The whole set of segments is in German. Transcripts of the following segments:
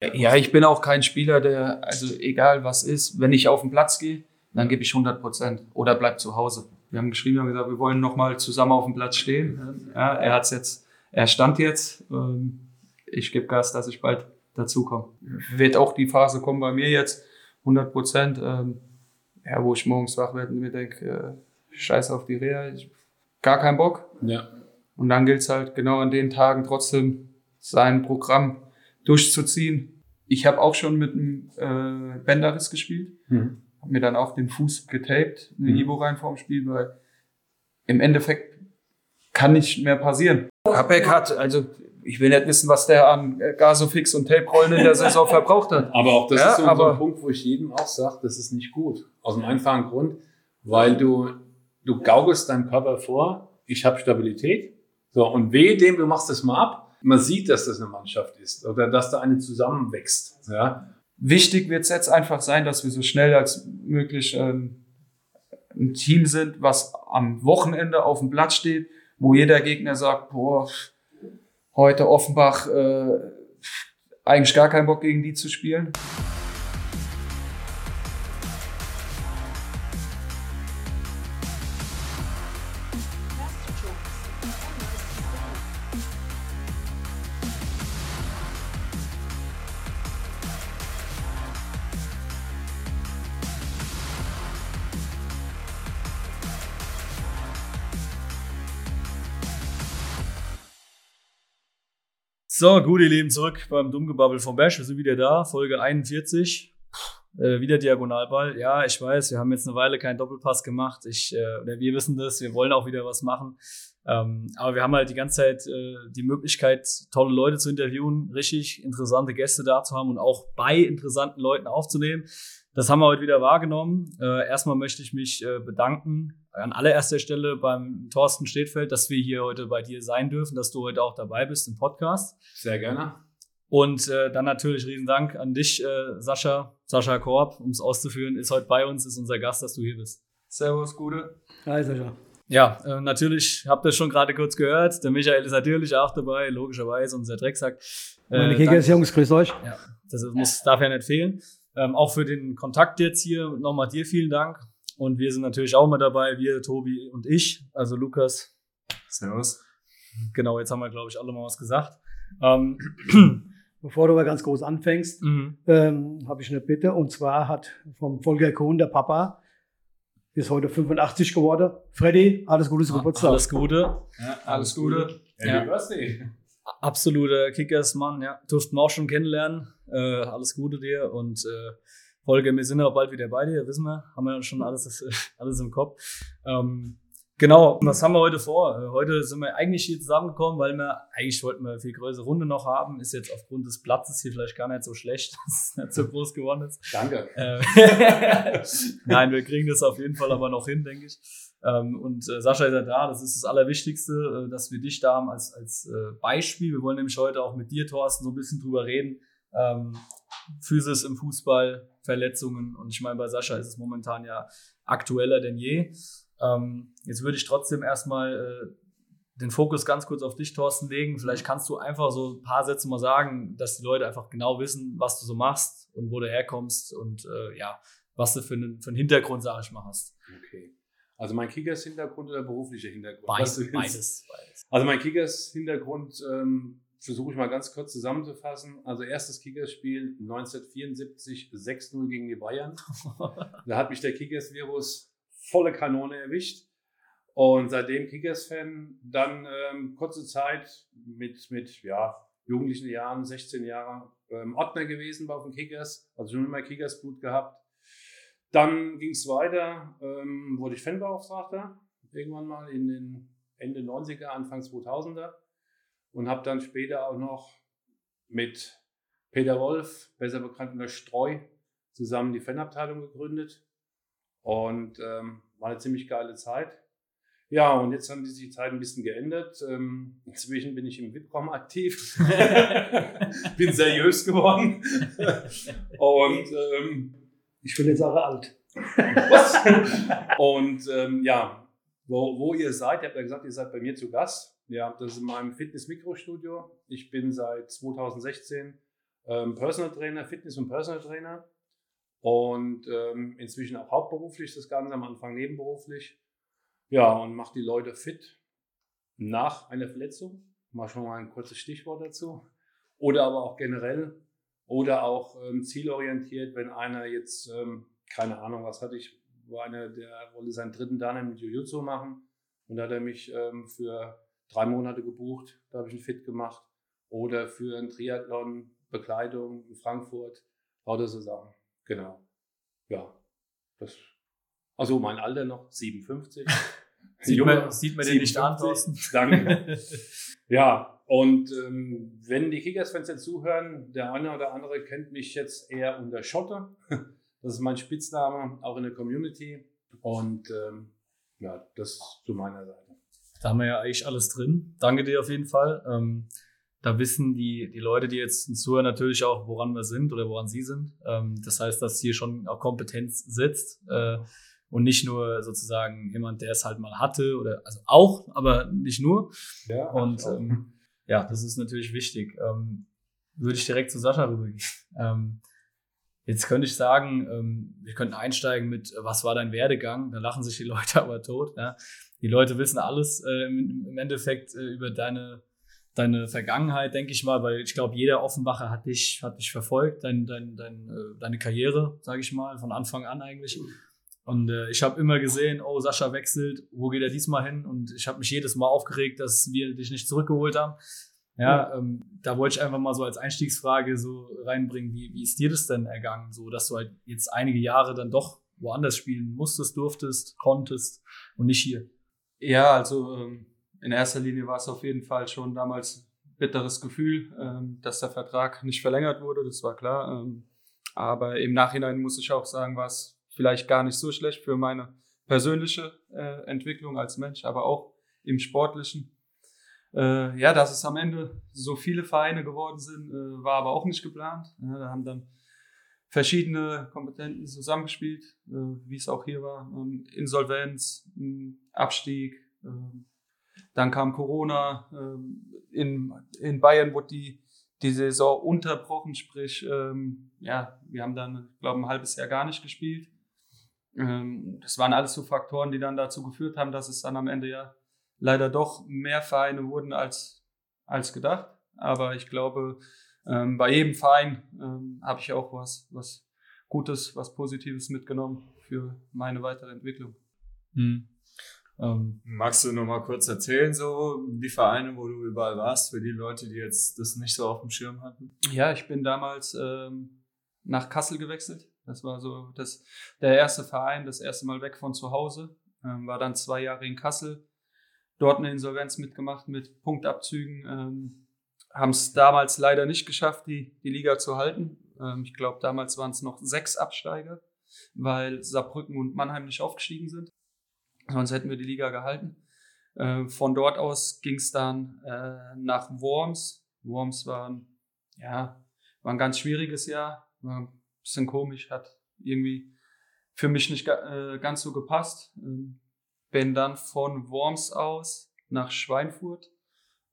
Ja, ich bin auch kein Spieler, der, also egal was ist, wenn ich auf den Platz gehe, dann gebe ich 100 Prozent oder bleib zu Hause. Wir haben geschrieben, haben gesagt, wir wollen nochmal zusammen auf dem Platz stehen. Ja, er hat's jetzt, er stand jetzt. Ähm, ich gebe Gas, dass ich bald dazukomme. Wird auch die Phase kommen bei mir jetzt, 100 Prozent, ähm, ja, wo ich morgens wach werde und mir denke, äh, scheiß auf die Reha, ich, gar keinen Bock. Ja. Und dann gilt es halt genau an den Tagen trotzdem sein Programm durchzuziehen. Ich habe auch schon mit einem äh, Bänderriss gespielt, Mhm. habe mir dann auch den Fuß getaped, eine Mhm. Ivo rein vorm Spiel, weil im Endeffekt kann nicht mehr passieren. Kapek hat, also ich will nicht wissen, was der an Gasofix und Tape-Rollen in der Saison verbraucht hat. Aber auch das Ja, ist so, so ein Punkt, wo ich jedem auch sage, das ist nicht gut. Aus dem einfachen Grund, weil du, du gaukelst deinem Körper vor, ich habe Stabilität. So, und wehe dem, du machst das mal ab. Man sieht, dass das eine Mannschaft ist oder dass da eine zusammenwächst. Ja. Wichtig wird es jetzt einfach sein, dass wir so schnell als möglich ähm, ein Team sind, was am Wochenende auf dem Platz steht, wo jeder Gegner sagt, boah, heute Offenbach äh, eigentlich gar keinen Bock gegen die zu spielen. So, gut, ihr Lieben, zurück beim Dummgebabbel vom Bash. Wir sind wieder da, Folge 41. Äh, wieder Diagonalball. Ja, ich weiß, wir haben jetzt eine Weile keinen Doppelpass gemacht. Ich, äh, wir wissen das, wir wollen auch wieder was machen. Ähm, aber wir haben halt die ganze Zeit äh, die Möglichkeit, tolle Leute zu interviewen, richtig interessante Gäste da zu haben und auch bei interessanten Leuten aufzunehmen. Das haben wir heute wieder wahrgenommen. Äh, erstmal möchte ich mich äh, bedanken an allererster Stelle beim Thorsten Stedfeld, dass wir hier heute bei dir sein dürfen, dass du heute auch dabei bist im Podcast. Sehr gerne. Und äh, dann natürlich riesen Dank an dich, äh, Sascha, Sascha Korb, um es auszuführen, ist heute bei uns, ist unser Gast, dass du hier bist. Servus, Gute. Hi, Sascha. Ja, äh, natürlich, habt ihr schon gerade kurz gehört, der Michael ist natürlich auch dabei, logischerweise, unser Drecksack. Äh, Meine danke- Kickers-Jungs, grüß euch. Ja, das muss, darf ja nicht fehlen. Ähm, auch für den Kontakt jetzt hier nochmal dir vielen Dank. Und wir sind natürlich auch mit dabei, wir, Tobi und ich, also Lukas. Servus. Genau, jetzt haben wir, glaube ich, alle mal was gesagt. Ähm, Bevor du aber ganz groß anfängst, mhm. ähm, habe ich eine Bitte. Und zwar hat vom Volker Kohn, der Papa, ist heute 85 geworden. Freddy, alles Gute zum Geburtstag. Alles Gute. Ja, Alles Gute. Happy Ja. Birthday. absoluter Kickers-Mann, ja. Durften wir auch schon kennenlernen. Äh, alles Gute dir und äh, Folge, wir sind ja bald wieder bei dir, wissen wir. Haben wir ja schon alles, alles im Kopf. Ähm, genau, was haben wir heute vor? Heute sind wir eigentlich hier zusammengekommen, weil wir, eigentlich wollten wir eine viel größere Runde noch haben. Ist jetzt aufgrund des Platzes hier vielleicht gar nicht so schlecht, dass es nicht so groß geworden ist. Danke. Äh, Nein, wir kriegen das auf jeden Fall aber noch hin, denke ich. Ähm, und äh, Sascha ist ja da, das ist das Allerwichtigste, äh, dass wir dich da haben als, als äh, Beispiel. Wir wollen nämlich heute auch mit dir, Thorsten, so ein bisschen drüber reden. Ähm, Physis im Fußball, Verletzungen und ich meine, bei Sascha ist es momentan ja aktueller denn je. Ähm, jetzt würde ich trotzdem erstmal äh, den Fokus ganz kurz auf dich, Thorsten, legen. Vielleicht kannst du einfach so ein paar Sätze mal sagen, dass die Leute einfach genau wissen, was du so machst und wo du herkommst und äh, ja, was du für einen, für einen Hintergrund, sag ich mal, hast. Okay. Also mein Kickers-Hintergrund oder beruflicher Hintergrund? Beides, beides, beides. Also mein Kickers-Hintergrund ähm, versuche ich mal ganz kurz zusammenzufassen. Also erstes Kickers-Spiel 1974 6-0 gegen die Bayern. Da hat mich der Kickers-Virus volle Kanone erwischt. Und seitdem Kickers-Fan, dann ähm, kurze Zeit mit, mit ja, jugendlichen Jahren, 16 Jahre, ähm, Ordner gewesen bei den Kickers, also schon immer Kickers-Blut gehabt. Dann ging es weiter, ähm, wurde ich Fanbeauftragter, irgendwann mal in den Ende 90er, Anfang 2000er und habe dann später auch noch mit Peter Wolf, besser bekannt unter Streu, zusammen die Fanabteilung gegründet und ähm, war eine ziemlich geile Zeit. Ja, und jetzt haben sich die Zeit ein bisschen geändert. Ähm, inzwischen bin ich im VIP-Com aktiv. bin seriös geworden. und ähm, Ich bin jetzt auch alt. was? Und ähm, ja, wo, wo ihr seid, ihr habt ja gesagt, ihr seid bei mir zu Gast. Ja, das ist in meinem Fitness-Mikrostudio. Ich bin seit 2016 ähm, Personal Trainer, Fitness- und Personal Trainer und ähm, inzwischen auch hauptberuflich das Ganze, am Anfang nebenberuflich. Ja, und mache die Leute fit nach einer Verletzung. Mal schon mal ein kurzes Stichwort dazu. Oder aber auch generell. Oder auch ähm, zielorientiert, wenn einer jetzt, ähm, keine Ahnung, was hatte ich, war einer, der wollte seinen dritten Dan im Jiu-Jitsu machen. Und da hat er mich ähm, für drei Monate gebucht. Da habe ich ihn fit gemacht. Oder für ein Triathlon, Bekleidung in Frankfurt. Lauter so Sachen. Genau. Ja. Das, also mein Alter noch, 57. Sieht man, sieht man den nicht an? Danke. ja, und ähm, wenn die Kickers-Fans jetzt zuhören, der eine oder andere kennt mich jetzt eher unter Schotter. Das ist mein Spitzname, auch in der Community. Und ähm, ja, das zu meiner Seite. Da haben wir ja eigentlich alles drin. Danke dir auf jeden Fall. Ähm, da wissen die, die Leute, die jetzt zuhören, natürlich auch, woran wir sind oder woran sie sind. Ähm, das heißt, dass hier schon auch Kompetenz sitzt. Äh, und nicht nur sozusagen jemand, der es halt mal hatte oder also auch, aber nicht nur. Ja, und ähm, ja, das ist natürlich wichtig. Ähm, würde ich direkt zu Sascha rübergehen. Ähm, jetzt könnte ich sagen, ähm, wir könnten einsteigen mit, was war dein Werdegang? Da lachen sich die Leute aber tot. Ja? Die Leute wissen alles äh, im, Endeffekt äh, über deine deine Vergangenheit, denke ich mal, weil ich glaube, jeder Offenbacher hat dich, hat dich verfolgt, dein, dein, dein, äh, deine Karriere, sage ich mal, von Anfang an eigentlich. Und äh, ich habe immer gesehen, oh, Sascha wechselt, wo geht er diesmal hin? Und ich habe mich jedes Mal aufgeregt, dass wir dich nicht zurückgeholt haben. Ja, ähm, da wollte ich einfach mal so als Einstiegsfrage so reinbringen, wie, wie ist dir das denn ergangen, so dass du halt jetzt einige Jahre dann doch woanders spielen musstest, durftest, konntest und nicht hier? Ja, also ähm, in erster Linie war es auf jeden Fall schon damals bitteres Gefühl, ähm, dass der Vertrag nicht verlängert wurde, das war klar. Ähm, aber im Nachhinein muss ich auch sagen, war es vielleicht gar nicht so schlecht für meine persönliche äh, Entwicklung als Mensch, aber auch im sportlichen. Äh, ja, dass es am Ende so viele Vereine geworden sind, äh, war aber auch nicht geplant. Ja, da haben dann verschiedene Kompetenten zusammengespielt, äh, wie es auch hier war. Ähm, Insolvenz, Abstieg, ähm, dann kam Corona. Ähm, in, in Bayern wurde die, die Saison unterbrochen, sprich, ähm, ja, wir haben dann, glaube ich, ein halbes Jahr gar nicht gespielt. Ähm, das waren alles so Faktoren, die dann dazu geführt haben, dass es dann am Ende ja leider doch mehr Vereine wurden als, als gedacht. Aber ich glaube, ähm, bei jedem Verein ähm, habe ich auch was, was Gutes, was Positives mitgenommen für meine weitere Entwicklung. Hm. Ähm, Magst du noch mal kurz erzählen, so die Vereine, wo du überall warst, für die Leute, die jetzt das nicht so auf dem Schirm hatten? Ja, ich bin damals ähm, nach Kassel gewechselt. Das war so das, der erste Verein, das erste Mal weg von zu Hause. Ähm, war dann zwei Jahre in Kassel. Dort eine Insolvenz mitgemacht mit Punktabzügen. Ähm, Haben es damals leider nicht geschafft, die, die Liga zu halten. Ähm, ich glaube, damals waren es noch sechs Absteiger, weil Saarbrücken und Mannheim nicht aufgestiegen sind. Sonst hätten wir die Liga gehalten. Äh, von dort aus ging es dann äh, nach Worms. Worms war ein, ja, war ein ganz schwieriges Jahr. War bisschen komisch, hat irgendwie für mich nicht äh, ganz so gepasst. Ähm, bin dann von Worms aus nach Schweinfurt.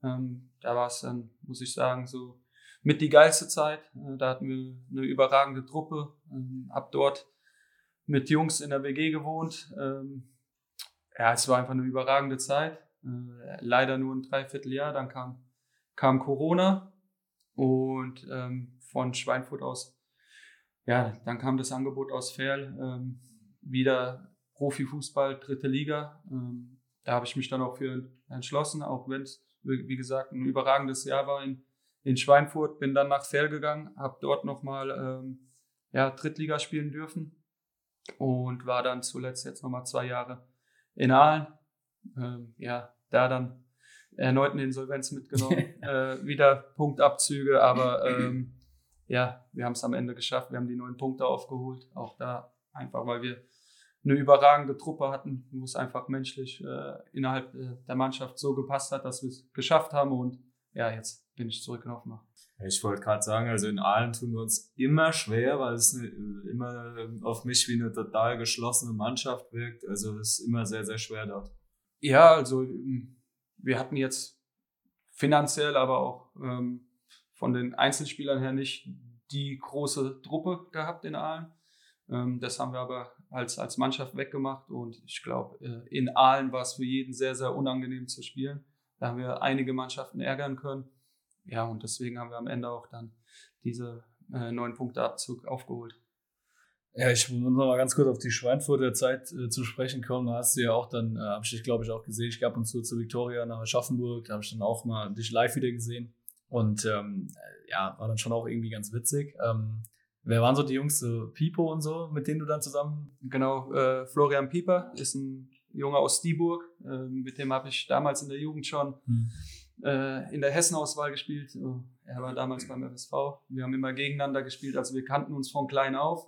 Ähm, da war es dann, muss ich sagen, so mit die geilste Zeit. Äh, da hatten wir eine überragende Truppe. Ähm, hab dort mit Jungs in der WG gewohnt. Ähm, ja, es war einfach eine überragende Zeit. Äh, leider nur ein Dreivierteljahr. Dann kam, kam Corona und ähm, von Schweinfurt aus ja, dann kam das Angebot aus Ferl, ähm, wieder Profifußball, dritte Liga. Ähm, da habe ich mich dann auch für entschlossen, auch wenn es, wie gesagt, ein überragendes Jahr war in, in Schweinfurt. Bin dann nach Ferl gegangen, habe dort nochmal ähm, ja, Drittliga spielen dürfen und war dann zuletzt jetzt nochmal zwei Jahre in Aalen. Ähm, ja, da dann erneut eine Insolvenz mitgenommen, äh, wieder Punktabzüge, aber ähm, ja, wir haben es am Ende geschafft. Wir haben die neun Punkte aufgeholt. Auch da einfach, weil wir eine überragende Truppe hatten, wo es einfach menschlich äh, innerhalb äh, der Mannschaft so gepasst hat, dass wir es geschafft haben. Und ja, jetzt bin ich zurück in Offenbach. Ich wollte gerade sagen, also in Aalen tun wir uns immer schwer, weil es eine, immer auf mich wie eine total geschlossene Mannschaft wirkt. Also es ist immer sehr, sehr schwer dort. Ja, also ähm, wir hatten jetzt finanziell, aber auch ähm, von den Einzelspielern her nicht die große Truppe gehabt in Aalen. Ähm, das haben wir aber als, als Mannschaft weggemacht und ich glaube, äh, in Aalen war es für jeden sehr, sehr unangenehm zu spielen. Da haben wir einige Mannschaften ärgern können. Ja, und deswegen haben wir am Ende auch dann diese äh, neun Punkte Abzug aufgeholt. Ja, ich muss noch mal ganz kurz auf die Schweinfurter Zeit äh, zu sprechen kommen. Da hast du ja auch dann, äh, habe ich dich glaube ich auch gesehen, ich gab uns zu zu Victoria nach Aschaffenburg, da habe ich dann auch mal dich live wieder gesehen. Und ähm, ja, war dann schon auch irgendwie ganz witzig. Ähm, wer waren so die Jungs, so Pipo und so, mit denen du dann zusammen? Genau, äh, Florian Pieper ist ein Junge aus Dieburg, äh, mit dem habe ich damals in der Jugend schon Hm. äh, in der Hessenauswahl gespielt. Er war damals beim FSV. Wir haben immer gegeneinander gespielt, also wir kannten uns von klein auf.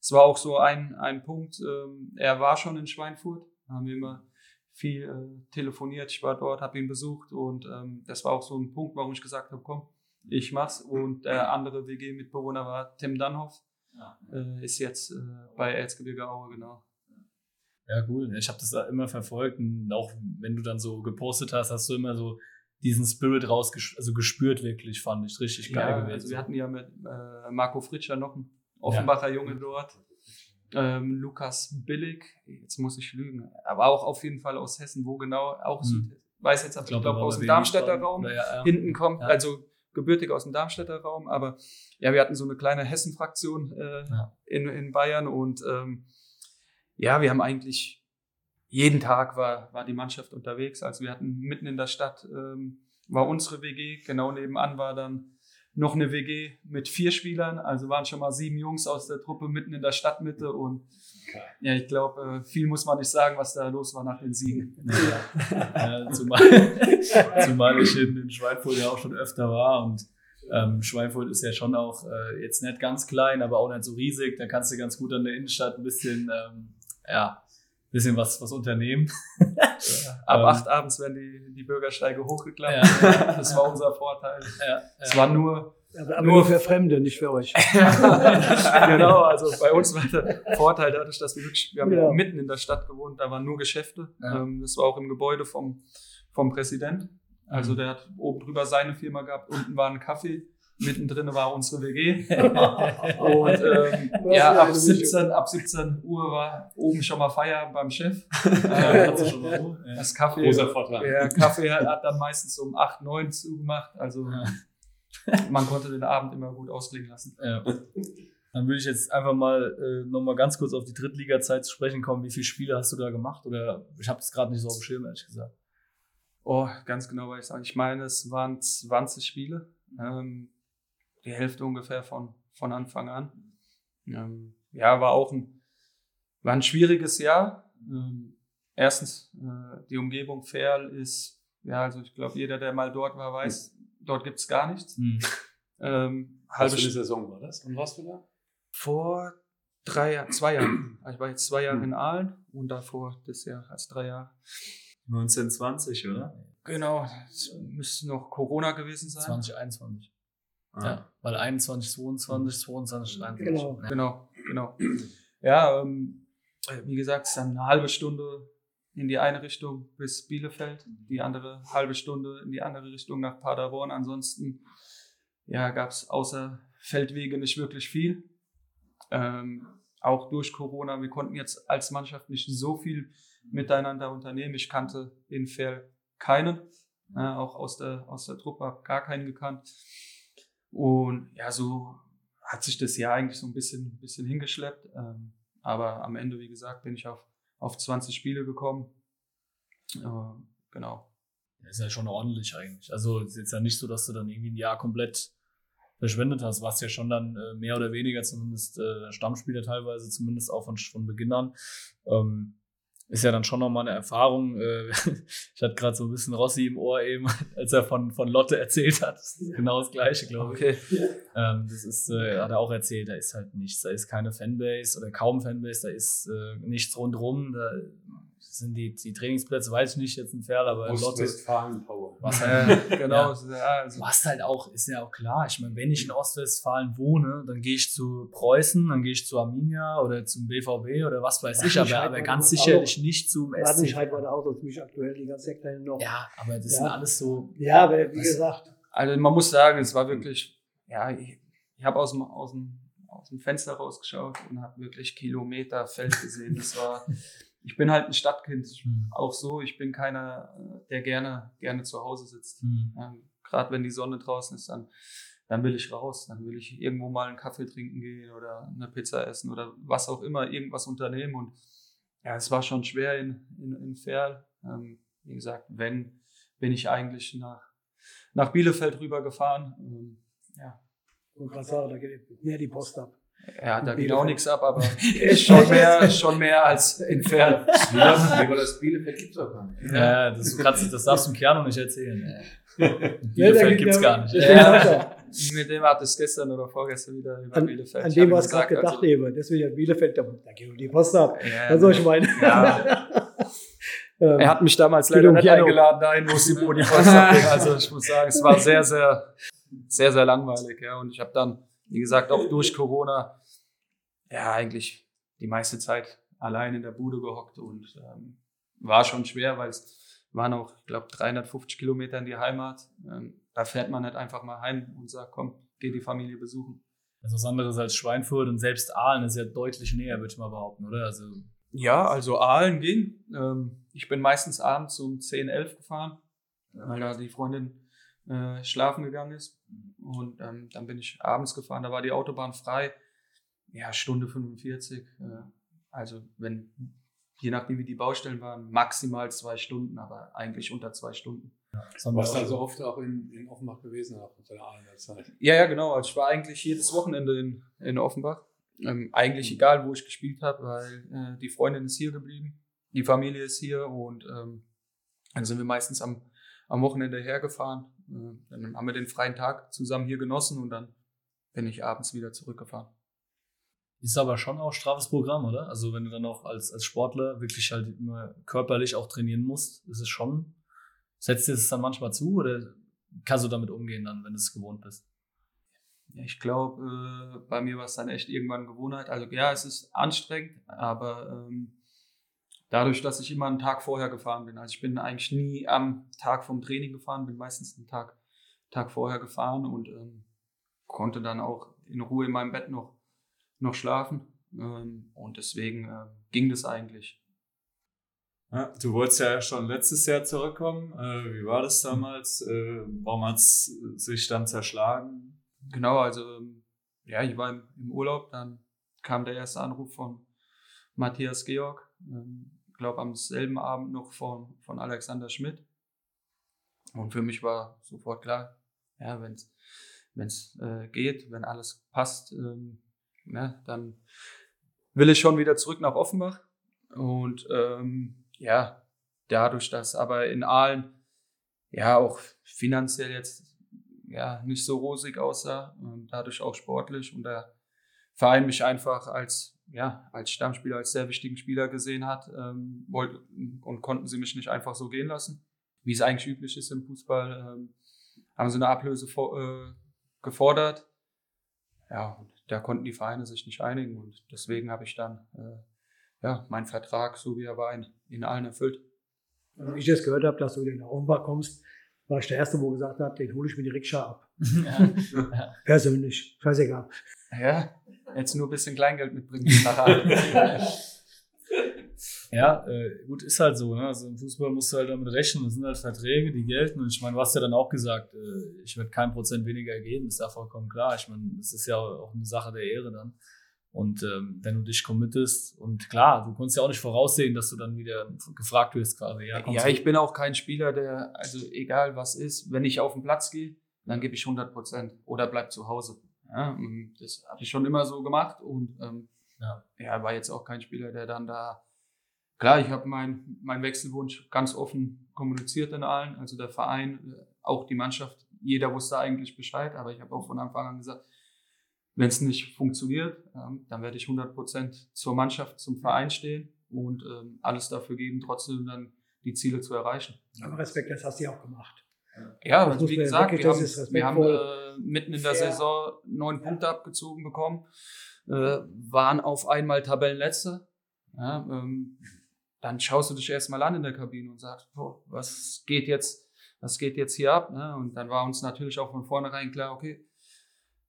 Es war auch so ein, ein Punkt, ähm, er war schon in Schweinfurt, da haben wir immer viel äh, telefoniert, ich war dort, habe ihn besucht und ähm, das war auch so ein Punkt, warum ich gesagt habe, komm, ich mach's. Und der andere WG-Mitbewohner war Tim Dannhoff, äh, ist jetzt äh, bei Erzgebirge Aue, genau. Ja, cool. Ich habe das da immer verfolgt und auch wenn du dann so gepostet hast, hast du immer so diesen Spirit raus, also gespürt wirklich, fand ich richtig geil Ja, gewesen. also wir hatten ja mit äh, Marco Fritscher noch einen Offenbacher Junge dort. Ähm, Lukas Billig, jetzt muss ich lügen, aber auch auf jeden Fall aus Hessen, wo genau, auch Hm. Süd, weiß jetzt, aber ich glaube war aus dem Darmstädter. Raum Ja, ja, ja. hinten kommt, Ja. also gebürtig aus dem Darmstädter Raum, aber ja, wir hatten so eine kleine Hessen-Fraktion äh, Ja. in, in Bayern und ähm, ja, wir haben eigentlich jeden Tag war, war die Mannschaft unterwegs. Also wir hatten mitten in der Stadt ähm, war unsere WG, genau nebenan war dann noch eine WG mit vier Spielern, also waren schon mal sieben Jungs aus der Truppe mitten in der Stadtmitte und ja, ich glaube, äh, viel muss man nicht sagen, was da los war nach den Siegen. Ja, zumal, zumal ich in, in Schweinfurt ja auch schon öfter war und ähm, Schweinfurt ist ja schon auch äh, jetzt nicht ganz klein, aber auch nicht so riesig. Da kannst du ganz gut an der Innenstadt ein bisschen, ähm, ja, bisschen was, was unternehmen. Ab Ähm, acht abends werden die, die Bürgersteige hochgeklappt. Ja. Das war unser Vorteil. Ja, Es war nur Aber, aber nur für Fremde, nicht für euch. genau, also bei uns war der Vorteil dadurch, dass wir wirklich, wir haben Ja. mitten in der Stadt gewohnt, da waren nur Geschäfte. Ja. Ähm, das war auch im Gebäude vom, vom Präsident. Also Mhm. der hat oben drüber seine Firma gehabt, unten war ein Kaffee, mittendrin war unsere WG. Und ähm, ja, ab eine 17, ab 17 Uhr war oben schon mal Feierabend beim Chef. Ja, Ähm, hast du schon mal so? Ja. das Kaffee, Großer Vorteil. der Kaffee hat dann meistens um 8, 9 zugemacht. Also Ja. man konnte den Abend immer gut ausklingen lassen. Ja. Dann würde ich jetzt einfach mal äh, noch mal ganz kurz auf die Drittliga-Zeit zu sprechen kommen. Wie viele Spiele hast du da gemacht? Oder ich habe das gerade nicht so auf dem Schirm, ehrlich gesagt. Oh, ganz genau, weil ich sagen. Ich meine, es waren 20 Spiele. Ähm, die Hälfte ungefähr von, von Anfang an. Ähm, ja, war auch ein, war ein schwieriges Jahr. Ähm, erstens, äh, die Umgebung Ferl ist, ja, also ich glaube, jeder, der mal dort war, weiß, dort gibt's gar nichts. Hm. Ähm, Was halbe für eine Saison war das? Und warst du da? vor drei zwei Jahren. Ich war jetzt zwei Jahre Hm. in Aalen und davor das Jahr als drei Jahre. 1920, oder? Genau, es müsste noch Corona gewesen sein. 2021. Ja, weil 21, 22, 22, 23. Genau. Ja. Genau, genau. Ja, ähm, wie gesagt, es ist dann eine halbe Stunde in die eine Richtung bis Bielefeld, die andere halbe Stunde in die andere Richtung nach Paderborn. Ansonsten ja, gab es außer Feldwege nicht wirklich viel. Ähm, auch durch Corona, wir konnten jetzt als Mannschaft nicht so viel miteinander unternehmen. Ich kannte in Ferl keinen, äh, auch aus der, aus der Truppe, habe gar keinen gekannt. Und ja, so hat sich das Jahr eigentlich so ein bisschen, bisschen hingeschleppt. Ähm, aber am Ende, wie gesagt, bin ich auf, auf 20 Spiele gekommen. Äh, genau. Das ist ja schon ordentlich eigentlich. Also es ist jetzt ja nicht so, dass du dann irgendwie ein Jahr komplett verschwendet hast. Warst ja schon dann äh, mehr oder weniger zumindest äh, Stammspieler teilweise, zumindest auch von, von Beginn an. Ähm, ist ja dann schon nochmal eine Erfahrung. Äh, ich hatte gerade so ein bisschen Rossi im Ohr eben, als er von, von Lotte erzählt hat. Das ist genau das Gleiche, glaube ich. Okay. Ähm, das ist, äh, hat er auch erzählt, da ist halt nichts. Da ist keine Fanbase oder kaum Fanbase, da ist äh, nichts rundrum. Da sind die, die Trainingsplätze, weiß ich nicht, jetzt ein Ferl, aber Lotte. Ostwestfalen-Power. Was halt, genau. Ja. also, was halt auch, ist ja auch klar. Ich meine, wenn ich in Ostwestfalen wohne, dann gehe ich zu Preußen, dann gehe ich zu Arminia oder zum BVB oder was weiß ich, aber, Wattenscheid aber ganz sicherlich nicht zum SC. Wattenscheid war da auch so ziemlich aktuell, die ganze Kleine noch. Ja, aber das Ja. sind alles so. Ja, aber wie Was- gesagt, also man muss sagen, es war wirklich, ja, ich, ich habe aus dem, aus, dem, aus dem Fenster rausgeschaut und habe wirklich Kilometer Feld gesehen. Das war, ich bin halt ein Stadtkind, Mhm. auch so. Ich bin keiner, äh, der gerne, gerne zu Hause sitzt. Mhm. Ähm, Gerade wenn die Sonne draußen ist, dann, dann will ich raus. Dann will ich irgendwo mal einen Kaffee trinken gehen oder eine Pizza essen oder was auch immer, irgendwas unternehmen. Und ja, es war schon schwer in, in, in Ferl. Ähm, wie gesagt, wenn, bin ich eigentlich nach, nach Bielefeld rübergefahren. Ähm, ja, Und gerade sagen, da geht mehr die Post ab. Ja, da geht auch nichts ab, aber schon mehr, schon mehr als in Ferl. Aber das Bielefeld gibt's doch gar nicht. Ja, das, kannst, das darfst du im Kern noch nicht erzählen. Bielefeld gibt's ja- gar nicht. das Ja. auch. Mit dem hat es gestern oder vorgestern wieder über An, Bielefeld. an Ich dem ihm was gerade gesagt, gedacht also- eben. Deswegen Bielefeld, da, da geht die Post ab. Ja, Was soll ich meinen? Ja, Ähm, er hat mich damals leider um nicht eingeladen, dahin, wo es die Post abging. Also ich muss sagen, es war sehr, sehr, sehr, sehr langweilig. Ja. Und ich habe dann, wie gesagt, auch durch Corona, ja, eigentlich die meiste Zeit allein in der Bude gehockt und ähm, war schon schwer, weil es waren auch, ich glaube, 350 Kilometer in die Heimat. Ähm, da fährt man nicht einfach mal heim und sagt, komm, geh die Familie besuchen. Ist was anderes als Schweinfurt und selbst Aalen ist ja deutlich näher, würde ich mal behaupten, oder? Also, Ja, also Aalen ging. Ähm, ich bin meistens abends um 10, 11 gefahren, weil da die Freundin äh, schlafen gegangen ist. Und ähm, dann bin ich abends gefahren, da war die Autobahn frei. Ja, Stunde 45. Äh, also wenn, je nachdem wie die Baustellen waren, maximal zwei Stunden, aber eigentlich unter zwei Stunden. Du wir warst auch- also oft auch in, in Offenbach gewesen auch unter der Ahlener Zeit. Ja, ja, genau. Also ich war eigentlich jedes Wochenende in, in Offenbach. Ähm, eigentlich egal, wo ich gespielt habe, weil äh, die Freundin ist hier geblieben, die Familie ist hier und ähm, dann sind wir meistens am, am Wochenende hergefahren. Äh, dann haben wir den freien Tag zusammen hier genossen und dann bin ich abends wieder zurückgefahren. Ist aber schon auch straffes Programm, oder? Also wenn du dann auch als, als Sportler wirklich halt immer körperlich auch trainieren musst, ist es schon, setzt dir das dann manchmal zu oder kannst du damit umgehen dann, wenn du es gewohnt bist? Ja, ich glaube, äh, bei mir war es dann echt irgendwann Gewohnheit. Also ja, es ist anstrengend, aber ähm, dadurch, dass ich immer einen Tag vorher gefahren bin, also ich bin eigentlich nie am Tag vom Training gefahren, bin meistens einen Tag, Tag vorher gefahren und ähm, konnte dann auch in Ruhe in meinem Bett noch, noch schlafen. Ähm, und deswegen äh, ging das eigentlich. Ja, du wolltest ja schon letztes Jahr zurückkommen. Äh, wie war das damals? Äh, warum hat es sich dann zerschlagen? Genau, also ähm, ja, ich war im, im Urlaub, dann kam der erste Anruf von Matthias Georg, ähm, glaube am selben Abend noch von, von Alexander Schmidt. Und für mich war sofort klar, ja, wenn es äh, geht, wenn alles passt, ähm, ne, dann will ich schon wieder zurück nach Offenbach. Und ähm, ja, dadurch, dass aber in Aalen ja auch finanziell jetzt ja nicht so rosig aussah, dadurch auch sportlich und der Verein mich einfach als ja als Stammspieler, als sehr wichtigen Spieler gesehen hat, ähm, wollte und konnten sie mich nicht einfach so gehen lassen, wie es eigentlich üblich ist im Fußball, ähm, haben sie eine Ablöse vor, äh, gefordert. Ja, und da konnten die Vereine sich nicht einigen und deswegen habe ich dann äh, ja meinen Vertrag, so wie er war, in, in allen erfüllt. Als ich das gehört habe, dass du wieder nach Offenbach kommst, war ich der Erste, wo gesagt hat, den hole ich mir die Rikscha ab. Persönlich. Scheißegal. Ja, jetzt nur ein bisschen Kleingeld mitbringen Aalen. Ja, äh, gut, ist halt so. Ne? Also im Fußball musst du halt damit rechnen. Das sind halt Verträge, die gelten. Und ich meine, du hast ja dann auch gesagt, äh, ich werde kein Prozent weniger geben, ist ja vollkommen klar. Ich meine, das ist ja auch eine Sache der Ehre dann. Und ähm, wenn du dich committest, und klar, du konntest ja auch nicht voraussehen, dass du dann wieder gefragt wirst quasi. Ja, Ja, ich bin auch kein Spieler, der, also egal was ist, wenn ich auf den Platz gehe, dann gebe ich 100 Prozent oder bleib zu Hause. Ja, das habe ich schon immer so gemacht und ähm, Ja. ja, war jetzt auch kein Spieler, der dann da, klar, ich habe meinen mein Wechselwunsch ganz offen kommuniziert in allen, also der Verein, äh, auch die Mannschaft, jeder wusste eigentlich Bescheid, aber ich habe auch von Anfang an gesagt, wenn es nicht funktioniert, ähm, dann werde ich 100 Prozent zur Mannschaft, zum Verein stehen und ähm, alles dafür geben, trotzdem dann die Ziele zu erreichen. Aber Respekt, das hast du ja auch gemacht. Ja, Das also wie gesagt, wir haben, wir haben äh, mitten in der Fair. Saison neun Punkte abgezogen bekommen, äh, waren auf einmal Tabellenletzte. Ja, ähm, dann schaust du dich erstmal an in der Kabine und sagst, boah, was geht jetzt, was geht jetzt hier ab? Ne? Und dann war uns natürlich auch von vornherein klar, okay,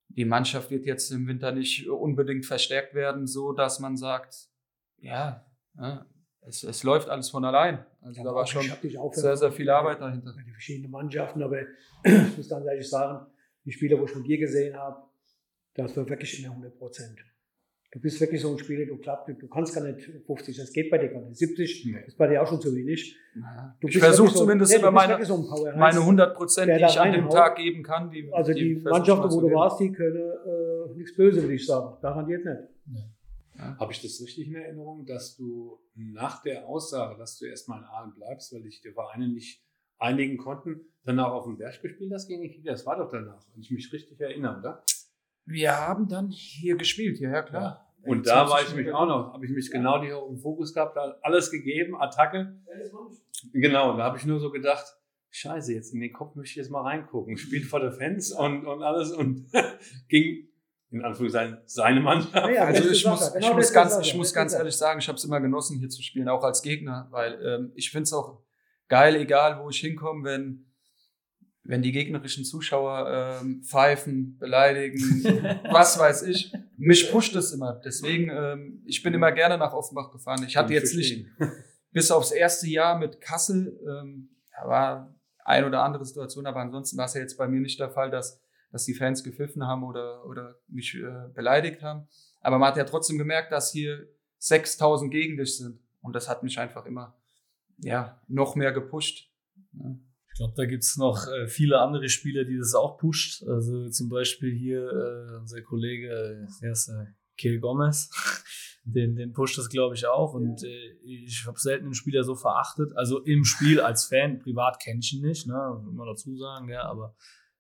die Mannschaft wird jetzt im Winter nicht unbedingt verstärkt werden, so dass man sagt, ja, ja es, es läuft alles von allein. Also da war schon sehr, sehr viel Arbeit dahinter. Die verschiedenen Mannschaften, aber ich muss ganz ehrlich sagen, die Spieler, wo ich von dir gesehen habe, das war wirklich in der 100 Prozent. Du bist wirklich so ein Spieler, du klappt, du kannst gar nicht 50, das geht bei dir gar nicht. 70 nee. ist bei dir auch schon zu wenig. ich versuche so, zumindest immer meine, so meine 100 Prozent, die ich an dem Tag geben kann. Die, also die, die Mannschaften, wo du warst, die können äh, nichts Böse, würde ich sagen. Garantiert nicht. Ja. Habe ich das richtig in Erinnerung, dass du nach der Aussage, dass du erstmal in Aalen bleibst, weil dich die Vereine nicht einigen konnten, danach auf dem Berg gespielt hast gegen die Kicker? Das war doch danach, wenn ich mich richtig erinnere, oder? Wir haben dann hier gespielt, ja, klar. Ja. Und da war ich mich auch noch, habe ich mich genau hier im Fokus gehabt, alles gegeben, Attacke. Genau, da habe ich nur so gedacht, Scheiße, jetzt in den Kopf möchte ich jetzt mal reingucken. Spielt vor der Fans und, und alles und ging in Anführungszeichen seine Mannschaft. Ja, also ich muss, genau ich muss ganz, ich muss ganz ehrlich sagen, ich habe es immer genossen, hier zu spielen, auch als Gegner, weil ähm, ich finde es auch geil, egal wo ich hinkomme, wenn wenn die gegnerischen Zuschauer ähm, pfeifen, beleidigen, was weiß ich. Mich pusht es immer. Deswegen, ähm, ich bin immer gerne nach Offenbach gefahren. Ich hatte jetzt nicht, bis aufs erste Jahr mit Kassel, ähm, da war ein oder andere Situation, aber ansonsten war es ja jetzt bei mir nicht der Fall, dass, dass die Fans gepfiffen haben oder, oder mich äh, beleidigt haben. Aber man hat ja trotzdem gemerkt, dass hier 6000 gegen dich sind. Und das hat mich einfach immer, ja, noch mehr gepusht. Ja. Ich glaube, da gibt's noch äh, viele andere Spieler, die das auch pusht. Also zum Beispiel hier äh, unser Kollege, äh, äh, Kiel Gomez, den, den pusht das, glaube ich, auch. Und äh, ich habe selten einen Spieler so verachtet. Also im Spiel als Fan, privat kenne ich ihn nicht, ne, muss man dazu sagen, ja, aber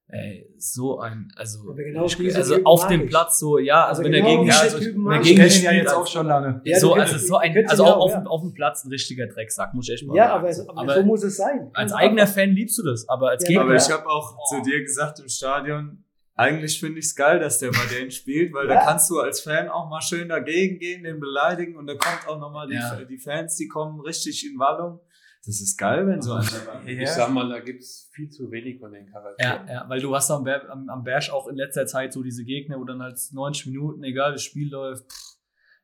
Ey, so ein, also, genau also auf dem Platz so, ja, also, also wenn genau er gegen, ja, also, wenn gegen ich ja jetzt auch schon lange. Ja, so, also so ein, also auch auf, ja. auf dem Platz ein richtiger Drecksack, muss ich echt mal ja, sagen. Ja, aber, aber, so muss es sein. Als eigener Fan liebst du das, aber als ja, Gegner. Aber ich habe auch oh. zu dir gesagt im Stadion, eigentlich finde ich es geil, dass der bei denen spielt, weil da kannst du als Fan auch mal schön dagegen gehen, den beleidigen und da kommt auch nochmal die, die Fans, die kommen richtig in Wallung. Das ist geil, wenn so ein ja. Ich sag mal, da gibt's viel zu wenig von den Charakteren. Ja, ja weil du hast am, Ber am, am Berg auch in letzter Zeit so diese Gegner, wo dann halt 90 Minuten, egal das Spiel läuft, pff,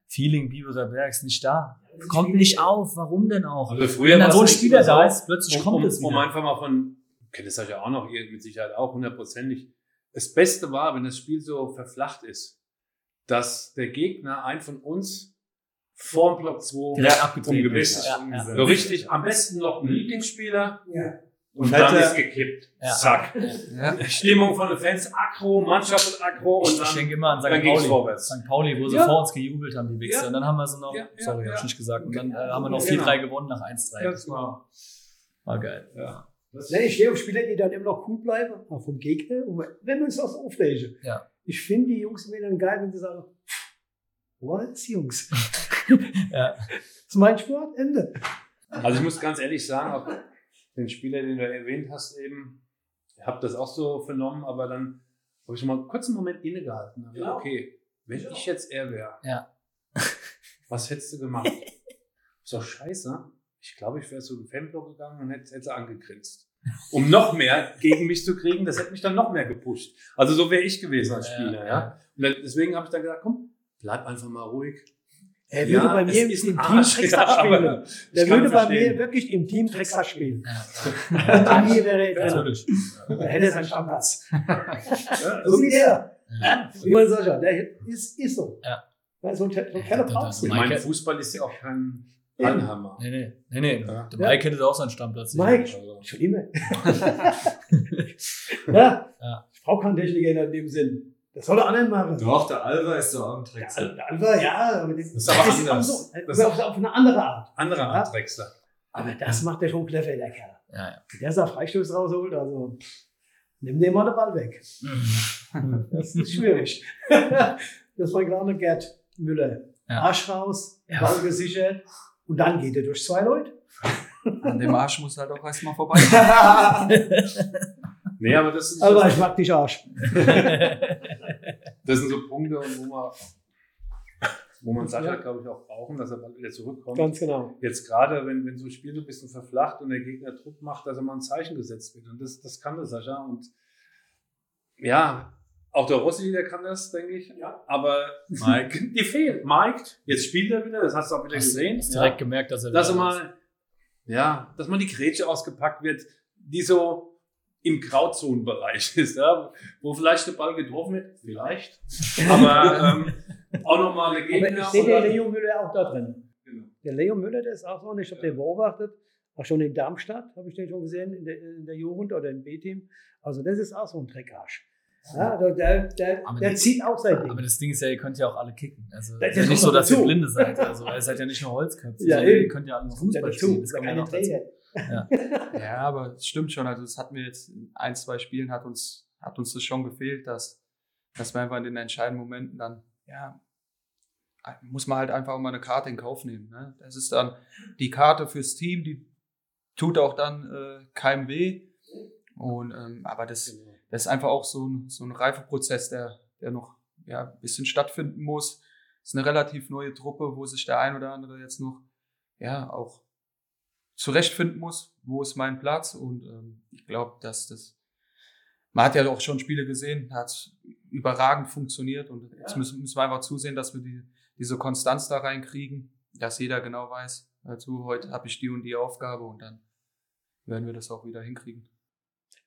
Feeling Biberer Berg ist nicht da. Kommt nicht auf. Warum denn auch? Also früher Wenn dann so ein Spieler da ist, plötzlich um, kommt um, es wieder. Um einfach mal von, kennt es euch ja auch noch, ihr mit Sicherheit auch hundertprozentig. Das Beste war, wenn das Spiel so verflacht ist, dass der Gegner einen von uns vorm Block 2 direkt abgetrieben ist. Ja, ja. So richtig, am besten noch ein Lieblingsspieler. Ja. Und dann ist gekippt. Ja. Zack. Ja. Stimmung von den Fans, Akro, Mannschaft und Akro. Und dann, ich denke immer an St. Pauli. Vorwärts. St. Pauli, wo sie ja. vor uns gejubelt haben, die Wichser. Und dann haben wir so noch, sorry, hab ich nicht gesagt. Und dann äh, haben wir noch 4-3 genau. gewonnen nach 1-3. Das war, war geil. Ja. Das nee, ich stehe auf Spieler, die dann immer noch cool bleiben, auch vom Gegner. Und wenn wir uns das aufregen. Ja. Ich finde die Jungs immer dann geil, wenn sie sagen, was, Jungs? ja. Das ist mein Sport, Ende. Also ich muss ganz ehrlich sagen, auch den Spieler, den du erwähnt hast eben, ich habe das auch so vernommen, aber dann habe ich mal kurz einen Moment innegehalten. Genau. Okay, wenn ja. ich jetzt er wäre, ja. was hättest du gemacht? ist doch scheiße. Ich glaube, ich wäre so in den Fanblock gegangen und hätte, hätte angegrinst. Um noch mehr gegen mich zu kriegen, das hätte mich dann noch mehr gepusht. Also so wäre ich gewesen als Spieler, ja. ja. Und deswegen habe ich dann gesagt, komm, bleib einfach mal ruhig. Er würde ja, bei mir im Team Drecksack spielen. Der würde bei mir wirklich im Team Drecksack spielen. Ja. mir wäre er Natürlich. Er hätte seinen Stammplatz. so wie der. Wie man sagt, der ist, ist so. Ja. So ein, so ein Keller brauchst du. Mein Fußball ist ja auch kein Anhammer. Nee, nee, nee, nee. Ja. Der Mike hätte auch seinen Stammplatz. Mike, schon immer. ja. ja. Ich brauche keinen Techniker in dem Sinn. Das soll er anderen machen. Doch, der Alva ist auch ein Drechsler. Der, der Alva, ja, aber das, das ist aber das anders. Ist so, das ist auf, auf eine andere Art. Andere Art ja? Drechsler. Aber das macht der schon clever, der Kerl. Ja, ja. Der da Freistoß rausholt, also nimm dem mal den Ball weg. das ist schwierig. das war gerade Gerd Müller. Ja. Arsch raus, ja. Ball gesichert und dann geht er durch zwei Leute. An dem Arsch muss halt auch erstmal vorbei. Nee, aber das ist. Aber ich mag dich Arsch. das sind so Punkte, wo man, wo man Sascha, ja. glaube ich, auch brauchen, dass er bald wieder zurückkommt. Ganz genau. Jetzt gerade, wenn, wenn so ein Spiel so ein bisschen verflacht und der Gegner Druck macht, dass er mal ein Zeichen gesetzt wird. Und das, das kann der Sascha. Und ja, Auch der Rossi, der kann das, denke ich. Ja. Aber Mike. die fehlen. Mike, jetzt spielt er wieder, das hast du auch wieder Hast, gesehen. hast direkt gemerkt, dass er Dass er wieder mal, ja, dass mal die Grätsche ausgepackt wird, die so im Grauzonenbereich ist, ja, wo vielleicht der Ball getroffen wird, vielleicht. Aber ähm, auch nochmal eine Aber ich Gegner. sehe den Leo Müller auch da drin. Genau. Der Leo Müller, der ist auch so, und ich habe den beobachtet, auch schon in Darmstadt, habe ich den schon gesehen, in der, in der Jugend oder im B-Team. Also das ist auch so ein Dreckarsch. Ja, der, der, der, Aber der die- zieht auch sein Ding. Aber das Ding ist ja, ihr könnt ja auch alle kicken. Also Das- es ist ja das nicht so, dass ihr dazu. Blinde seid. Also ihr seid ja nicht nur Holzköpfe, Ja, sondern ihr könnt ja alle Das ja Fußball spielen. Das kommt ja noch dazu. Trainer. Ja, aber es stimmt schon. Also es hat mir jetzt in ein, zwei Spielen hat uns, hat uns das schon gefehlt, dass, dass wir einfach in den entscheidenden Momenten dann, ja, muss man halt einfach auch mal eine Karte in Kauf nehmen. Ne? Das ist dann die Karte fürs Team, die tut auch dann äh, keinem weh. Und, ähm, aber das, das ist einfach auch so ein, so ein Reifeprozess, der, der noch ja, ein bisschen stattfinden muss. Es ist eine relativ neue Truppe, wo sich der ein oder andere jetzt noch ja auch zurechtfinden muss, wo ist mein Platz. Und ähm, ich glaube, dass das, man hat ja auch schon Spiele gesehen, hat überragend funktioniert. Und jetzt müssen, müssen wir einfach zusehen, dass wir die, diese Konstanz da reinkriegen, dass jeder genau weiß, also heute habe ich die und die Aufgabe und dann werden wir das auch wieder hinkriegen.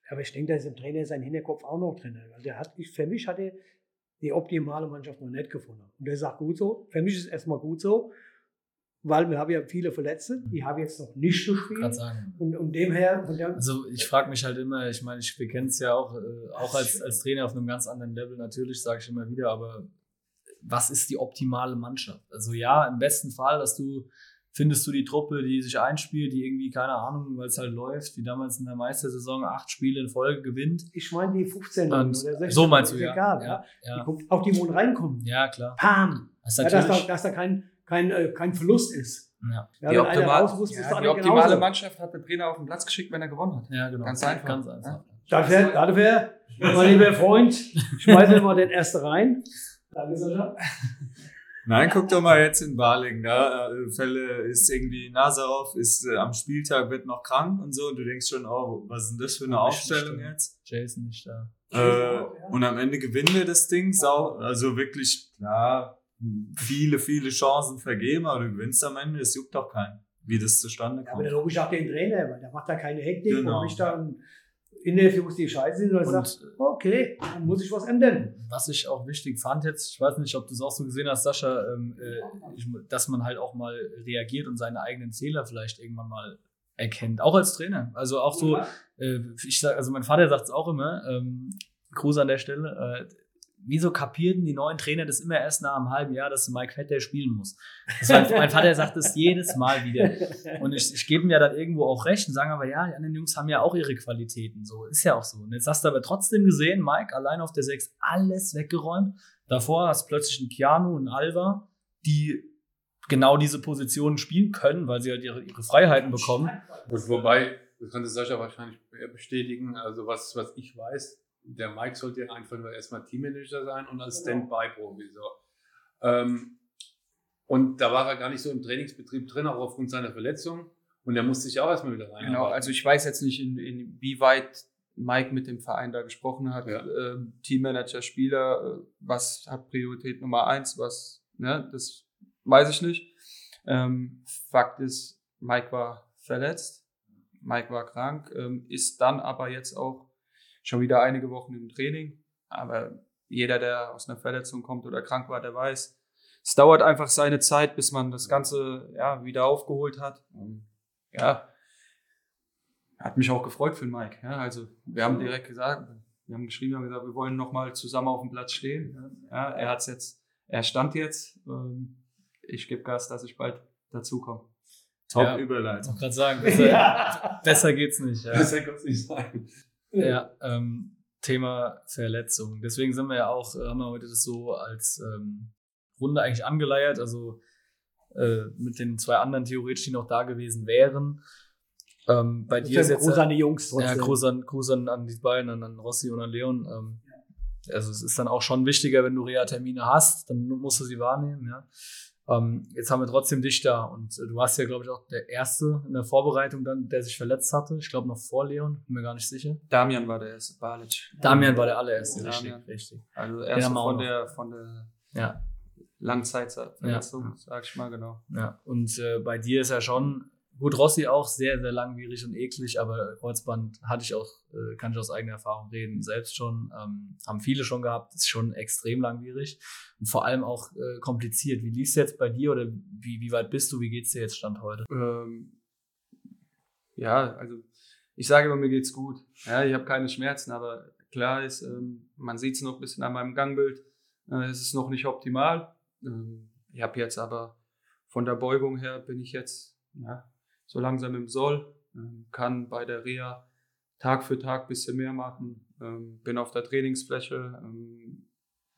Aber ich denke, da ist im Trainer sein Hinterkopf auch noch drin. Weil der hat, ich, für mich hat er die optimale Mannschaft noch nicht gefunden. Und der sagt gut so. Für mich ist es erstmal gut so, weil wir haben ja viele Verletzte, die haben jetzt noch nicht gespielt. sagen. Und, und dem her, der, Also ich frage mich halt immer, ich meine, ich, wir kennen es ja auch, äh, auch als, als Trainer auf einem ganz anderen Level natürlich, sage ich immer wieder, aber was ist die optimale Mannschaft? Also ja, im besten Fall, dass du findest du die Truppe, die sich einspielt, die irgendwie, keine Ahnung, weil es halt läuft, wie damals in der Meistersaison acht Spiele in Folge gewinnt. ich meine die 15 Und oder 16. so meinst du, ja. Egal, ja, Die ja. kommt- auch die, wo reinkommen. ja, klar. Pam! Das Ja, dass, da, dass da kein, kein, äh, kein Verlust ist. ja. Ja, die, optimal, muss, ja, die optimale genauso. Mannschaft hat der Trainer auf den Platz geschickt, wenn er gewonnen hat. ja, genau. Ganz einfach. Ganz einfach. Dafür, dafür, mein lieber Freund, schmeißen wir mal den ersten rein. Danke, Sascha. Nein, guck doch mal jetzt in Balingen. Da äh, Fälle ist irgendwie Nazarov ist äh, am Spieltag wird noch krank und so und du denkst schon, oh, was ist denn das für eine Aufstellung jetzt? Jason nicht da. Äh, und am Ende gewinnen wir das Ding, sau, also wirklich klar, viele, viele Chancen vergeben, aber du gewinnst am Ende, es juckt doch keinen, wie das zustande Ja, aber kommt. dann lobe ich auch den Trainer, weil der macht da keine Hektik Genau. und mich dann Interviews, die scheiße sind, und, Und- sagt, okay, dann muss ich was ändern. Was ich auch wichtig fand jetzt, ich weiß nicht, ob du es auch so gesehen hast, Sascha, ähm, äh, ich, dass man halt auch mal reagiert und seine eigenen Fehler vielleicht irgendwann mal erkennt, auch als Trainer. Also auch so, äh, ich sag, also mein Vater sagt es auch immer, ähm, Gruß an der Stelle, äh, wieso kapierten die neuen Trainer das immer erst nach einem halben Jahr, dass Mike Vetter spielen muss? Mein, mein Vater sagt das jedes Mal wieder. Und ich, ich gebe ihm ja dann irgendwo auch recht und sagen aber, ja, die anderen Jungs haben ja auch ihre Qualitäten. So, ist ja auch so. Und jetzt hast du aber trotzdem gesehen, Mike allein auf der 6 alles weggeräumt. Davor hast du plötzlich einen Keanu und einen Alva, die genau diese Positionen spielen können, weil sie halt ihre, ihre Freiheiten bekommen. Und wobei, das könnte Sascha wahrscheinlich bestätigen, also was, was ich weiß, der Mike sollte ja einfach nur erstmal Teammanager sein und als Standby-Profi. So. Ähm, und da war er gar nicht so im Trainingsbetrieb drin, auch aufgrund seiner Verletzung. Und er musste sich auch erstmal wieder rein. Genau, also ich weiß jetzt nicht, in, inwieweit Mike mit dem Verein da gesprochen hat. Ja. Ähm, Teammanager, Spieler, äh, was hat Priorität Nummer eins, was, ne, das weiß ich nicht. Ähm, Fakt ist, Mike war verletzt, Mike war krank, ähm, ist dann aber jetzt auch schon wieder einige Wochen im Training. Aber jeder, der aus einer Verletzung kommt oder krank war, der weiß, es dauert einfach seine Zeit, bis man das Ganze ja, wieder aufgeholt hat. Ja, hat mich auch gefreut für den Mike. Ja, also wir haben direkt gesagt, wir haben geschrieben, wir haben gesagt, wir wollen nochmal zusammen auf dem Platz stehen. Ja, er hat's jetzt, er stand jetzt. Ähm, ich gebe Gas, dass ich bald dazukomme. Top Ja. Ich Überleitung. wollte gerade sagen, besser, besser geht's nicht. Ja. Kann es nicht sein. Ja, ähm, Thema Verletzung. Deswegen sind wir ja auch, äh, haben wir heute das so als ähm, Runde eigentlich angeleiert, also äh, mit den zwei anderen theoretisch, die noch da gewesen wären. Ähm, bei dir ist jetzt Gruß an die Jungs ja, trotzdem. Gruß an, Gruß an, an die beiden, an, an Rossi und an Leon. Ähm, also es ist dann auch schon wichtiger, wenn du Reha-Termine hast, dann musst du sie wahrnehmen, ja. Ähm, jetzt haben wir trotzdem dich da und äh, du warst ja, glaube ich, auch der Erste in der Vorbereitung dann, der sich verletzt hatte. Ich glaube noch vor Leon, bin mir gar nicht sicher. Damian war der erste, Balic. Damian war der allererste, Damian. richtig, richtig. Also erst von der, von der Ja, Langzeitverletzung, Ja. sag ich mal genau. ja. Und äh, bei dir ist ja schon, gut, Rossi auch sehr, sehr langwierig und eklig, aber Kreuzband hatte ich auch, äh, kann ich aus eigener Erfahrung reden, selbst schon, ähm, haben viele schon gehabt, ist schon extrem langwierig und vor allem auch äh, kompliziert. Wie lief's jetzt bei dir oder wie, wie weit bist du, wie geht's dir jetzt Stand heute? Ähm, ja, also ich sage immer, mir geht's gut. Ja, ich habe keine Schmerzen, aber klar ist, ähm, man sieht es noch ein bisschen an meinem Gangbild. Äh, es ist noch nicht optimal. Ähm, ich habe jetzt aber von der Beugung her bin ich jetzt ja, so langsam im Soll, ähm, kann bei der Reha Tag für Tag ein bisschen mehr machen, ähm, bin auf der Trainingsfläche, ähm,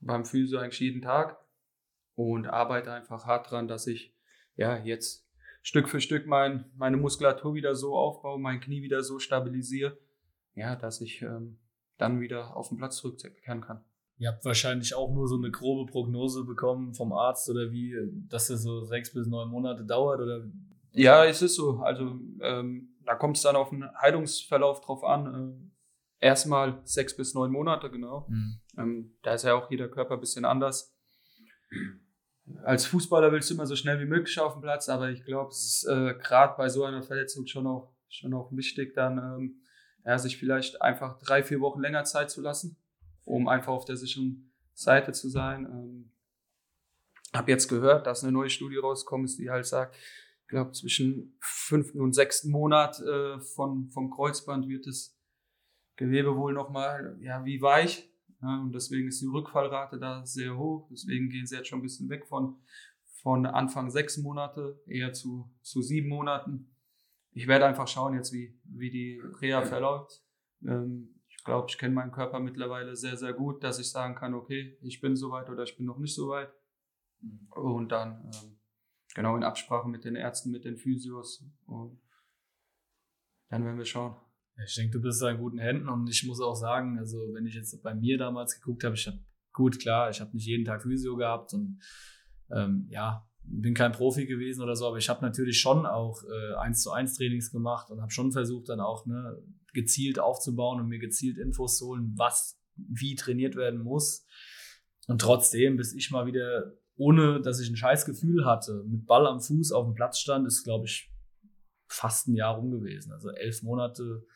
beim Physio eigentlich jeden Tag und arbeite einfach hart dran, dass ich ja jetzt Stück für Stück mein, meine Muskulatur wieder so aufbaue, mein Knie wieder so stabilisiere, ja, dass ich ähm, dann wieder auf den Platz zurückkehren kann. Ihr habt wahrscheinlich auch nur so eine grobe Prognose bekommen vom Arzt oder wie, dass es so sechs bis neun Monate dauert oder Ja, es ist so. Also ähm, da kommt es dann auf den Heilungsverlauf drauf an. Ähm, erstmal sechs bis neun Monate, genau. Hm. Ähm, da ist ja auch jeder Körper ein bisschen anders. Als Fußballer willst du immer so schnell wie möglich auf den Platz, aber ich glaube, es ist äh, gerade bei so einer Verletzung schon auch, schon auch wichtig, dann ähm, ja, sich vielleicht einfach drei, vier Wochen länger Zeit zu lassen, um einfach auf der sicheren Seite zu sein. Ähm, habe jetzt gehört, dass eine neue Studie rauskommt, die halt sagt, glaube, zwischen fünften und sechsten Monat äh, von, vom Kreuzband wird das Gewebe wohl nochmal, ja, wie weich. Ja, und deswegen ist die Rückfallrate da sehr hoch. Deswegen gehen sie jetzt schon ein bisschen weg von, von Anfang sechs Monate eher zu, zu sieben Monaten. Ich werde einfach schauen jetzt, wie, wie die Reha verläuft. Ähm, ich glaube, ich kenne meinen Körper mittlerweile sehr, sehr gut, dass ich sagen kann, okay, ich bin soweit oder ich bin noch nicht so weit. Und dann ähm, genau in Absprache mit den Ärzten, mit den Physios. Und dann werden wir schauen. Ich denke, du bist da in guten Händen und ich muss auch sagen, also wenn ich jetzt bei mir damals geguckt habe, ich habe gut klar, ich habe nicht jeden Tag Physio gehabt und ähm, ja, bin kein Profi gewesen oder so, aber ich habe natürlich schon auch äh, eins zu eins Trainings gemacht und habe schon versucht dann auch ne, gezielt aufzubauen und mir gezielt Infos zu holen, was wie trainiert werden muss. Und trotzdem, bis ich mal wieder, ohne dass ich ein scheiß Gefühl hatte, mit Ball am Fuß auf dem Platz stand, ist, glaube ich, fast ein Jahr rum gewesen. Also elf Monate,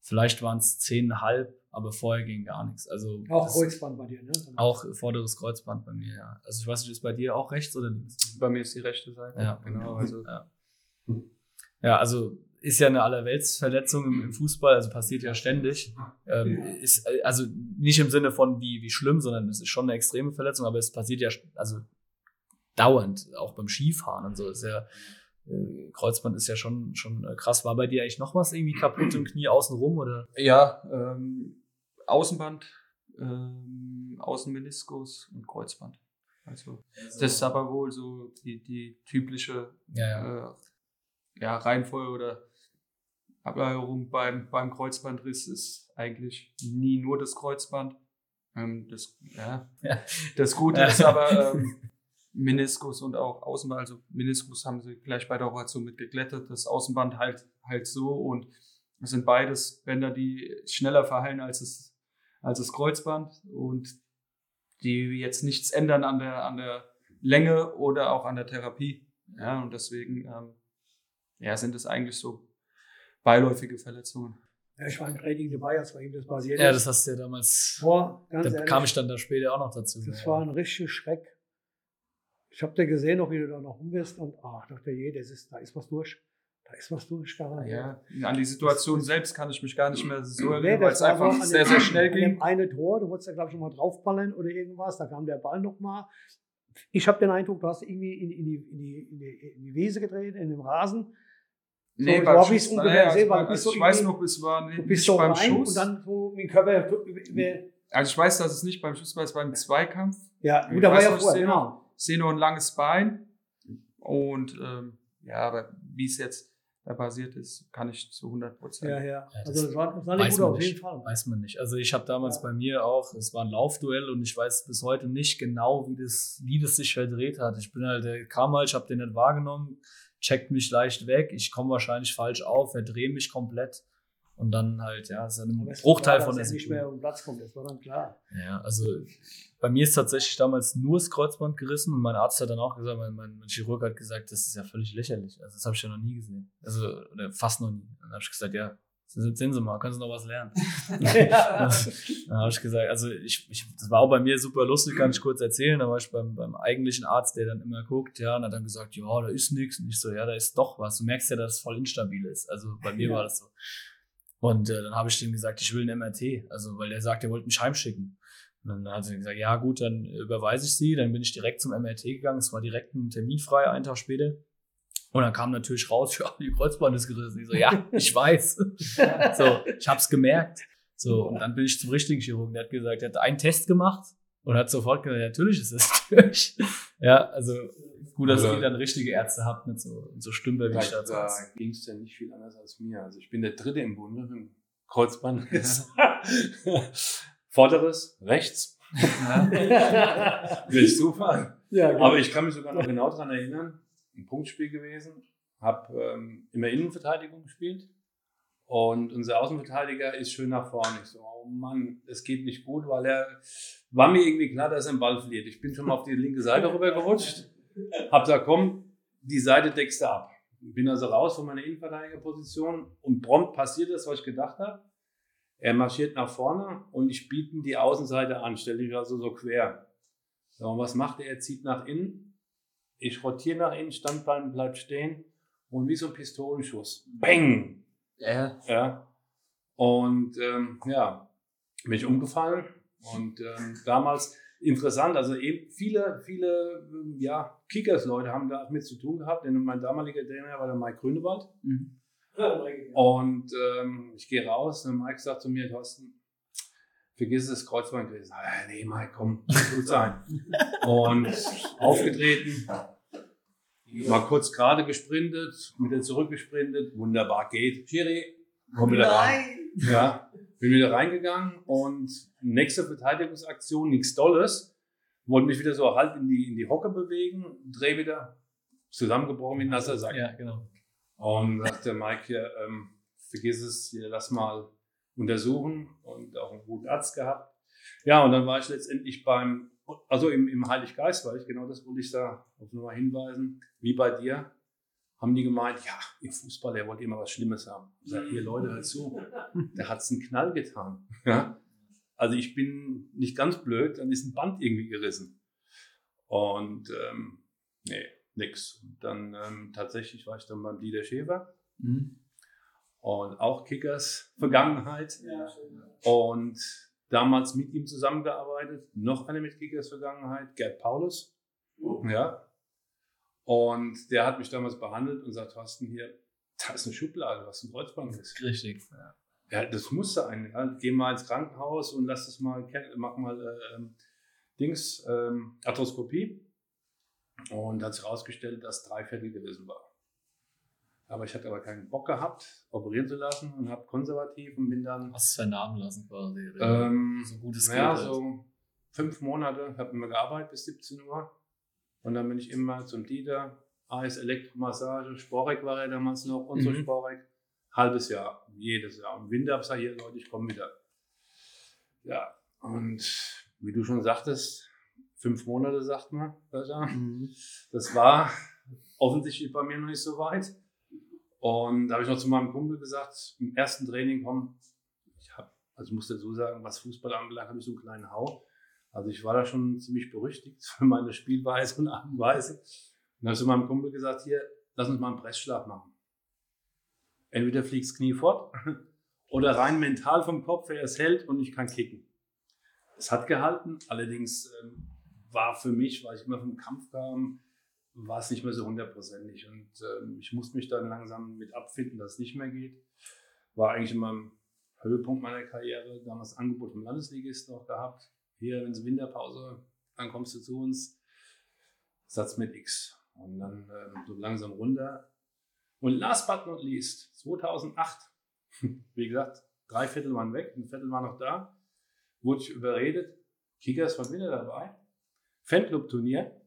vielleicht waren es zehneinhalb, aber vorher ging gar nichts. Also Auch Kreuzband bei dir, ne? auch vorderes Kreuzband bei mir, ja. Also ich weiß nicht, ist bei dir auch rechts oder links? Bei mir ist die rechte Seite. Ja, genau. Also Ja, ja also ist ja eine Allerweltsverletzung im, im Fußball, also passiert ja ständig. Ähm, ist, äh, also nicht im Sinne von wie, wie schlimm, sondern es ist schon eine extreme Verletzung, aber es passiert ja also dauernd, auch beim Skifahren und so. Ist ja, äh, Kreuzband ist ja schon, schon äh, krass. War bei dir eigentlich noch was irgendwie kaputt im Knie außenrum oder? Ja, ähm, Außenband, ähm, Außenmeniskus und Kreuzband. Also das ist aber wohl so die, die typische Ja, ja. äh, ja, Reihenfolge oder Ablagerung beim, beim Kreuzbandriss ist eigentlich nie nur das Kreuzband. Ähm, das, Ja. das Gute ist aber ähm, Meniskus und auch Außenband. Also Meniskus haben sie gleich bei der Operation mit geglättet, das Außenband halt, halt so und es sind beides Bänder, die schneller verheilen als das, als das Kreuzband und die jetzt nichts ändern an der, an der Länge oder auch an der Therapie. Ja, und deswegen ähm, ja, sind es eigentlich so beiläufige Verletzungen. Ja, ich war im Training dabei, als bei ihm das passiert Ja, das hast du ja damals. Boah, ganz Da ehrlich, kam ich dann da später auch noch dazu. das ja. war ein richtiger Schreck. Ich habe dir gesehen, auch wie du da noch rum bist und ach, dachte, je, das ist, da ist was durch. Da ist was durch, garantiert. Ja, an die Situation selbst kann ich mich gar nicht mehr so Nee, erinnern, weil das es einfach sehr, dem- sehr schnell An dem ging. eine Tor, du wolltest ja, glaube ich, schon mal draufballen oder irgendwas, da kam der Ball nochmal. Ich habe den Eindruck, du hast irgendwie in, in, die, in, die, in, die, in die Wiese gedreht, in den Rasen. Nee, So, beim wie es Schuss, naja, sehen, weil also, du bist so ich weiß noch, es war Du nicht bist so beim rein Schuss. und dann so mit dem Körper. Also ich weiß, dass es nicht beim Schuss war, es war beim Zweikampf. Ja, gut, da war ja vorher, genau. Sehe noch ein langes Bein. Und ähm, ja, aber wie es jetzt er basiert ist, kann ich zu 100 Prozent. Ja, ja. Also das war, das war eine gute auf jeden Fall. Weiß man nicht. Also ich habe damals ja. bei mir auch, es war ein Laufduell und ich weiß bis heute nicht genau, wie das, wie das sich verdreht hat. Ich bin halt, der kam halt, ich habe den nicht wahrgenommen, checkt mich leicht weg, ich komme wahrscheinlich falsch auf, verdrehe mich komplett. Und dann halt, ja, ist ein Bruchteil von der Sekunde. nicht mehr um Platz kommt, das war dann klar. Ja, also bei mir ist tatsächlich damals nur das Kreuzband gerissen und mein Arzt hat dann auch gesagt, mein, mein, mein Chirurg hat gesagt, das ist ja völlig lächerlich. Also das habe ich ja noch nie gesehen. Also oder fast noch nie. Dann habe ich gesagt, ja, sehen Sie mal, können Sie noch was lernen. dann habe ich gesagt, also ich, ich, das war auch bei mir super lustig, kann ich kurz erzählen. Da war ich beim, beim eigentlichen Arzt, der dann immer guckt, ja, und hat dann gesagt, ja, da ist nichts. Und ich so, ja, da ist doch was. Du merkst ja, dass es voll instabil ist. Also bei mir ja. war das so. Und äh, dann habe ich dem gesagt, ich will ein MRT. Also, weil der sagt, er wollte mich heimschicken. Und dann hat sie gesagt, ja gut, dann überweise ich sie. Dann bin ich direkt zum MRT gegangen. Es war direkt ein Termin frei, einen Tag später. Und dann kam natürlich raus, ja, die Kreuzband ist gerissen. Ich so, ja, ich weiß. so, ich hab's gemerkt. So, und dann bin ich zum richtigen Chirurgen. Der hat gesagt, er hat einen Test gemacht und hat sofort gesagt, ja, natürlich ist es durch. ja, also gut, dass also, ihr dann richtige Ärzte habt mit so, so Stümper wie ich da, da ging es ja nicht viel anders als mir. Also ich bin der Dritte im Bunde im Kreuzband. Vorderes, rechts. Ja. Durch Zufall. Ja, genau. Aber ich kann mich sogar noch genau daran erinnern, ein Punktspiel gewesen, habe ähm, immer Innenverteidigung gespielt und unser Außenverteidiger ist schön nach vorne. Ich so, oh Mann, es geht nicht gut, weil er war mir irgendwie klar, dass er den Ball verliert. Ich bin schon mal auf die linke Seite rüber gerutscht, hab da komm, die Seite deckst du ab. Bin also raus von meiner Innenverteidigerposition und prompt passiert das, was ich gedacht habe. Er marschiert nach vorne und ich biete ihm die Außenseite an, stelle ich also so quer. So, und was macht er? Er zieht nach innen. Ich rotiere nach innen, Standbein bleibt stehen und wie so ein Pistolenschuss. Bang! Ja. ja. Und ähm, ja, bin ich umgefallen. Und ähm, damals interessant, also eben viele, viele ja, Kickers-Leute haben da mit zu tun gehabt, denn mein damaliger Trainer war der Mike Grünewald. Mhm. Und ähm, ich gehe raus und Mike sagt zu mir, Thorsten, vergiss das Kreuzband gewesen. Ah, nee, Mike, komm, gut sein. und aufgetreten, mal kurz gerade gesprintet, wieder zurückgesprintet, wunderbar geht. Chiri, komm wieder rein. Ja, bin wieder reingegangen und nächste Verteidigungsaktion, nichts Dolles, wollte mich wieder so halt in die, in die Hocke bewegen, dreh wieder zusammengebrochen wie ein nasser Sack. Ja, genau. Und sagte Mike hier, ähm, vergiss es, hier, lass mal untersuchen und auch einen guten Arzt gehabt. Ja, und dann war ich letztendlich beim, also im, im Heiliggeist war ich, genau das wollte ich da auf nochmal hinweisen, wie bei dir, haben die gemeint, ja, ihr Fußballer, ihr wollt immer was Schlimmes haben. Ich sage, ihr Leute, hört zu, der hat's einen Knall getan. Ja? Also ich bin nicht ganz blöd, dann ist ein Band irgendwie gerissen. Und ähm, nee, nix. Und dann ähm, tatsächlich war ich dann beim Dieter Schäfer. Mhm. Und auch Kickers Vergangenheit. Ja, und damals mit ihm zusammengearbeitet. Noch eine mit Kickers Vergangenheit, Gerd Paulus. Uh. Ja. Und der hat mich damals behandelt und sagt, Thorsten, hier, da ist eine Schublade, was ein Kreuzband ist. Richtig. Ja. Ja, das muss sein. Ja. Geh mal ins Krankenhaus und lass es mal, mach mal äh, ähm, Dings, ähm, Arthroskopie. Und hat sich herausgestellt, dass drei Viertel gewesen war. Aber ich hatte aber keinen Bock gehabt, operieren zu lassen und habe konservativ und bin dann. Hast du vernahmen lassen quasi? Ähm, so gutes Ja, so fünf Monate, habe immer gearbeitet bis 17 Uhr. Und dann bin ich immer zum Dieter, AS Elektromassage, Sporek war er damals noch, und so mhm. Sporek. Halbes Jahr, jedes Jahr. Im Winter habe ich gesagt, hier Leute, ich komme wieder. Ja, und wie du schon sagtest, fünf Monate, sagt man. Mhm. Das war offensichtlich bei mir noch nicht so weit. Und da habe ich noch zu meinem Kumpel gesagt, im ersten Training, komm, ich habe, also ich muss dazu sagen, was Fußball anbelangt, habe ich so einen kleinen Hau. Also ich war da schon ziemlich berüchtigt für meine Spielweise und Art und Weise. Und dann habe ich zu meinem Kumpel gesagt, hier, lass uns mal einen Pressschlag machen. Entweder fliegst Knie fort oder rein mental vom Kopf, wer es hält und ich kann kicken. Es hat gehalten, allerdings ähm, war für mich, weil ich immer vom Kampf kam, war es nicht mehr so hundertprozentig. Und ähm, ich musste mich dann langsam mit abfinden, dass es nicht mehr geht. War eigentlich immer am Höhepunkt meiner Karriere, damals Angebot vom Landesligisten auch gehabt. Hier, wenn es Winterpause, dann kommst du zu uns, Satz mit X. Und dann ähm, so langsam runter. Und last but not least, 2008, wie gesagt, drei Viertel waren weg, ein Viertel war noch da, wurde ich überredet, Kickers waren wieder dabei, Fanclub-Turnier,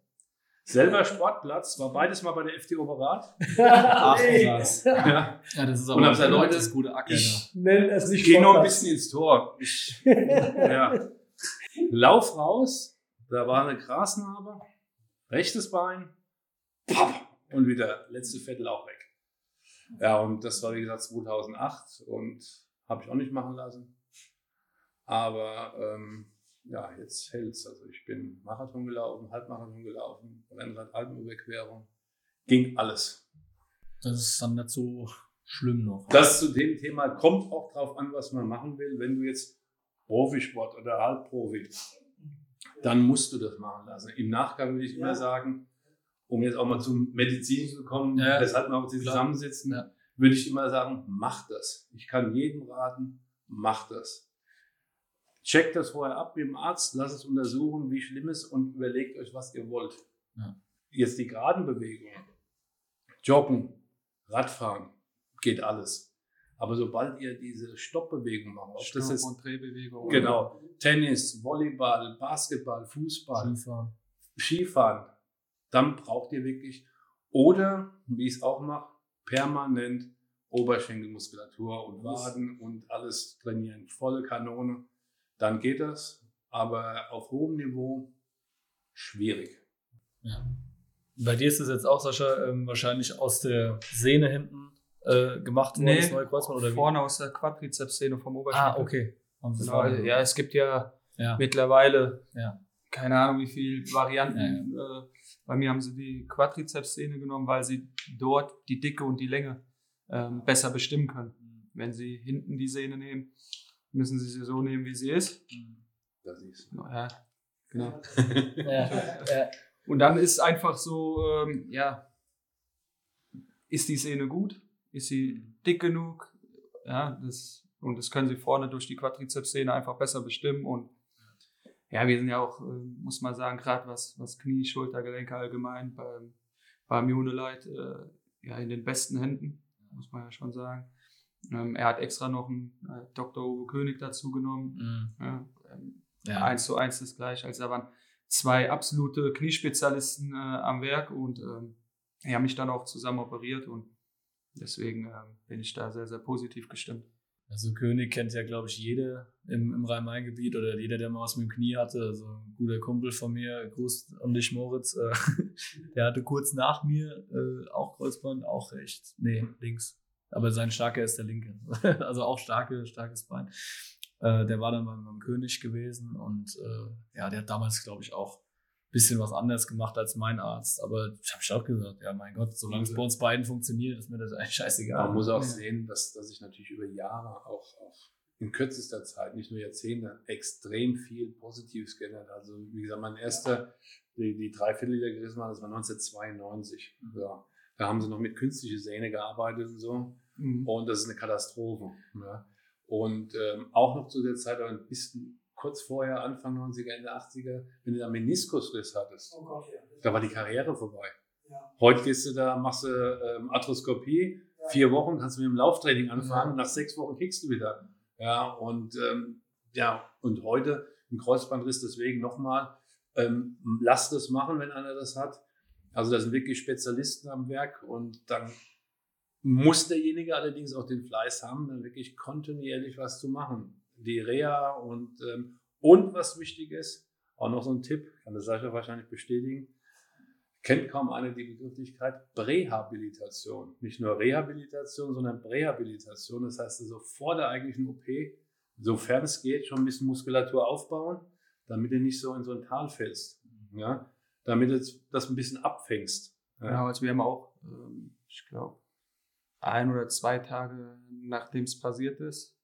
selber Sportplatz, war beides mal bei der FD Oberat. Ach, krass. Ja. Ja, das ist Und hab gesagt, Leute, das gute Acker. Ich Nenn es nicht Ich gehe noch ein bisschen ins Tor. Ich, ja. Lauf raus, da war eine Grasnarbe, rechtes Bein, pop, und wieder letzte Viertel auch weg. Ja, und das war wie gesagt 2008 und habe ich auch nicht machen lassen. Aber ähm, ja, jetzt hält's. Also ich bin Marathon gelaufen, Halbmarathon gelaufen, Rennrad Alpenüberquerung. Ging alles. Das ist dann nicht so schlimm noch. Das zu dem Thema kommt auch drauf an, was man machen will. Wenn du jetzt Profisport oder Halbprofi, dann musst du das machen lassen. Im Nachgang will ich immer sagen, um jetzt auch mal zum Medizin zu kommen, Ja, weshalb wir auch zusammensitzen, Ja. würde ich immer sagen, mach das. Ich kann jedem raten, mach das. Checkt das vorher ab mit dem Arzt, lasst es untersuchen, wie schlimm es ist und überlegt euch, was ihr wollt. Ja. Jetzt die geraden Bewegungen. Joggen, Radfahren, geht alles. Aber sobald ihr diese Stoppbewegung macht, ob das Stopp- ist und Drehbewegung. genau Tennis, Volleyball, Basketball, Fußball, Skifahren. Skifahren, dann braucht ihr wirklich oder wie ich es auch mache, permanent Oberschenkelmuskulatur und Waden und alles trainieren, volle Kanone, dann geht das. Aber auf hohem Niveau schwierig. Ja. Bei dir ist es jetzt auch, Sascha, ähm, wahrscheinlich aus der Sehne hinten äh, gemacht worden, Nee, das neue Kreuzband oder wie? vorne aus der Quadrizepssehne vom Oberschenkel. Ah, okay. Genau, ja, es gibt ja, Ja. mittlerweile Ja. keine Ahnung wie viele Varianten. Äh, bei mir haben sie die Quadrizepssehne genommen, weil sie dort die Dicke und die Länge ähm, besser bestimmen können. Wenn sie hinten die Sehne nehmen, müssen sie sie so nehmen, wie sie ist. Das ist Ja, genau. ja, ja. Und dann ist einfach so, ähm, ja, ist die Sehne gut? Ist sie dick genug? Ja, das, und das können sie vorne durch die Quadrizepssehne einfach besser bestimmen. Und ja, wir sind ja auch, äh, muss man sagen, gerade was, was Knie, Schultergelenke allgemein beim, beim Unilight, äh, ja, in den besten Händen, muss man ja schon sagen. Ähm, er hat extra noch einen äh, Dr. Uwe König dazu genommen. Mhm. Ja, ähm, ja. eins zu eins das gleich. Also da waren zwei absolute Kniespezialisten äh, am Werk und ähm, die haben mich dann auch zusammen operiert und deswegen ähm, bin ich da sehr, sehr positiv gestimmt. Also König kennt ja, glaube ich, jeder im, im Rhein-Main-Gebiet oder jeder, der mal was mit dem Knie hatte. Also ein guter Kumpel von mir, Gruß an dich, Moritz, äh, der hatte kurz nach mir äh, auch Kreuzband, auch rechts. Nee, links. Aber sein starker ist der linke. also auch starke, starkes Bein. Äh, der war dann beim, beim König gewesen und äh, ja, der hat damals, glaube ich, auch ein bisschen was anderes gemacht als mein Arzt. Aber ich habe ich auch gesagt, ja mein Gott, solange es bei uns beiden funktioniert, ist mir das eigentlich scheißegal. Man muss auch sehen, dass, dass sich natürlich über Jahre auch, auch in kürzester Zeit, nicht nur Jahrzehnte, extrem viel Positives geändert. hat. Also wie gesagt, mein erster, die, die Dreiviertel, die da gerissen waren, das war 1992. Ja. Da haben sie noch mit künstlicher Sehne gearbeitet und so. Mhm. Und das ist eine Katastrophe. Ja. Und ähm, auch noch zu der Zeit, aber ein bisschen kurz vorher, Anfang 90er, Ende 80er, wenn du da Meniskusriss hattest, Oh Gott, ja. da war die Karriere vorbei. Ja. Heute gehst du da, machst du ähm, Arthroskopie, vier Wochen kannst du mit dem Lauftraining anfangen, nach sechs Wochen kickst du wieder. Ja, und ähm, ja, und heute ein Kreuzbandriss, deswegen nochmal, ähm, lass das machen, wenn einer das hat. Also da sind wirklich Spezialisten am Werk und dann muss derjenige allerdings auch den Fleiß haben, dann wirklich kontinuierlich was zu machen. Die Reha und, ähm, und was wichtig ist, auch noch so ein Tipp, kann der Sascha wahrscheinlich bestätigen, kennt kaum einer die Begrifflichkeit Prähabilitation. Nicht nur Rehabilitation, sondern Prähabilitation. Das heißt also vor der eigentlichen OP, sofern es geht, schon ein bisschen Muskulatur aufbauen, damit du nicht so in so ein Tal fällst. Ja? Damit du das ein bisschen abfängst. Genau, also wir haben auch, ähm, ich glaube, ein oder zwei Tage nachdem es passiert ist,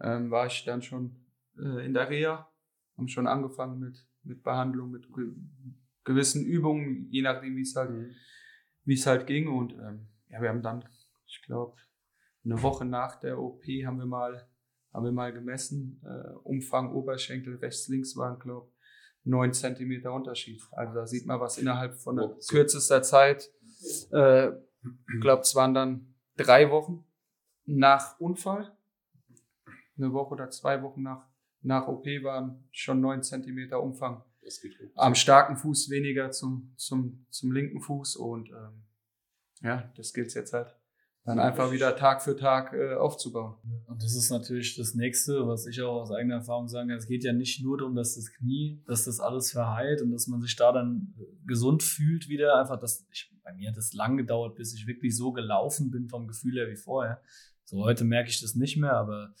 ähm, war ich dann schon äh, in der Reha, haben schon angefangen mit, mit Behandlung, mit ge gewissen Übungen, je nachdem, wie es halt, wie es halt ging. Und ähm, ja, wir haben dann, ich glaube, eine Woche nach der OP haben wir mal, haben wir mal gemessen. Äh, Umfang Oberschenkel rechts, links waren, glaube neun Zentimeter Unterschied. Also da sieht man, was innerhalb von einer Ruckzuck. kürzester Zeit äh, Ich glaube, es waren dann drei Wochen nach Unfall. Eine Woche oder zwei Wochen nach, nach OP waren schon neun Zentimeter Umfang. Am starken Fuß weniger zum, zum, zum linken Fuß und ähm, ja, das gilt jetzt halt dann einfach wieder Tag für Tag äh, aufzubauen. Und das ist natürlich das Nächste, was ich auch aus eigener Erfahrung sagen kann. Es geht ja nicht nur darum, dass das Knie, dass das alles verheilt und dass man sich da dann gesund fühlt wieder. Einfach, dass ich, bei mir hat es lang gedauert, bis ich wirklich so gelaufen bin vom Gefühl her wie vorher. So heute merke ich das nicht mehr, aber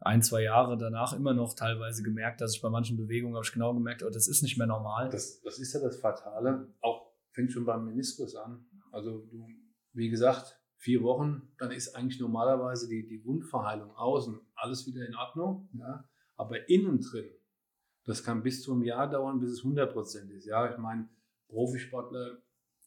ein, zwei Jahre danach immer noch teilweise gemerkt, dass ich bei manchen Bewegungen habe ich genau gemerkt, oh, das ist nicht mehr normal. Das, das ist ja das Fatale. Auch fängt schon beim Meniskus an. Also du, wie gesagt, vier Wochen, dann ist eigentlich normalerweise die, die Wundverheilung außen alles wieder in Ordnung. Ja? Aber innen drin, das kann bis zu einem Jahr dauern, bis es 100% ist. Ja, ich meine, Profisportler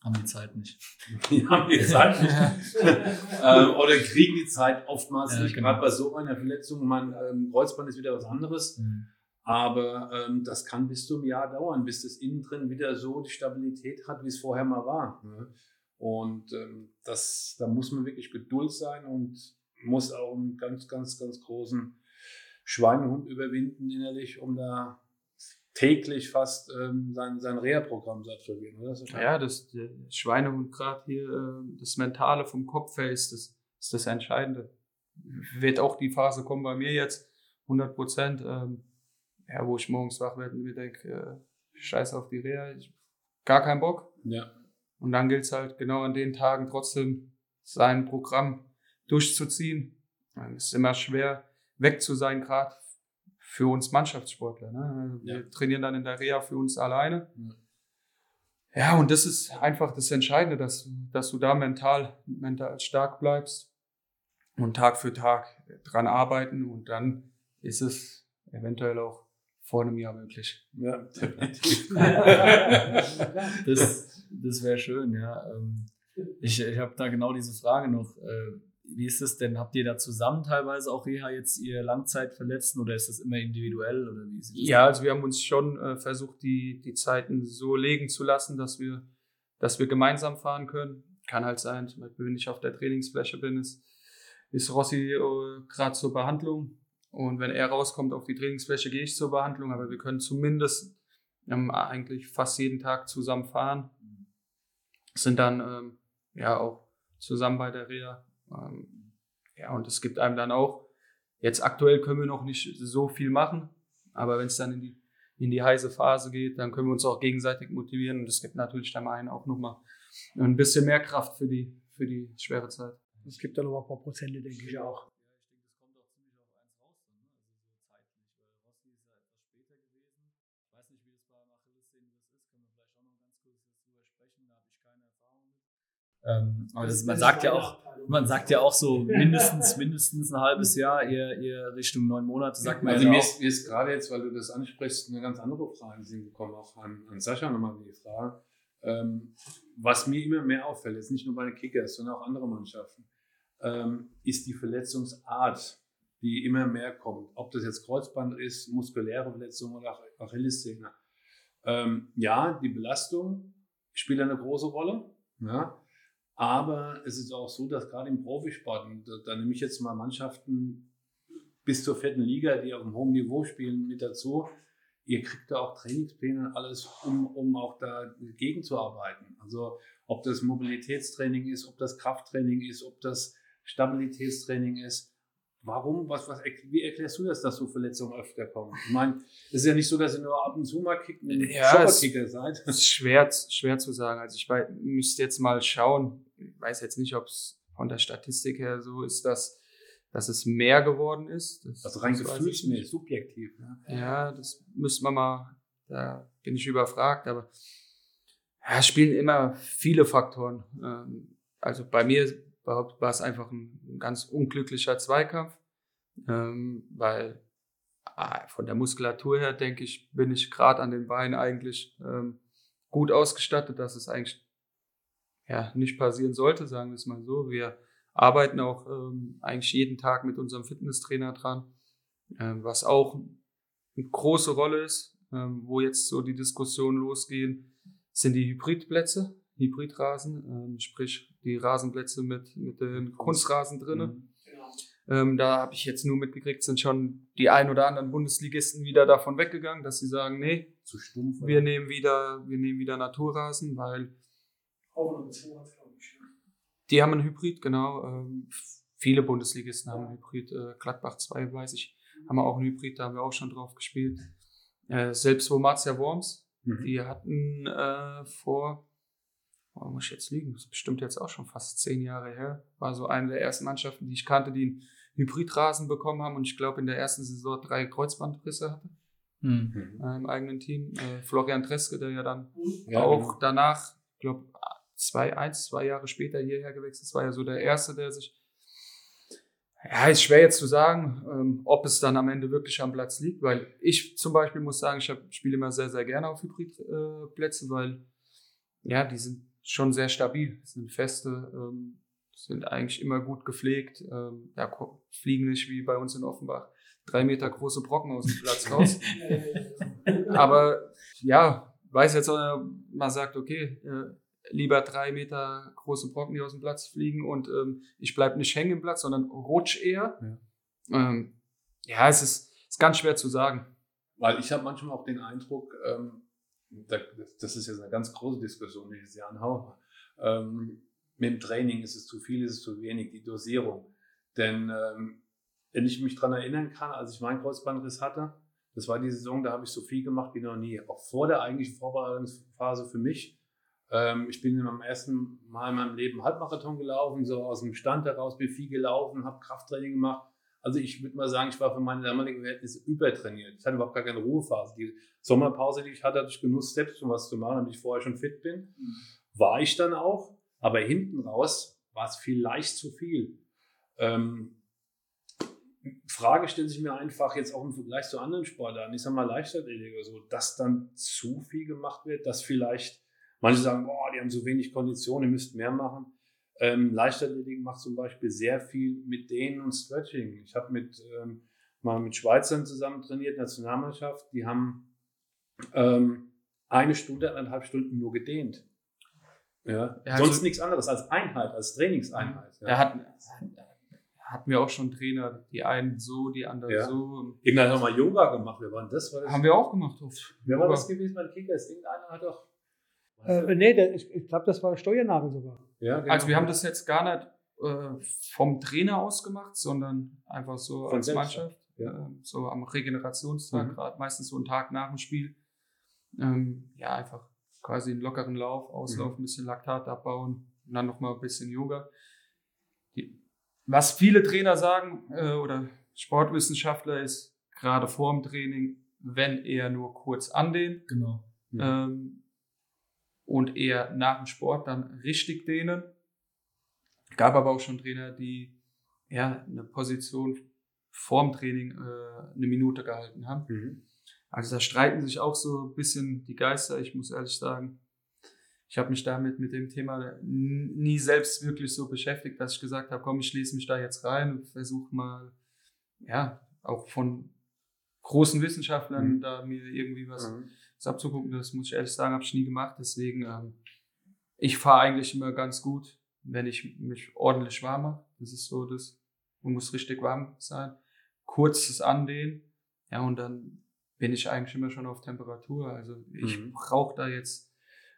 haben die Zeit nicht. Die haben die Zeit nicht. ähm, oder kriegen die Zeit oftmals ja, nicht. Genau. Gerade bei so einer Verletzung, mein ähm, Kreuzband ist wieder was anderes. Mhm. Aber ähm, das kann bis zu einem Jahr dauern, bis das innen drin wieder so die Stabilität hat, wie es vorher mal war. Ne? Und ähm, das, da muss man wirklich Geduld sein und muss auch einen ganz, ganz, ganz großen Schweinehund überwinden innerlich, um da täglich fast ähm, sein, sein Reha-Programm zu absolvieren. Oder? Das ja, das, das Schweinehund gerade hier, äh, das Mentale vom Kopf her ist das, ist das Entscheidende. Wird auch die Phase kommen bei mir jetzt, 100 Prozent, ähm, ja, wo ich morgens wach werde und mir denke, äh, scheiß auf die Reha, ich, gar keinen Bock. Ja. Und dann gilt es halt genau an den Tagen trotzdem sein Programm durchzuziehen. Es ist immer schwer, weg zu sein, gerade für uns Mannschaftssportler. Ne? Wir ja. trainieren dann in der Reha für uns alleine. Ja. ja, und das ist einfach das Entscheidende, dass, dass du da mental, mental stark bleibst und Tag für Tag dran arbeiten und dann ist es eventuell auch vor einem Jahr möglich. Ja, definitiv. das das wäre schön, ja. Ähm, ich ich habe da genau diese Frage noch. Äh, wie ist es denn? Habt ihr da zusammen teilweise auch Reha jetzt ihr Langzeitverletzten oder ist das immer individuell oder wie ist Ja, also wir haben uns schon äh, versucht, die, die Zeiten so legen zu lassen, dass wir, dass wir gemeinsam fahren können. Kann halt sein, zum Beispiel, wenn ich auf der Trainingsfläche bin, ist, ist Rossi äh, gerade zur Behandlung. Und wenn er rauskommt auf die Trainingsfläche, gehe ich zur Behandlung. Aber wir können zumindest ähm, eigentlich fast jeden Tag zusammen fahren. Sind dann ähm, ja auch zusammen bei der Reha. Ähm, ja, und es gibt einem dann auch, jetzt aktuell können wir noch nicht so viel machen, aber wenn es dann in die, in die heiße Phase geht, dann können wir uns auch gegenseitig motivieren und es gibt natürlich dann einen auch nochmal ein bisschen mehr Kraft für die, für die schwere Zeit. Es gibt dann noch ein paar Prozente, denke ich auch. Ähm, aber das, man sagt ja auch, man sagt ja auch so mindestens, mindestens ein halbes Jahr, eher, eher Richtung neun Monate, sagt man also ja mir ist, mir ist gerade jetzt, weil du das ansprichst, eine ganz andere Frage sind gekommen, auch an, an Sascha nochmal die Frage. Ähm, was mir immer mehr auffällt, jetzt nicht nur bei den Kickers, sondern auch andere Mannschaften, ähm, ist die Verletzungsart, die immer mehr kommt. Ob das jetzt Kreuzband ist, muskuläre Verletzung oder Achillessehne. Ähm, ja, die Belastung spielt eine große Rolle. Ja. Aber es ist auch so, dass gerade im Profisport, da, da nehme ich jetzt mal Mannschaften bis zur vierten Liga, die auf einem hohen Niveau spielen, mit dazu. Ihr kriegt da auch Trainingspläne und alles, um, um auch dagegen zu arbeiten. Also ob das Mobilitätstraining ist, ob das Krafttraining ist, ob das Stabilitätstraining ist. Warum? Was, was, wie erklärst du das, dass so Verletzungen öfter kommen? Ich meine, es ist ja nicht so, dass ihr nur ab und zu mal kicken, ja, Schopperkicker seid. Das ist schwer, schwer zu sagen. Also ich weiß, müsste jetzt mal schauen. Ich weiß jetzt nicht, ob es von der Statistik her so ist, dass, dass es mehr geworden ist. Das, also rein gefühlsmäßig, subjektiv. Ne? Ja, das müsste man mal, da bin ich überfragt, aber ja, es spielen immer viele Faktoren. Ähm, also bei mir behauptet, war es einfach ein, ein ganz unglücklicher Zweikampf, ähm, weil ah, von der Muskulatur her, denke ich, bin ich gerade an den Beinen eigentlich ähm, gut ausgestattet, dass es eigentlich ja, nicht passieren sollte, sagen wir es mal so. Wir arbeiten auch ähm, eigentlich jeden Tag mit unserem Fitnesstrainer dran, ähm, was auch eine große Rolle ist, ähm, wo jetzt so die Diskussionen losgehen, sind die Hybridplätze. Hybridrasen, ähm, sprich die Rasenplätze mit, mit den Kunstrasen drinnen. Mhm. Ähm, da habe ich jetzt nur mitgekriegt, sind schon die ein oder anderen Bundesligisten wieder davon weggegangen, dass sie sagen, nee, zu stumpf, wir nehmen wieder, wir nehmen wieder Naturrasen, weil die haben einen Hybrid, genau. Ähm, viele Bundesligisten haben einen Hybrid. Äh, Gladbach 2, weiß ich, haben wir auch einen Hybrid, da haben wir auch schon drauf gespielt. Äh, selbst wo Marzia Worms, mhm. die hatten äh, vor oh, muss ich jetzt liegen, das ist bestimmt jetzt auch schon fast zehn Jahre her, war so eine der ersten Mannschaften, die ich kannte, die einen Hybridrasen bekommen haben und ich glaube in der ersten Saison drei Kreuzbandrisse hatte. Mhm. Äh, Im eigenen Team. Äh, Florian Treske, der ja dann ja, auch genau. danach, ich glaube, zwei, eins, zwei Jahre später hierher gewechselt ist, war ja so der erste, der sich ja, ist schwer jetzt zu sagen, ähm, ob es dann am Ende wirklich am Platz liegt, weil ich zum Beispiel muss sagen, ich spiele immer sehr, sehr gerne auf Hybridplätze, äh, weil ja, die sind schon sehr stabil. sind feste, ähm, sind eigentlich immer gut gepflegt. Ähm, ja, fliegen nicht wie bei uns in Offenbach drei Meter große Brocken aus dem Platz raus. Aber ja, weiß jetzt, man sagt, okay, äh, lieber drei Meter große Brocken, die aus dem Platz fliegen und ähm, ich bleib nicht hängen im Platz, sondern rutsch eher. Ja, ähm, ja es ist, ist ganz schwer zu sagen. Weil ich habe manchmal auch den Eindruck, ähm, das ist jetzt eine ganz große Diskussion, die ich hier anhaue. Ähm, mit dem Training ist es zu viel, ist es zu wenig, die Dosierung. Denn ähm, wenn ich mich daran erinnern kann, als ich meinen Kreuzbandriss hatte, das war die Saison, da habe ich so viel gemacht wie noch nie. Auch vor der eigentlichen Vorbereitungsphase für mich. Ähm, ich bin am ersten Mal in meinem Leben Halbmarathon gelaufen, so aus dem Stand heraus, bin viel gelaufen, habe Krafttraining gemacht also ich würde mal sagen, ich war für meine damaligen Verhältnisse übertrainiert. Ich hatte überhaupt gar keine Ruhephase. Die Sommerpause, die ich hatte, hatte ich genug Steps, um was zu machen, damit ich vorher schon fit bin. Mhm. War ich dann auch. Aber hinten raus war es vielleicht zu viel. Ähm, Frage stellt sich mir einfach jetzt auch im Vergleich zu anderen Sportarten, ich sag mal Leichtathletik oder so, dass dann zu viel gemacht wird, dass vielleicht manche sagen, boah, die haben so wenig Konditionen, ihr müsst mehr machen. Ähm, Leichtathletik macht zum Beispiel sehr viel mit Dehnen und Stretching. Ich habe mit, ähm, mal mit Schweizern zusammen trainiert, Nationalmannschaft, die haben ähm, eine Stunde, eineinhalb Stunden nur gedehnt. Ja, ja sonst also, nichts anderes als Einheit, als Trainingseinheit. Ja. Er hat, hatten wir auch schon Trainer, die einen so, die anderen ja. so. Haben wir mal Yoga gemacht. Wir waren das, war das haben wir auch gemacht. Wer war das gewesen bei Kickers? Irgendeiner hat doch. Äh, nee, der, ich, ich glaube, das war Steuernadel sogar. Ja, genau. Also wir haben das jetzt gar nicht äh, vom Trainer aus gemacht, sondern einfach so Von als selbst. Mannschaft. Ja. Äh, so am Regenerationstag, mhm. gerade meistens so einen Tag nach dem Spiel. Ähm, ja, einfach quasi einen lockeren Lauf, Auslauf, mhm. ein bisschen Laktat abbauen und dann nochmal ein bisschen Yoga. Die, was viele Trainer sagen äh, oder Sportwissenschaftler ist, gerade vor dem Training, wenn er nur kurz andehnt. Genau. Mhm. Ähm, und eher nach dem Sport dann richtig dehnen. Gab aber auch schon Trainer, die ja eine Position vorm Training äh, eine Minute gehalten haben. Mhm. Also da streiten sich auch so ein bisschen die Geister. Ich muss ehrlich sagen, ich habe mich damit mit dem Thema nie selbst wirklich so beschäftigt, dass ich gesagt habe, komm, ich schließe mich da jetzt rein und versuche mal, ja, auch von großen Wissenschaftlern mhm. da mir irgendwie was mhm das abzugucken, das muss ich ehrlich sagen, habe ich nie gemacht. Deswegen, ähm, ich fahre eigentlich immer ganz gut, wenn ich mich ordentlich warm mache. Das ist so das, man muss richtig warm sein. Kurzes Andehnen, ja, und dann bin ich eigentlich immer schon auf Temperatur. Also ich mhm. brauche da jetzt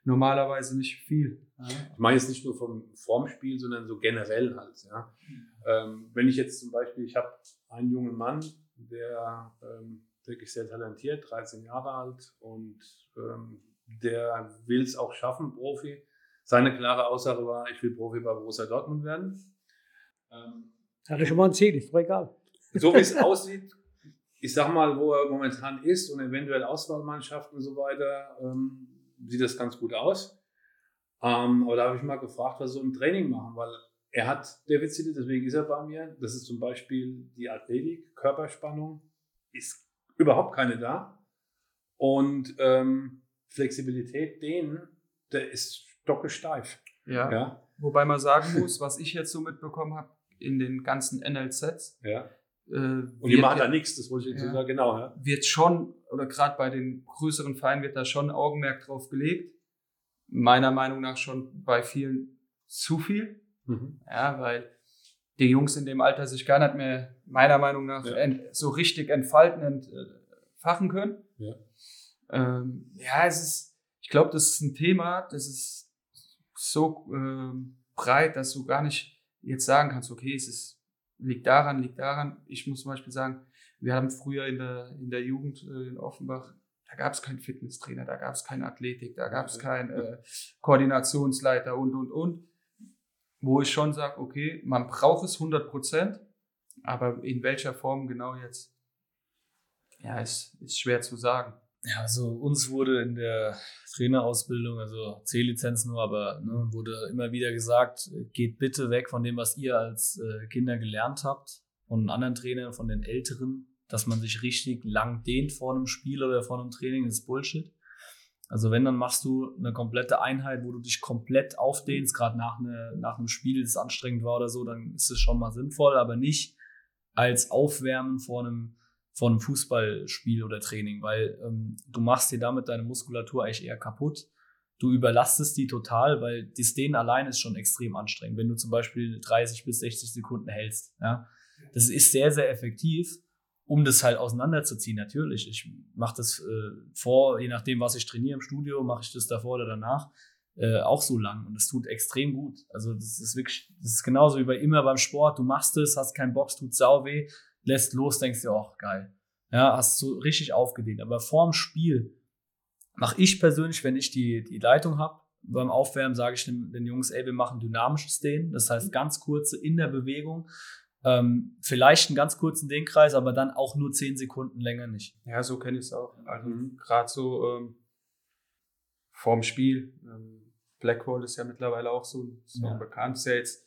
normalerweise nicht viel. Ja. Ich meine jetzt nicht nur vom Formspiel, sondern so generell halt. Ja. Mhm. Ähm, wenn ich jetzt zum Beispiel, ich habe einen jungen Mann, der ähm, wirklich sehr talentiert, 13 Jahre alt und ähm, der will es auch schaffen, Profi. Seine klare Aussage war, ich will Profi bei Borussia Dortmund werden. Ähm, Hatte schon mal ein Ziel, ist doch egal. So wie es aussieht, ich sag mal, wo er momentan ist und eventuell Auswahlmannschaften und so weiter, ähm, sieht das ganz gut aus. Ähm, aber da habe ich mal gefragt, was so ein Training machen, weil er hat Defizite, deswegen ist er bei mir. Das ist zum Beispiel die Athletik, Körperspannung ist überhaupt keine da. Und ähm, Flexibilität, denen, der ist stockesteif. Ja. ja. Wobei man sagen muss, was ich jetzt so mitbekommen habe in den ganzen NLZs. Ja. Äh, und die machen da nichts, das wollte ich ja, sagen, genau. Ja. Wird schon, oder gerade bei den größeren Vereinen wird da schon Augenmerk drauf gelegt. meiner Meinung nach schon bei vielen zu viel. Mhm. Ja, weil die Jungs in dem Alter sich gar nicht mehr, meiner Meinung nach, ja. so richtig entfalten und äh, fachen können. Ja, ähm, ja es ist, ich glaube, das ist ein Thema, das ist so ähm, breit, dass du gar nicht jetzt sagen kannst, okay, es ist, liegt daran, liegt daran. Ich muss zum Beispiel sagen, wir haben früher in der, in der Jugend äh, in Offenbach, da gab es keinen Fitnesstrainer, da gab es keine Athletik, da gab es keinen äh, Koordinationsleiter und, und, und. Wo ich schon sage, okay, man braucht es 100 Prozent, aber in welcher Form genau jetzt, ja, ist, ist schwer zu sagen. Ja, also uns wurde in der Trainerausbildung, also C-Lizenz nur, aber ne, wurde immer wieder gesagt, geht bitte weg von dem, was ihr als äh, Kinder gelernt habt, von anderen Trainern, von den Älteren, dass man sich richtig lang dehnt vor einem Spiel oder vor einem Training, ist Bullshit. Also wenn, dann machst du eine komplette Einheit, wo du dich komplett aufdehnst, gerade nach, eine, nach einem Spiel, das anstrengend war oder so, dann ist es schon mal sinnvoll, aber nicht als Aufwärmen vor einem von einem Fußballspiel oder Training, weil ähm, du machst dir damit deine Muskulatur eigentlich eher kaputt. Du überlastest die total, weil das Dehnen allein ist schon extrem anstrengend, wenn du zum Beispiel 30 bis 60 Sekunden hältst. Ja? Das ist sehr, sehr effektiv, um das halt auseinanderzuziehen. Natürlich, ich mache das äh, vor, je nachdem, was ich trainiere im Studio, mache ich das davor oder danach. Äh, auch so lang und es tut extrem gut. Also das ist wirklich, das ist genauso wie bei immer beim Sport. Du machst es, hast keinen Bock, tut sau weh, lässt los, denkst dir, oh, geil. Ja, hast du richtig aufgedehnt. Aber vorm Spiel mache ich persönlich, wenn ich die, die Leitung habe, beim Aufwärmen sage ich den, den, Jungs, ey, wir machen dynamisches Dehnen. Das heißt, ganz kurze in der Bewegung. Ähm, vielleicht einen ganz kurzen Dehnkreis, aber dann auch nur zehn Sekunden länger nicht. Ja, so kenne ich es auch. Also mhm. gerade so ähm, vorm Spiel. Ähm, Blackwall ist ja mittlerweile auch so, so ja. bekannt. Ist ja jetzt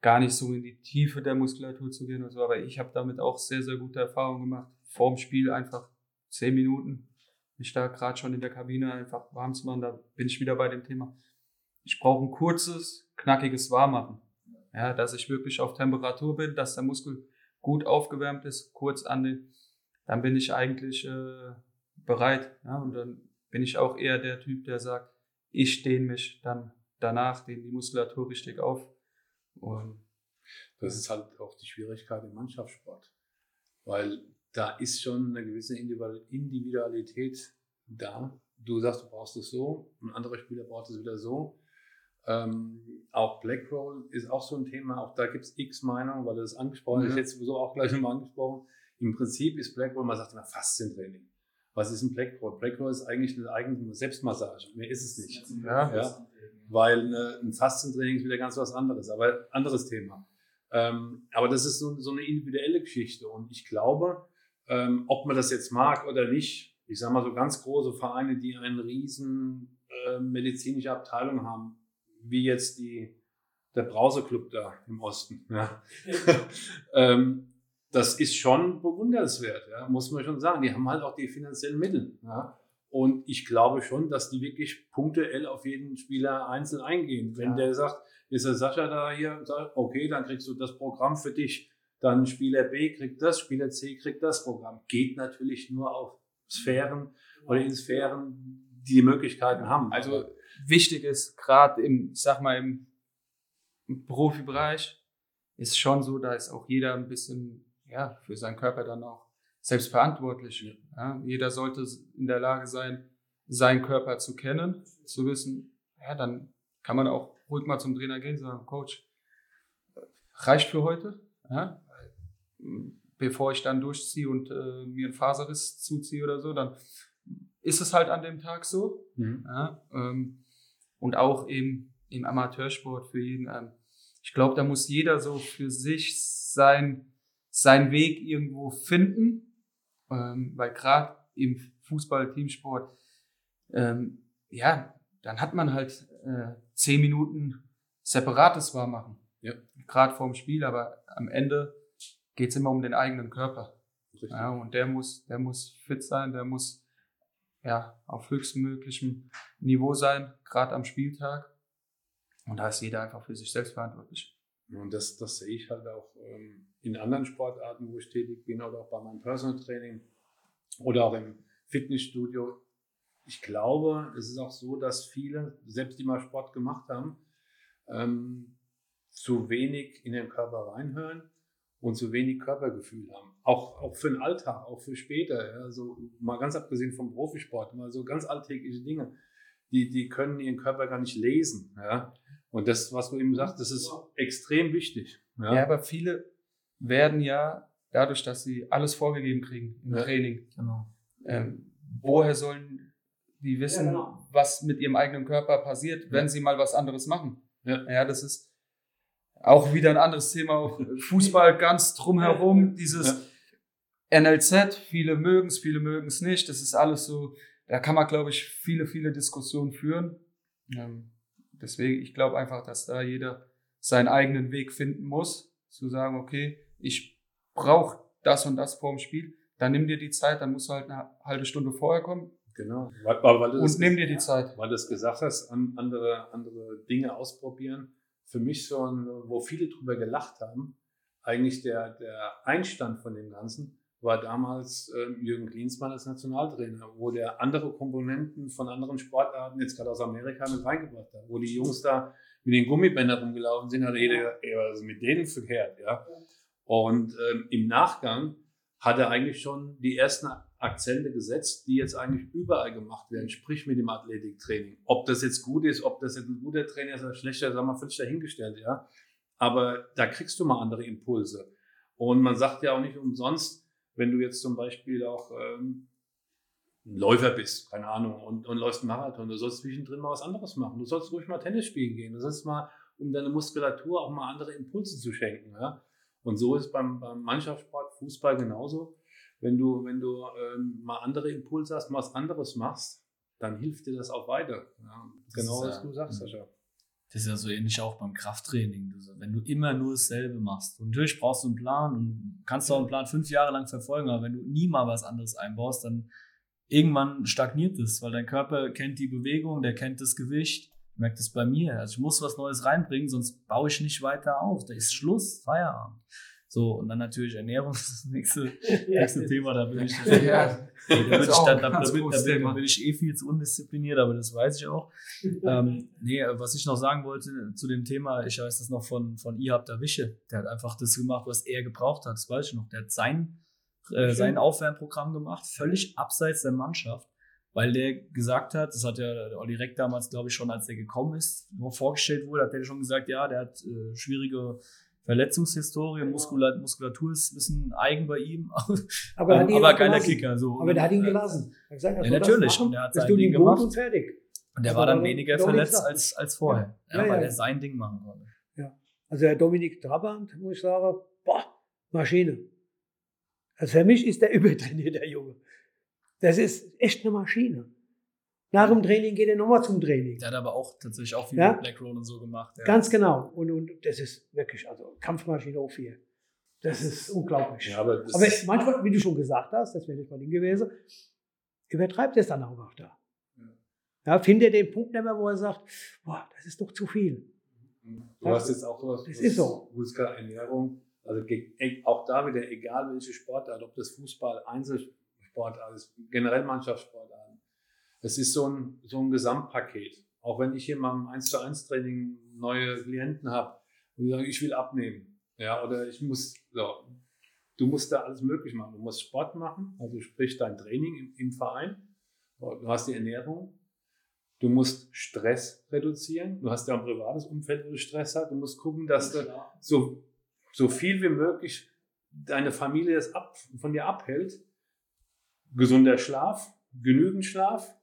gar nicht so in die Tiefe der Muskulatur zu gehen und so, aber ich habe damit auch sehr, sehr gute Erfahrungen gemacht. Vorm Spiel einfach zehn Minuten, mich da gerade schon in der Kabine einfach warm zu machen, da bin ich wieder bei dem Thema. Ich brauche ein kurzes, knackiges Warmmachen. Ja, dass ich wirklich auf Temperatur bin, dass der Muskel gut aufgewärmt ist, kurz an den, dann bin ich eigentlich äh, bereit. Ja, und dann bin ich auch eher der Typ, der sagt, ich dehne mich dann danach, dehne die Muskulatur richtig auf und das ist halt auch die Schwierigkeit im Mannschaftssport, weil da ist schon eine gewisse Individualität da. Du sagst, du brauchst es so, ein anderer Spieler braucht es wieder so. Ähm, auch Blackroll ist auch so ein Thema, auch da gibt es x Meinungen, weil das angesprochen ist, mhm. jetzt sowieso auch gleich nochmal angesprochen. Im Prinzip ist Blackroll, man sagt immer Faszientraining. Was ist ein Blackroll? Blackroll ist eigentlich eine eigene Selbstmassage, mehr ist es nicht. Ja, ja weil äh, ein Fastentraining ist wieder ganz was anderes, aber anderes Thema. Ähm, aber das ist so, so, eine individuelle Geschichte und ich glaube, ähm, ob man das jetzt mag oder nicht, ich sage mal so ganz große Vereine, die eine riesen äh, medizinische Abteilung haben, wie jetzt die, der Brauseclub da im Osten. Ja. ähm, das ist schon bewundernswert, ja, muss man schon sagen. Die haben halt auch die finanziellen Mittel. Ja. Und ich glaube schon, dass die wirklich punktuell auf jeden Spieler einzeln eingehen. Wenn ja. der sagt, ist der Sascha da hier, sagt, okay, dann kriegst du das Programm für dich. Dann Spieler B kriegt das, Spieler C kriegt das Programm. Geht natürlich nur auf Sphären oder in Sphären, die die Möglichkeiten haben. Also wichtig ist gerade im, sag mal, im, im Profibereich ist schon so, da ist auch jeder ein bisschen, ja, für seinen Körper dann auch selbstverantwortlich. Ja. ja. jeder sollte in der Lage sein, seinen Körper zu kennen, zu wissen, ja, dann kann man auch ruhig mal zum Trainer gehen und sagen, Coach, reicht für heute, ja, bevor ich dann durchziehe und äh, mir einen Faserriss zuziehe oder so, dann ist es halt an dem Tag so. Mhm. Ja, ähm, und auch im, im Amateursport für jeden. Ähm, ich glaube, da muss jeder so für sich sein, seinen Weg irgendwo finden ähm, weil gerade im Fußball, Teamsport, ähm, ja, dann hat man halt äh, zehn Minuten separates Warmmachen. Ja. Gerade vorm Spiel, aber am Ende geht's immer um den eigenen Körper. Ja, und der muss, der muss fit sein, der muss ja auf höchstmöglichem Niveau sein, gerade am Spieltag. Und da ist jeder einfach für sich selbst verantwortlich. Und das, das sehe ich halt auch ähm, in anderen Sportarten, wo ich tätig bin oder auch bei meinem Personal Training oder auch im Fitnessstudio. ich glaube, es ist auch so, dass viele, selbst die mal Sport gemacht haben, ähm, zu wenig in den Körper reinhören und zu wenig Körpergefühl haben. Auch, auch für den Alltag, auch für später. Ja. Also mal ganz abgesehen vom Profisport, mal so ganz alltägliche Dinge, die, die können ihren Körper gar nicht lesen. Ja. Und das, was du eben sagst, das ist extrem wichtig. Ja, ja aber viele werden ja dadurch, dass sie alles vorgegeben kriegen im ja. Training. Genau. Ähm, woher sollen die wissen, ja, genau. was mit ihrem eigenen Körper passiert, wenn sie mal was anderes machen? Ja, ja das ist auch wieder ein anderes Thema. Fußball ganz drumherum, dieses NLZ, viele mögen es, viele mögen es nicht. Das ist alles so, da kann man, glaube ich, viele, viele Diskussionen führen. Ähm, deswegen, ich glaube einfach, dass da jeder seinen eigenen Weg finden muss, zu sagen, okay, ich brauche das und das vor dem Spiel, dann nimm dir die Zeit, dann musst du halt eine halbe Stunde vorher kommen. Genau. Weil, weil und nimm dir die Zeit. Weil du es gesagt hast, andere, andere Dinge ausprobieren. Für mich so ein, wo viele drüber gelacht haben, eigentlich der, der Einstand von dem Ganzen war damals äh, Jürgen Klinsmann als Nationaltrainer, wo der andere Komponenten von anderen Sportarten, jetzt gerade aus Amerika, mit reingebracht hat. Wo die Jungs da mit den Gummibändern rumgelaufen sind, hat jeder gesagt, ey, was ist mit denen verkehrt? Ja? Und ähm, im Nachgang hat er eigentlich schon die ersten Akzente gesetzt, die jetzt eigentlich überall gemacht werden, sprich mit dem Athletiktraining. Ob das jetzt gut ist, ob das jetzt ein guter Trainer ist oder schlechter, sagen wir völlig dahingestellt, ja. Aber da kriegst du mal andere Impulse. Und man sagt ja auch nicht umsonst, wenn du jetzt zum Beispiel auch ähm, ein Läufer bist, keine Ahnung, und, und läufst einen Marathon, du sollst zwischendrin mal was anderes machen. Du sollst ruhig mal Tennis spielen gehen. Du sollst mal, um deine Muskulatur auch mal andere Impulse zu schenken, ja. Und so ist beim, beim Mannschaftssport, Fußball genauso. Wenn du, wenn du ähm, mal andere Impulse hast, mal was anderes machst, dann hilft dir das auch weiter. Ja, genau, was ja, du sagst, Sascha. Das ist ja so ähnlich auch beim Krafttraining. wenn du immer nur dasselbe machst. Und natürlich brauchst du einen Plan und kannst auch einen Plan fünf Jahre lang verfolgen, aber wenn du nie mal was anderes einbaust, dann irgendwann stagniert es, weil dein Körper kennt die Bewegung, der kennt das Gewicht merke das bei mir. Also ich muss was Neues reinbringen, sonst baue ich nicht weiter auf. Da ist Schluss, Feierabend. So, und dann natürlich Ernährung, das ist das nächste, nächste Thema. Da bin ich, ja, da, bin ich, da, da, da, bin, da bin ich eh viel zu undiszipliniert, aber das weiß ich auch. ähm, nee, was ich noch sagen wollte zu dem Thema, ich weiß das noch von, von Ihab Dawische. Der hat einfach das gemacht, was er gebraucht hat. Das weiß ich noch. Der hat sein, äh, sein Aufwärmprogramm gemacht, völlig abseits der Mannschaft weil der gesagt hat, das hat ja Olli Reck damals, glaube ich, schon, als der gekommen ist, nur vorgestellt wurde, hat der schon gesagt, ja, der hat äh, schwierige Verletzungshistorie, Muskula Muskulatur ist ein bisschen eigen bei ihm, aber, aber, aber geiler Kicker. So. Aber der hat ihn gelassen. Hat gesagt, ja, natürlich, machen, und der hat sein Ding gemacht. Und fertig. Und der also war dann weniger verletzt als, als vorher, ja. Ja, weil er sein Ding machen konnte. Ja. Also der Dominik Trabant, muss ich sagen, boah, Maschine. Also für mich ist der übertrainiert, der Junge. Das ist echt eine Maschine. Nach dem Training geht er nochmal zum Training. Der hat aber auch tatsächlich auch viel ja? mit Black Roll und so gemacht. Ja. Ganz genau. Und, und das ist wirklich, also Kampfmaschine hoch 4. Das ist unglaublich. Ja, aber, aber manchmal, wie du schon gesagt hast, das wäre nicht mal Ding gewesen, übertreibt es dann auch da. Ja. ja, findet den Punkt nicht mehr, wo er sagt, boah, das ist doch zu viel. Du ja, hast jetzt auch sowas, das ist so. Ernährung, also auch da wieder, egal welche Sportart, ob das Fußball, Einzel Sportarten, also generell Mannschaftssportarten. Es ist so ein, so ein Gesamtpaket. Auch wenn ich hier mal im 1 zu 1 Training neue Klienten habe und die sagen, ich will abnehmen. Ja, oder ich muss, so, du musst da alles möglich machen. Du musst Sport machen, also sprich dein Training im, im Verein. Du hast die Ernährung. Du musst Stress reduzieren. Du hast ja ein privates Umfeld, wo du Stress hast. Du musst gucken, dass du so, so viel wie möglich deine Familie das ab, von dir abhält, gesunder Schlaf, genügend Schlaf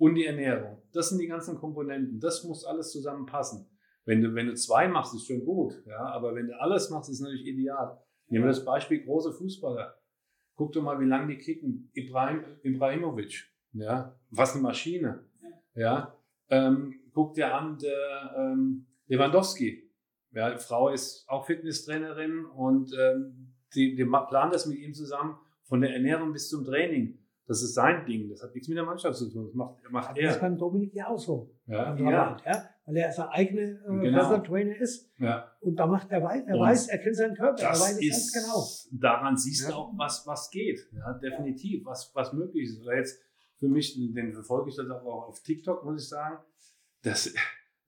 und die Ernährung. Das sind die ganzen Komponenten. Das muss alles zusammenpassen. Wenn du, wenn du zwei machst, ist schon gut. Ja, aber wenn du alles machst, ist natürlich ideal. Nehmen wir das Beispiel große Fußballer. Guck doch mal, wie lange die kicken. Ibrahim, Ibrahimovic. Ja, was eine Maschine. Ja, ähm, guck dir an, der ähm, Lewandowski. Ja, Frau ist auch Fitnesstrainerin und ähm, die, die planen das mit ihm zusammen von der Ernährung bis zum Training. Das ist sein Ding. Das hat nichts mit der Mannschaft zu tun. Das macht, macht er. Das ist beim Dominik ja auch so. Ja, ja. ja. Weil er sein eigener äh, genau. Trainer ist. Ja. Und da macht er weiß, er und weiß, er kennt seinen Körper. Er weiß es ganz genau. Daran siehst ja. du auch, was, was geht. Ja, definitiv. Was, was möglich ist. Oder jetzt für mich, den verfolge ich das auch auf TikTok, muss ich sagen. Das,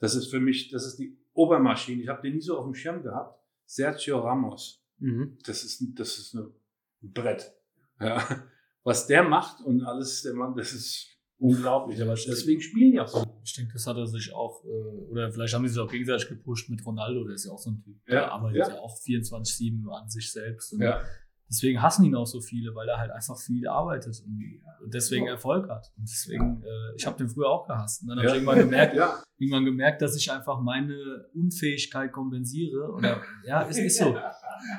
das ist für mich, das ist die Obermaschine. Ich habe den nie so auf dem Schirm gehabt. Sergio Ramos. Mhm. Das ist, das ist ein Brett. Ja. Was der macht und alles, der Mann, das ist unglaublich. Aber deswegen spielen die auch so. Ich denke, das hat er sich auch, äh, oder vielleicht haben die sich auch gegenseitig gepusht mit Ronaldo, der ist ja auch so ein Typ. Der ja, arbeitet ja, ja auch 24-7 an sich selbst. Und ja. Deswegen hassen ihn auch so viele, weil er halt einfach viel arbeitet und, deswegen Erfolg hat. Und deswegen, äh, ich habe den früher auch gehasst. Und dann habe ich irgendwann gemerkt, irgendwann gemerkt, dass ich einfach meine Unfähigkeit kompensiere. Oder ja, ist nicht so.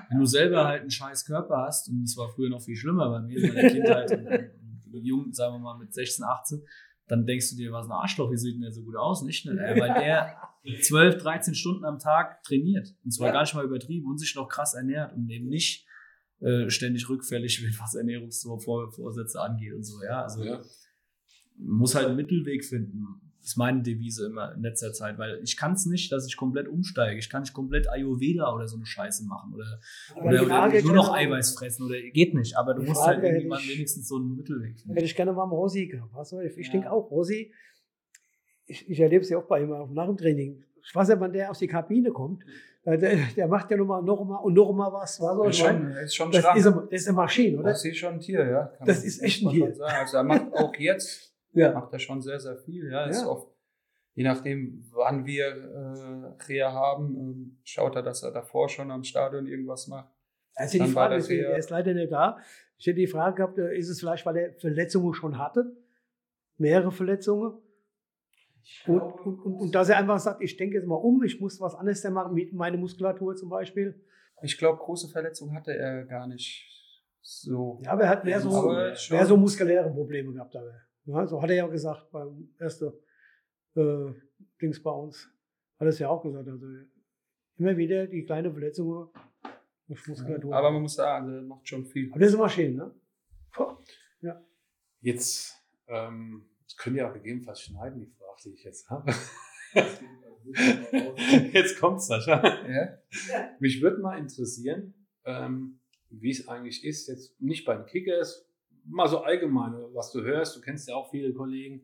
Wenn du selber halt einen scheiß Körper hast, und es war früher noch viel schlimmer bei mir in meiner Kindheit und, und, jung, sagen wir mal mit 16, 18, dann denkst du dir, was ein Arschloch, wie sieht denn der so gut aus? Nicht, ne? Weil der 12, 13 Stunden am Tag trainiert. Und zwar gar nicht mal übertrieben und sich noch krass ernährt und eben nicht äh, ständig rückfällig wird, was Ernährungsvorsätze angeht und so. Ja, also ja. muss halt einen Mittelweg finden. Ist meine Devise immer in letzter Zeit, weil ich kann es nicht, dass ich komplett umsteige. Ich kann nicht komplett Ayurveda oder so eine Scheiße machen oder, oder, oder nur noch Eiweiß fressen oder geht nicht. Aber du musst halt irgendwann ich, wenigstens so einen Mittelweg finden. Hätte ich gerne mal am Rosi gehabt. Weißt du? Ich ja. denke auch, Rosi, ich, ich erlebe es ja auch bei ihm nach dem Training. Ich weiß ja, wann der aus die Kabine kommt. Der, der macht ja nochmal noch mal und noch mal was. Was ist schon, ist schon das, ist, eine, das ist eine Maschine, oder? Das ist schon ein Tier, ja. Kann das ist echt ein Tier. Also er macht auch jetzt, ja. macht er schon sehr, sehr viel. Ja, ist ja. oft, je nachdem, wann wir äh, Reha haben, äh, schaut er, dass er davor schon am Stadion irgendwas macht. Also die Frage ist, er ist leider nicht da. Ich hätte die Frage gehabt, äh, ist es vielleicht, weil er Verletzungen schon hatte? Mehrere Verletzungen? Und, und, und, und, dass er einfach sagt, ich denke jetzt mal um, ich muss was anderes machen, mit meiner Muskulatur zum Beispiel. Ich glaube, große Verletzungen hatte er gar nicht so. Ja, aber er hat mehr so, mehr so muskuläre Probleme gehabt. Aber. Ja, so hat er ja gesagt beim ersten äh, Dings bei uns. Hat er es ja auch gesagt. Also immer wieder die kleine Verletzung durch Muskulatur. aber man muss sagen, also, macht schon viel. Aber das ist immer schön, ne? Ja. Jetzt ähm, das können ja auch gegebenenfalls schneiden, die Frage, die ich jetzt habe. jetzt kommt Sascha. Ja? Mich würde mal interessieren, ähm, wie es eigentlich ist, jetzt nicht bei den Kickers, mal so allgemein, was du hörst, du kennst ja auch viele Kollegen,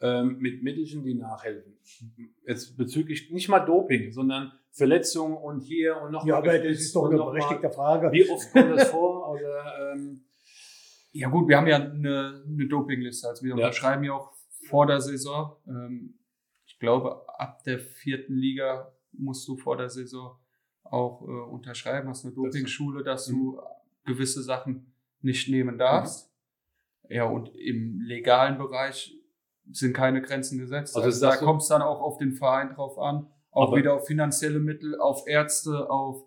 ähm, mit Mittelchen, die nachhelfen. Jetzt bezüglich nicht mal Doping, sondern Verletzungen und hier und noch Ja, aber das ist doch eine berechtigte Frage. Wie oft kommt das vor? Oder, ähm, ja gut, wir haben ja eine, eine Dopingliste. Also wir ja. unterschreiben ja auch vor der Saison. Ähm, ich glaube, ab der vierten Liga musst du vor der Saison auch äh, unterschreiben, hast eine Dopingschule, dass du mhm. gewisse Sachen nicht nehmen darfst. Mhm. Ja, und im legalen Bereich sind keine Grenzen gesetzt. Also, also da kommt es dann auch auf den Verein drauf an, auch wieder auf finanzielle Mittel, auf Ärzte, auf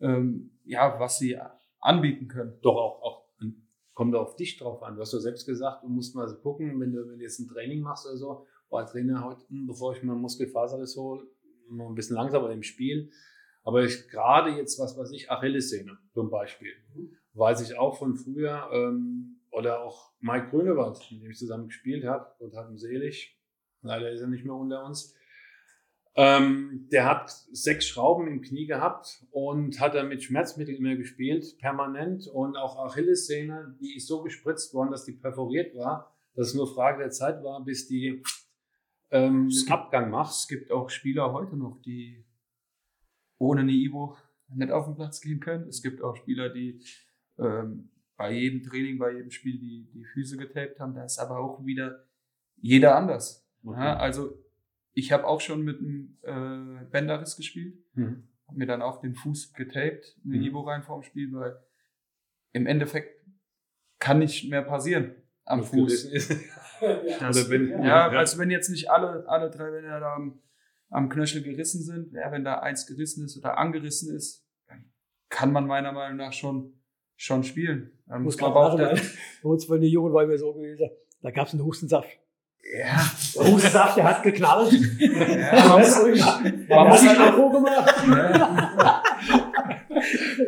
ähm, ja, was sie anbieten können. Doch auch, auch kommt auf dich drauf an. Du hast ja selbst gesagt, du musst mal so gucken, wenn du, wenn du jetzt ein Training machst oder so, boah, Trainer heute, hm, bevor ich mir Muskelfaserriss hole, noch ein bisschen langsamer im Spiel. Aber ich, gerade jetzt, was weiß ich, Achillessehne zum Beispiel, weiß ich auch von früher, ähm, oder auch Mike Grünewald, mit dem ich zusammen gespielt habe, und hat ihn selig, leider ist er nicht mehr unter uns, ähm, der hat sechs Schrauben im Knie gehabt und hat dann mit Schmerzmitteln immer gespielt, permanent. Und auch Achillessehne, die ist so gespritzt worden, dass die perforiert war, dass es nur Frage der Zeit war, bis die ähm, es gibt, Abgang macht. Es gibt auch Spieler heute noch, die ohne eine Ibo nicht auf den Platz gehen können. Es gibt auch Spieler, die ähm, bei jedem Training, bei jedem Spiel die, die Füße getaped haben. Da ist aber auch wieder jeder anders. Okay. Ja, also ich habe auch schon mit einem äh, Bänderriss gespielt. Mhm. Habe mir dann auch den Fuß getaped, eine mhm. Ibo rein vorm Spiel, weil im Endeffekt kann nicht mehr passieren am das Fuß. das, wenn, ja, ja, also wenn jetzt nicht alle, alle drei Bänder da am, am Knöchel gerissen sind, ja, wenn da eins gerissen ist oder angerissen ist, kann man meiner Meinung nach schon, schon spielen. Dann muss, man auch. Bei uns von den Jungen war mir so gewesen, da gab es einen Hustensaft. Ja. Hustensaft, der hat geknallt. Ja, man muss, man muss halt auch gemacht. Ja.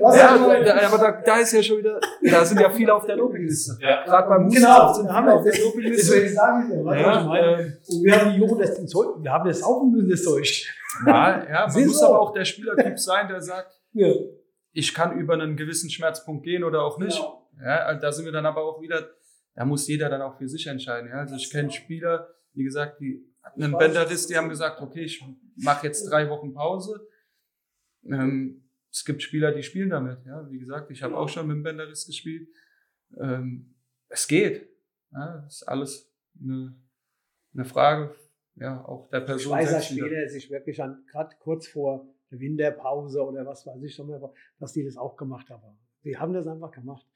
Ja, aber, aber da, da ist ja schon wieder, da sind ja viele auf der Dopingliste. Ja. Gerade beim Genau, sind haben wir auf der Dopingliste. Deswegen sagen wir, was ja, äh, Und wir haben die Jungen das Zeug, wir haben das auch ein bisschen Zeug. Ja, ja man muss aber auch der Spielertyp sein, der sagt, ja. Ich kann über einen gewissen Schmerzpunkt gehen oder auch nicht. Genau. Ja, da sind wir dann aber auch wieder da muss jeder dann auch für sich entscheiden. Ja? Also ich kenne Spieler, wie gesagt, die hatten einen Bänderriss, die haben gesagt, okay, ich mache jetzt drei Wochen Pause. Ähm, es gibt Spieler, die spielen damit. Ja? Wie gesagt, ich habe auch schon mit dem Bänderriss gespielt. Ähm, es geht. Ja? Das ist alles eine, eine Frage ja, auch der Person. Ich weiß, dass Spieler sich wirklich an, gerade kurz vor Winterpause oder was weiß ich, dass die das auch gemacht haben. Die haben das einfach gemacht,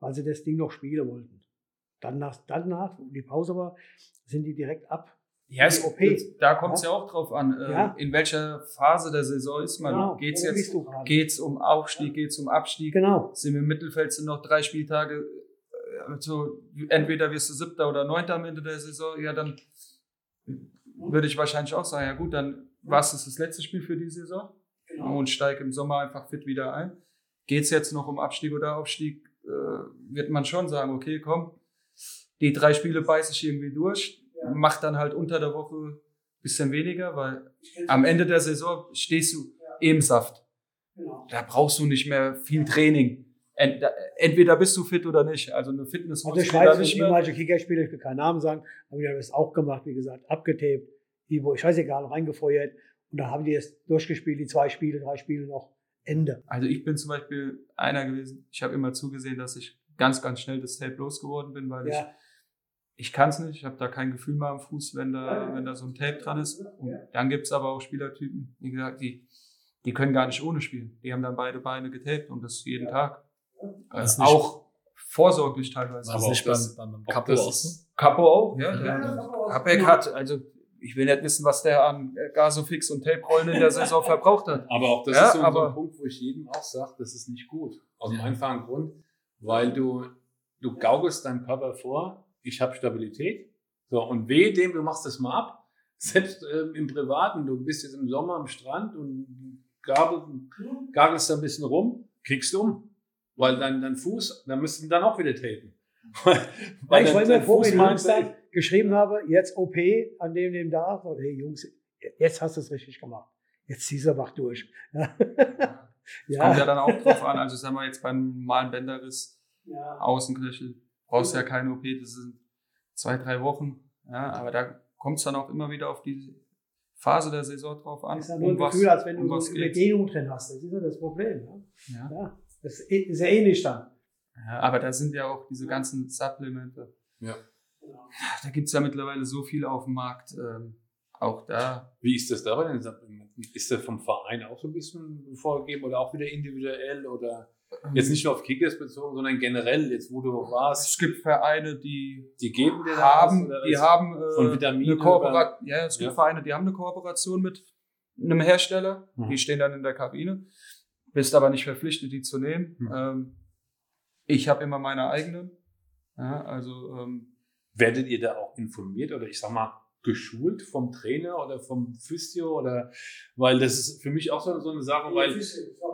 weil sie das Ding noch spielen wollten. Dann nach, danach, die Pause war, sind die direkt ab. Ja, es, OP. da kommt es ja. ja. auch drauf an, äh, ja. in welcher Phase der Saison ist man. Genau. Geht es jetzt geht's um Aufstieg, geht es um Abstieg? Genau. Sind wir im Mittelfeld, sind noch drei Spieltage, also entweder wirst du siebter oder neunter am Ende der Saison, ja, dann würde ich wahrscheinlich auch sagen, ja gut, dann war es das letzte Spiel für die Saison genau. und steige im Sommer einfach fit wieder ein. Geht es jetzt noch um Abstieg oder Aufstieg, äh, wird man schon sagen, okay, komm, die drei Spiele beiße ich irgendwie durch, ja. mach dann halt unter der Woche bisschen weniger, weil am Ende der Saison stehst du ja. im Saft. Genau. Da brauchst du nicht mehr viel Training. Entweder bist du fit oder nicht. Also eine Fitness also ich weiß, nicht mehr. ehemalige Kickerspieler, ich will keinen Namen sagen, aber die haben das auch gemacht, wie gesagt, abgetaped, die, wo ich weiß egal, reingefeuert und da haben die es durchgespielt, die zwei Spiele, drei Spiele noch Ende. Also ich bin zum Beispiel einer gewesen, ich habe immer zugesehen, dass ich ganz, ganz schnell das Tape losgeworden bin, weil ja. ich, ich kann es nicht, ich habe da kein Gefühl mehr am Fuß, wenn da, wenn da so ein Tape dran ist. Und dann gibt es aber auch Spielertypen, wie gesagt, die, die können gar nicht ohne spielen. Die haben dann beide Beine getaped und das jeden Tag. Also auch vorsorglich teilweise. Aber nicht beim, beim, beim Capo auch? Capo auch, ja. Ja. Habeck hat, also ich will nicht wissen, was der an Gasofix und Tape-Rollen in der Saison verbraucht hat. Aber auch das ja, ist so, so, ein Punkt, wo ich jedem auch sage, das ist nicht gut. Aus dem einfachen Grund, weil du, du gaukelst deinem Körper vor, ich habe Stabilität. So, und weh dem, du machst das mal ab. Selbst ähm, im Privaten, du bist jetzt im Sommer am Strand und gagelst da ein bisschen rum, kriegst du um. Weil dein, dein Fuß, da müssten dann auch wieder tapen. weil ja, ich wollte mir vor, wenn Jungs dann geschrieben habe, jetzt OP an dem, dem da, hey Jungs, jetzt hast du es richtig gemacht. Jetzt ziehst du wach durch. Ja. ja. Kommt ja dann auch drauf an. Also sagen wir jetzt beim normalen Bänderriss, ja. Außenknöchel, brauchst du ja keine OP, das sind zwei, drei Wochen. Ja, aber da kommt es dann auch immer wieder auf die Phase der Saison drauf an. Das ist ja nur ein um Gefühl, was, als wenn um du so eine Überdehnung drin hast. Das ist ja das Problem. Ne? Ja. ja. Das ist ja ähnlich dann. Ja, aber da sind ja auch diese ganzen Supplemente. Ja. Da gibt es ja mittlerweile so viel auf dem Markt. Ähm, auch da. Wie ist das da bei den Supplementen? Ist das vom Verein auch so ein bisschen vorgegeben oder auch wieder individuell oder jetzt nicht nur auf Kickers bezogen, sondern generell jetzt, wo du warst? Es gibt Vereine, die, die geben dir haben, was, die haben äh, eine Kooperation. Ja, es gibt ja. Vereine, die haben eine Kooperation mit einem Hersteller. Mhm. Die stehen dann in der Kabine. Bist aber nicht verpflichtet, die zu nehmen. Mhm. Ähm, ich habe immer meine eigenen. Ja, also ähm, werdet ihr da auch informiert oder ich sag mal geschult vom Trainer oder vom Physio oder weil das ist für mich auch so, so eine Sache, weil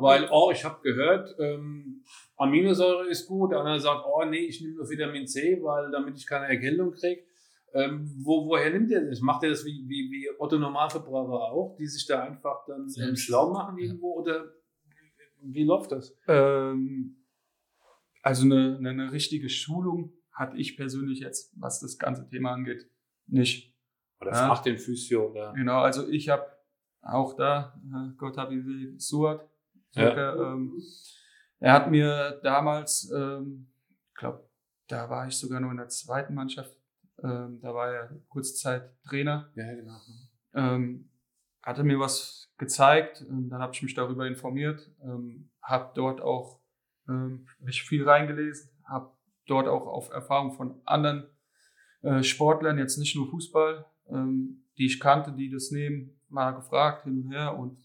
weil oh ich habe gehört ähm, Aminosäure ist gut, der andere sagt oh nee ich nehme nur Vitamin C, weil damit ich keine Erkältung kriege. Ähm, wo, woher nimmt ihr das? Macht ihr das wie, wie, wie Otto Normalverbraucher auch, die sich da einfach dann ähm, schlau machen irgendwo oder wie läuft das? Ähm, also eine, eine, eine richtige Schulung hatte ich persönlich jetzt, was das ganze Thema angeht, nicht. Oder ja. fragt den Physio oder. Genau, also ich habe auch da, äh, Gott hab ihn Suat, ja. ähm, er hat mir damals, ähm, glaube, da war ich sogar nur in der zweiten Mannschaft, ähm, da war er kurze Zeit Trainer. Ja, genau. Ähm, hatte mir was gezeigt, ähm, dann habe ich mich darüber informiert, ähm, habe dort auch ähm, mich viel reingelesen, habe dort auch auf Erfahrung von anderen äh, Sportlern, jetzt nicht nur Fußball, ähm, die ich kannte, die das nehmen, mal gefragt hin und her und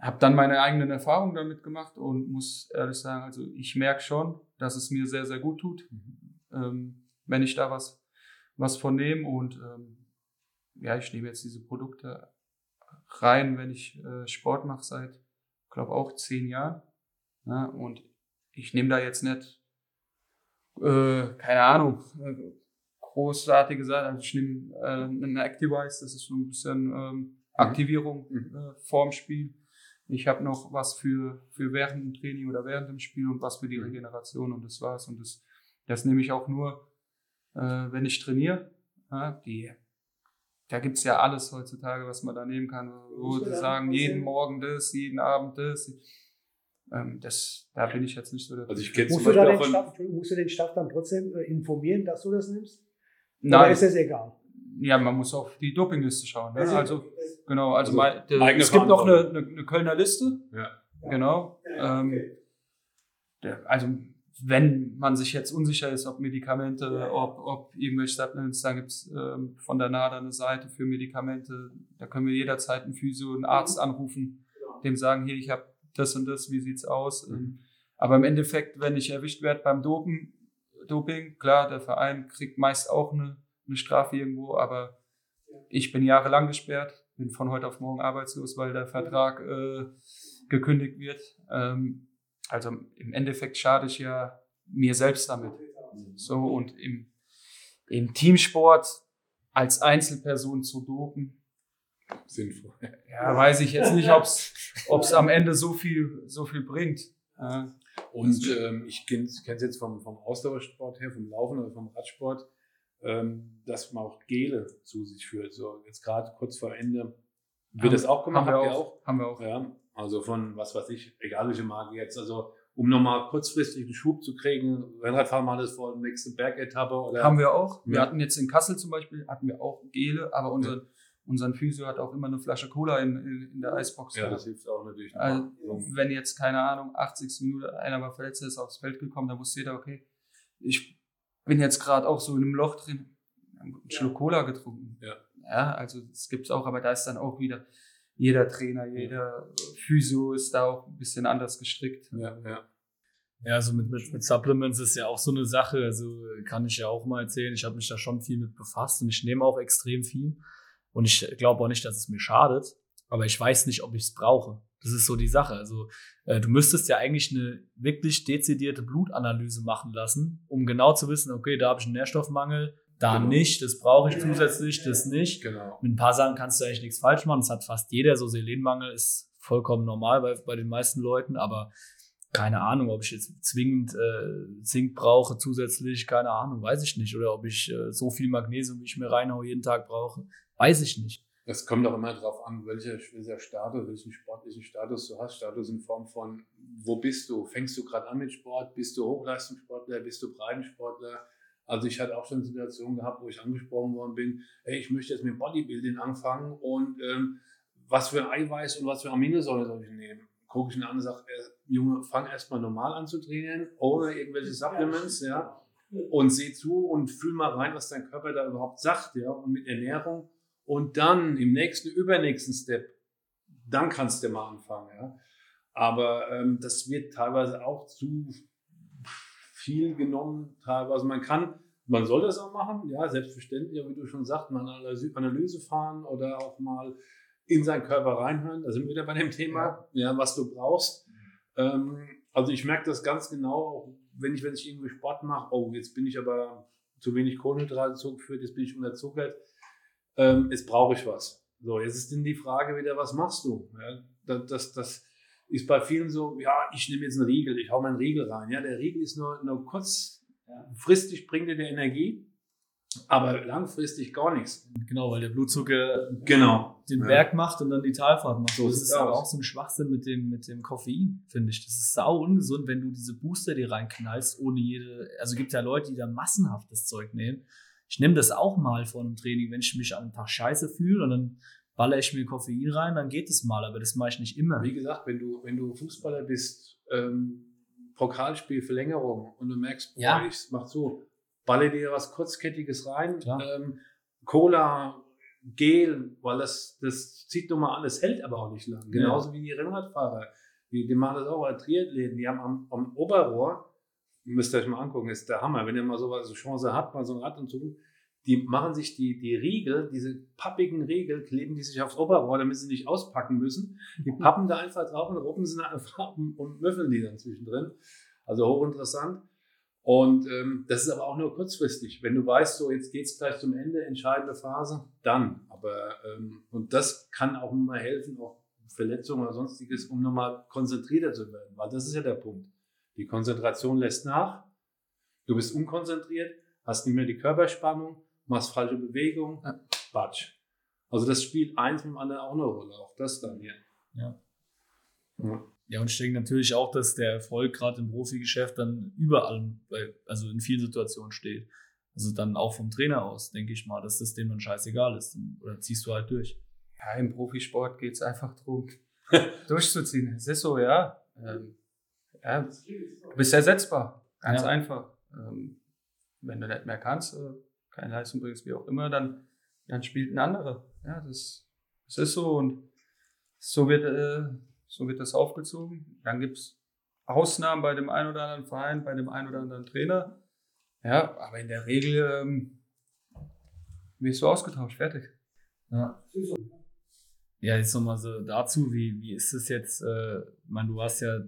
habe dann meine eigenen Erfahrungen damit gemacht und muss ehrlich sagen, also ich merke schon, dass es mir sehr, sehr gut tut, mhm. ähm, wenn ich da was, was von nehme und ähm, ja, ich nehme jetzt diese Produkte rein, wenn ich äh, Sport mache seit, glaube auch zehn Jahren ja, und ich nehme da jetzt nicht, äh, keine Ahnung, großartige Sachen. Also ich nehme äh, eine Activize, das ist so ein bisschen ähm, mhm. Aktivierung mhm. äh, vorm Spiel. Ich habe noch was für, für während dem Training oder während dem Spiel und was für die mhm. Regeneration und das war's. Und das, das nehme ich auch nur äh, wenn ich trainiere. Ja, die, da gibt's ja alles heutzutage, was man da nehmen kann. Wo sie sagen, jeden Morgen das, jeden Abend das. Ähm, das, da bin ich jetzt nicht so der Also ich kenne Musst du, da den Staff, musst du den Staff dann trotzdem äh, informieren, dass du das nimmst? Oder Nein, ist das egal? ja, man muss auf die Dopingliste schauen. Ne? Also- Also, genau, also, Also mein, der, es gibt noch eine, eine, eine Kölner Liste. Ja. Genau. Ja, Ähm, okay. der, also, wenn man sich jetzt unsicher ist, ob Medikamente, Ja. ob, ob irgendwelche Supplements, dann gibt's ähm, von der NADA eine Seite für Medikamente. Da können wir jederzeit einen Physio, einen Arzt anrufen, Genau. dem sagen, hier, ich habe das und das, wie sieht's aus? Ähm, aber im Endeffekt, wenn ich erwischt werde beim Dopen, Doping, klar, der Verein kriegt meist auch eine, eine Strafe irgendwo, aber ich bin jahrelang gesperrt, bin von heute auf morgen arbeitslos, weil der Vertrag äh, gekündigt wird. Ähm, also im Endeffekt schade ich ja mir selbst damit. So und im, im Teamsport als Einzelperson zu dopen, sinnvoll. ja, weiß ich jetzt nicht, ob es am Ende so viel, so viel bringt. Ja. Und ähm, ich kenne es jetzt vom, vom Ausdauersport her, vom Laufen oder vom Radsport, ähm, dass man auch Gele zu sich führt. So jetzt gerade kurz vor Ende wird Haben- das auch gemacht. Haben wir ihr auch. Haben wir auch. Ja, also von was weiß ich, egal welche Marke jetzt. Also um nochmal kurzfristig einen Schub zu kriegen, Rennradfahren mal das vor der nächsten Bergetappe oder Haben wir auch. Wir Ja. hatten jetzt in Kassel zum Beispiel, hatten wir auch Gele, aber unser, unseren Physio hat auch immer eine Flasche Cola in, in, in der Eisbox. ja, gehabt. das hilft auch natürlich. Also, So. wenn jetzt, keine Ahnung, 80. Minute einer war verletzt, ist aufs Feld gekommen, dann wusste jeder, okay, ich bin jetzt gerade auch so in einem Loch drin, einen Schluck Cola getrunken. Ja. Ja, also das gibt's auch, aber da ist dann auch wieder jeder Trainer, jeder Physio ist da auch ein bisschen anders gestrickt. Ja, ja. Ja, also mit, mit, mit Supplements ist ja auch so eine Sache. Also kann ich ja auch mal erzählen. Ich habe mich da schon viel mit befasst und ich nehme auch extrem viel. Und ich glaube auch nicht, dass es mir schadet. Aber ich weiß nicht, ob ich es brauche. Das ist so die Sache. Also äh, du müsstest ja eigentlich eine wirklich dezidierte Blutanalyse machen lassen, um genau zu wissen, okay, da habe ich einen Nährstoffmangel, da Genau. nicht, das brauche ich zusätzlich, das nicht. Genau. Mit ein paar Sachen kannst du eigentlich nichts falsch machen. Das hat fast jeder. So Selenmangel ist vollkommen normal bei, bei den meisten Leuten, aber keine Ahnung, ob ich jetzt zwingend äh, Zink brauche zusätzlich, keine Ahnung, weiß ich nicht. Oder ob ich äh, so viel Magnesium, wie ich mir reinhaue, jeden Tag brauche, weiß ich nicht. Das kommt auch immer darauf an, welcher, welcher Status, welchen sportlichen Status du hast. Status in Form von, wo bist du? Fängst du gerade an mit Sport? Bist du Hochleistungssportler? Bist du Breitensportler? Also ich hatte auch schon Situationen gehabt, wo ich angesprochen worden bin, hey, ich möchte jetzt mit Bodybuilding anfangen und ähm, was für Eiweiß und was für Aminosäuren soll ich nehmen? Gucke ich ihn an und sage, äh, Junge, fang erstmal normal an zu trainieren, ohne irgendwelche Supplements, ja, und seh zu und fühl mal rein, was dein Körper da überhaupt sagt, ja, und mit Ernährung und dann im nächsten, übernächsten Step, dann kannst du mal anfangen. Ja. Aber ähm, das wird teilweise auch zu viel genommen. Teilweise man kann, man soll das auch machen, ja, selbstverständlich, wie du schon sagst, mal eine Analyse- fahren oder auch mal in seinen Körper reinhören. Da sind wir wieder bei dem Thema, ja, was du brauchst. Ähm, also ich merke das ganz genau, auch wenn ich, wenn ich irgendwie Sport mache, oh, jetzt bin ich aber zu wenig Kohlenhydrate zugeführt, jetzt bin ich unterzuckert ähm, jetzt brauche ich was. So, jetzt ist dann die Frage wieder, was machst du? Ja, das, das, das ist bei vielen so, ja, ich nehme jetzt einen Riegel, ich hau meinen Riegel rein. Ja, der Riegel ist nur, nur kurzfristig bringt dir der Energie, aber langfristig gar nichts. Genau, weil der Blutzucker Genau. den Ja. Berg macht und dann die Talfahrt macht. So das ist aber auch so ein Schwachsinn mit dem, mit dem Koffein, finde ich. Das ist sau ungesund, wenn du diese Booster dir reinknallst, ohne jede. Also gibt ja Leute, die da massenhaft das Zeug nehmen. Ich nehme das auch mal vor einem Training, wenn ich mich am Tag scheiße fühle und dann baller ich mir Koffein rein, dann geht es mal, aber das mache ich nicht immer. Wie gesagt, wenn du, wenn du Fußballer bist, ähm, Pokalspiel, Verlängerung und du merkst, boah, Ja. ich mach so, balle dir was Kurzkettiges rein, ähm, Cola, Gel, weil das, das zieht nun mal an, das hält aber auch nicht lang. Genauso wie die Rennradfahrer. Die, die machen das auch bei Triathleten, die haben am, am Oberrohr, müsst ihr euch mal angucken, ist der Hammer, wenn ihr mal so eine Chance habt, mal so ein Rad und so, die machen sich die, die Riegel, diese pappigen Riegel, kleben die sich aufs Oberrohr, damit sie nicht auspacken müssen. Die pappen da einfach drauf und ruppen sie einfach und, und müffeln die dann zwischendrin. Also hochinteressant. Und ähm, das ist aber auch nur kurzfristig. Wenn du weißt, so jetzt geht's gleich zum Ende, entscheidende Phase, dann. Aber ähm, und das kann auch mal helfen, auch Verletzungen oder sonstiges, um nochmal konzentrierter zu werden. Weil das ist ja der Punkt. Die Konzentration lässt nach. Du bist unkonzentriert, hast nicht mehr die Körperspannung, machst falsche Bewegung, Ja. Batsch. Also das spielt eins mit dem anderen auch eine Rolle, auch das dann hier. Ja. Ja. Ja, und ich denke natürlich auch, dass der Erfolg gerade im Profigeschäft dann überall, bei, also in vielen Situationen steht. Also dann auch vom Trainer aus, denke ich mal, dass das dem dann scheißegal ist. Dann, oder ziehst du halt durch. Ja, im Profisport geht es einfach darum, durchzuziehen. Es ist so, ja. Ähm, ja du bist ersetzbar. Ganz Ja. einfach. Ähm, wenn du nicht mehr kannst, äh, keine Leistung bringst, wie auch immer, dann, dann spielt ein anderer. Ja, das, das ist so und so wird, äh, so wird das aufgezogen. Dann gibt es Ausnahmen bei dem einen oder anderen Verein, bei dem einen oder anderen Trainer. Ja, aber in der Regel ähm, wirst du ausgetauscht, fertig. Ja. Ja, jetzt nochmal so dazu, wie, wie ist es jetzt? Äh, ich meine, du warst ja,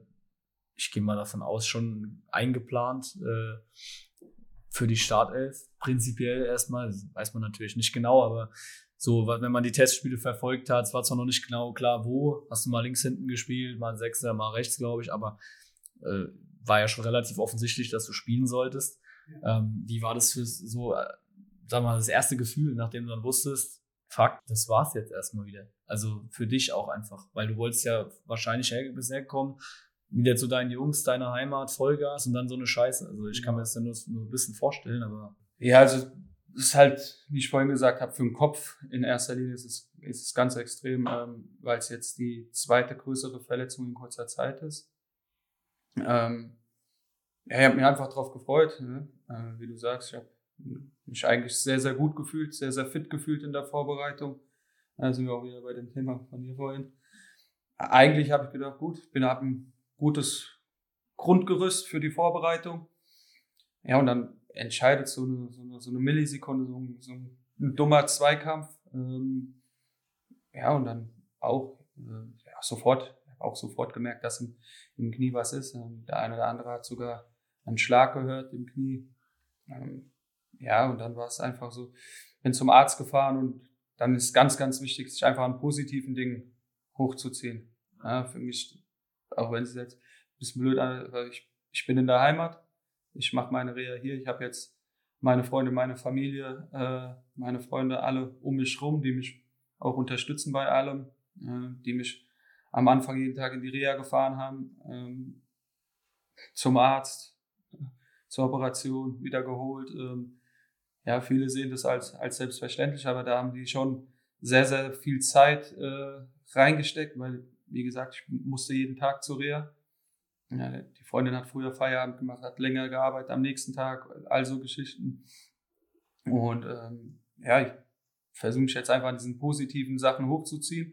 ich gehe mal davon aus, schon eingeplant äh, für die Startelf. Prinzipiell erstmal, das weiß man natürlich nicht genau, aber so, wenn man die Testspiele verfolgt hat, es war zwar noch nicht genau klar, wo, hast du mal links hinten gespielt, mal Sechser, mal rechts, glaube ich, aber äh, war ja schon relativ offensichtlich, dass du spielen solltest. Ähm, wie war das für so, äh, sag mal, das erste Gefühl, nachdem du dann wusstest, fuck, das war's jetzt erstmal wieder. Also für dich auch einfach, weil du wolltest ja wahrscheinlich her, bisher kommen, wieder zu deinen Jungs, deiner Heimat, Vollgas und dann so eine Scheiße. Also ich kann mir das ja nur, nur ein bisschen vorstellen, aber Ja, also es ist halt, wie ich vorhin gesagt habe, für den Kopf in erster Linie ist es, ist es ganz extrem, ähm, weil es jetzt die zweite größere Verletzung in kurzer Zeit ist. Ähm, ja, ich habe mich einfach drauf gefreut, ne? äh, wie du sagst. Ich habe mich eigentlich sehr, sehr gut gefühlt, sehr, sehr fit gefühlt in der Vorbereitung. Da sind wir auch wieder bei dem Thema von dir vorhin. Eigentlich habe ich gedacht, gut, ich bin habe ein gutes Grundgerüst für die Vorbereitung. Ja, und dann entscheidet so eine, so eine, so eine Millisekunde, so ein, so ein dummer Zweikampf. Ähm, ja, und dann auch äh, ja, sofort, auch sofort gemerkt, dass im, im Knie was ist. Ähm, der eine oder andere hat sogar einen Schlag gehört im Knie. Ähm, ja, und dann war es einfach so, bin zum Arzt gefahren und dann ist ganz, ganz wichtig, sich einfach an positiven Dingen hochzuziehen. Ja, für mich, auch wenn es jetzt ein bisschen blöd an, weil ich, ich bin in der Heimat, ich mache meine Reha hier, ich habe jetzt meine Freunde, meine Familie, äh, meine Freunde alle um mich rum, die mich auch unterstützen bei allem, äh, die mich am Anfang jeden Tag in die Reha gefahren haben, ähm, zum Arzt, zur Operation, wieder geholt. Ähm, ja, viele sehen das als, als selbstverständlich, aber da haben die schon sehr, sehr viel Zeit äh, reingesteckt, weil, wie gesagt, ich musste jeden Tag zur Reha. Ja, die Freundin hat früher Feierabend gemacht, hat länger gearbeitet am nächsten Tag, also Geschichten. Und ähm, ja, ich versuche mich jetzt einfach an diesen positiven Sachen hochzuziehen.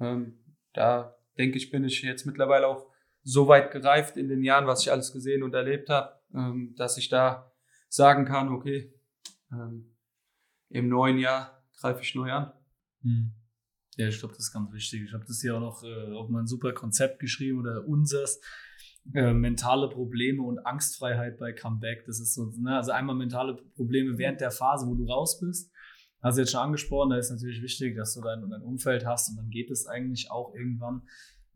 Ähm, da denke ich, bin ich jetzt mittlerweile auch so weit gereift in den Jahren, was ich alles gesehen und erlebt habe, ähm, dass ich da sagen kann, okay, ähm, im neuen Jahr greife ich neu an. Ja, ich glaube, das ist ganz wichtig. Ich habe das hier auch noch äh, auf mein super Konzept geschrieben oder unseres. Äh, mentale Probleme und Angstfreiheit bei Comeback. Das ist so, ne? also einmal mentale Probleme während der Phase, wo du raus bist. Hast du jetzt schon angesprochen, da ist natürlich wichtig, dass du dein, dein Umfeld hast und dann geht es eigentlich auch irgendwann.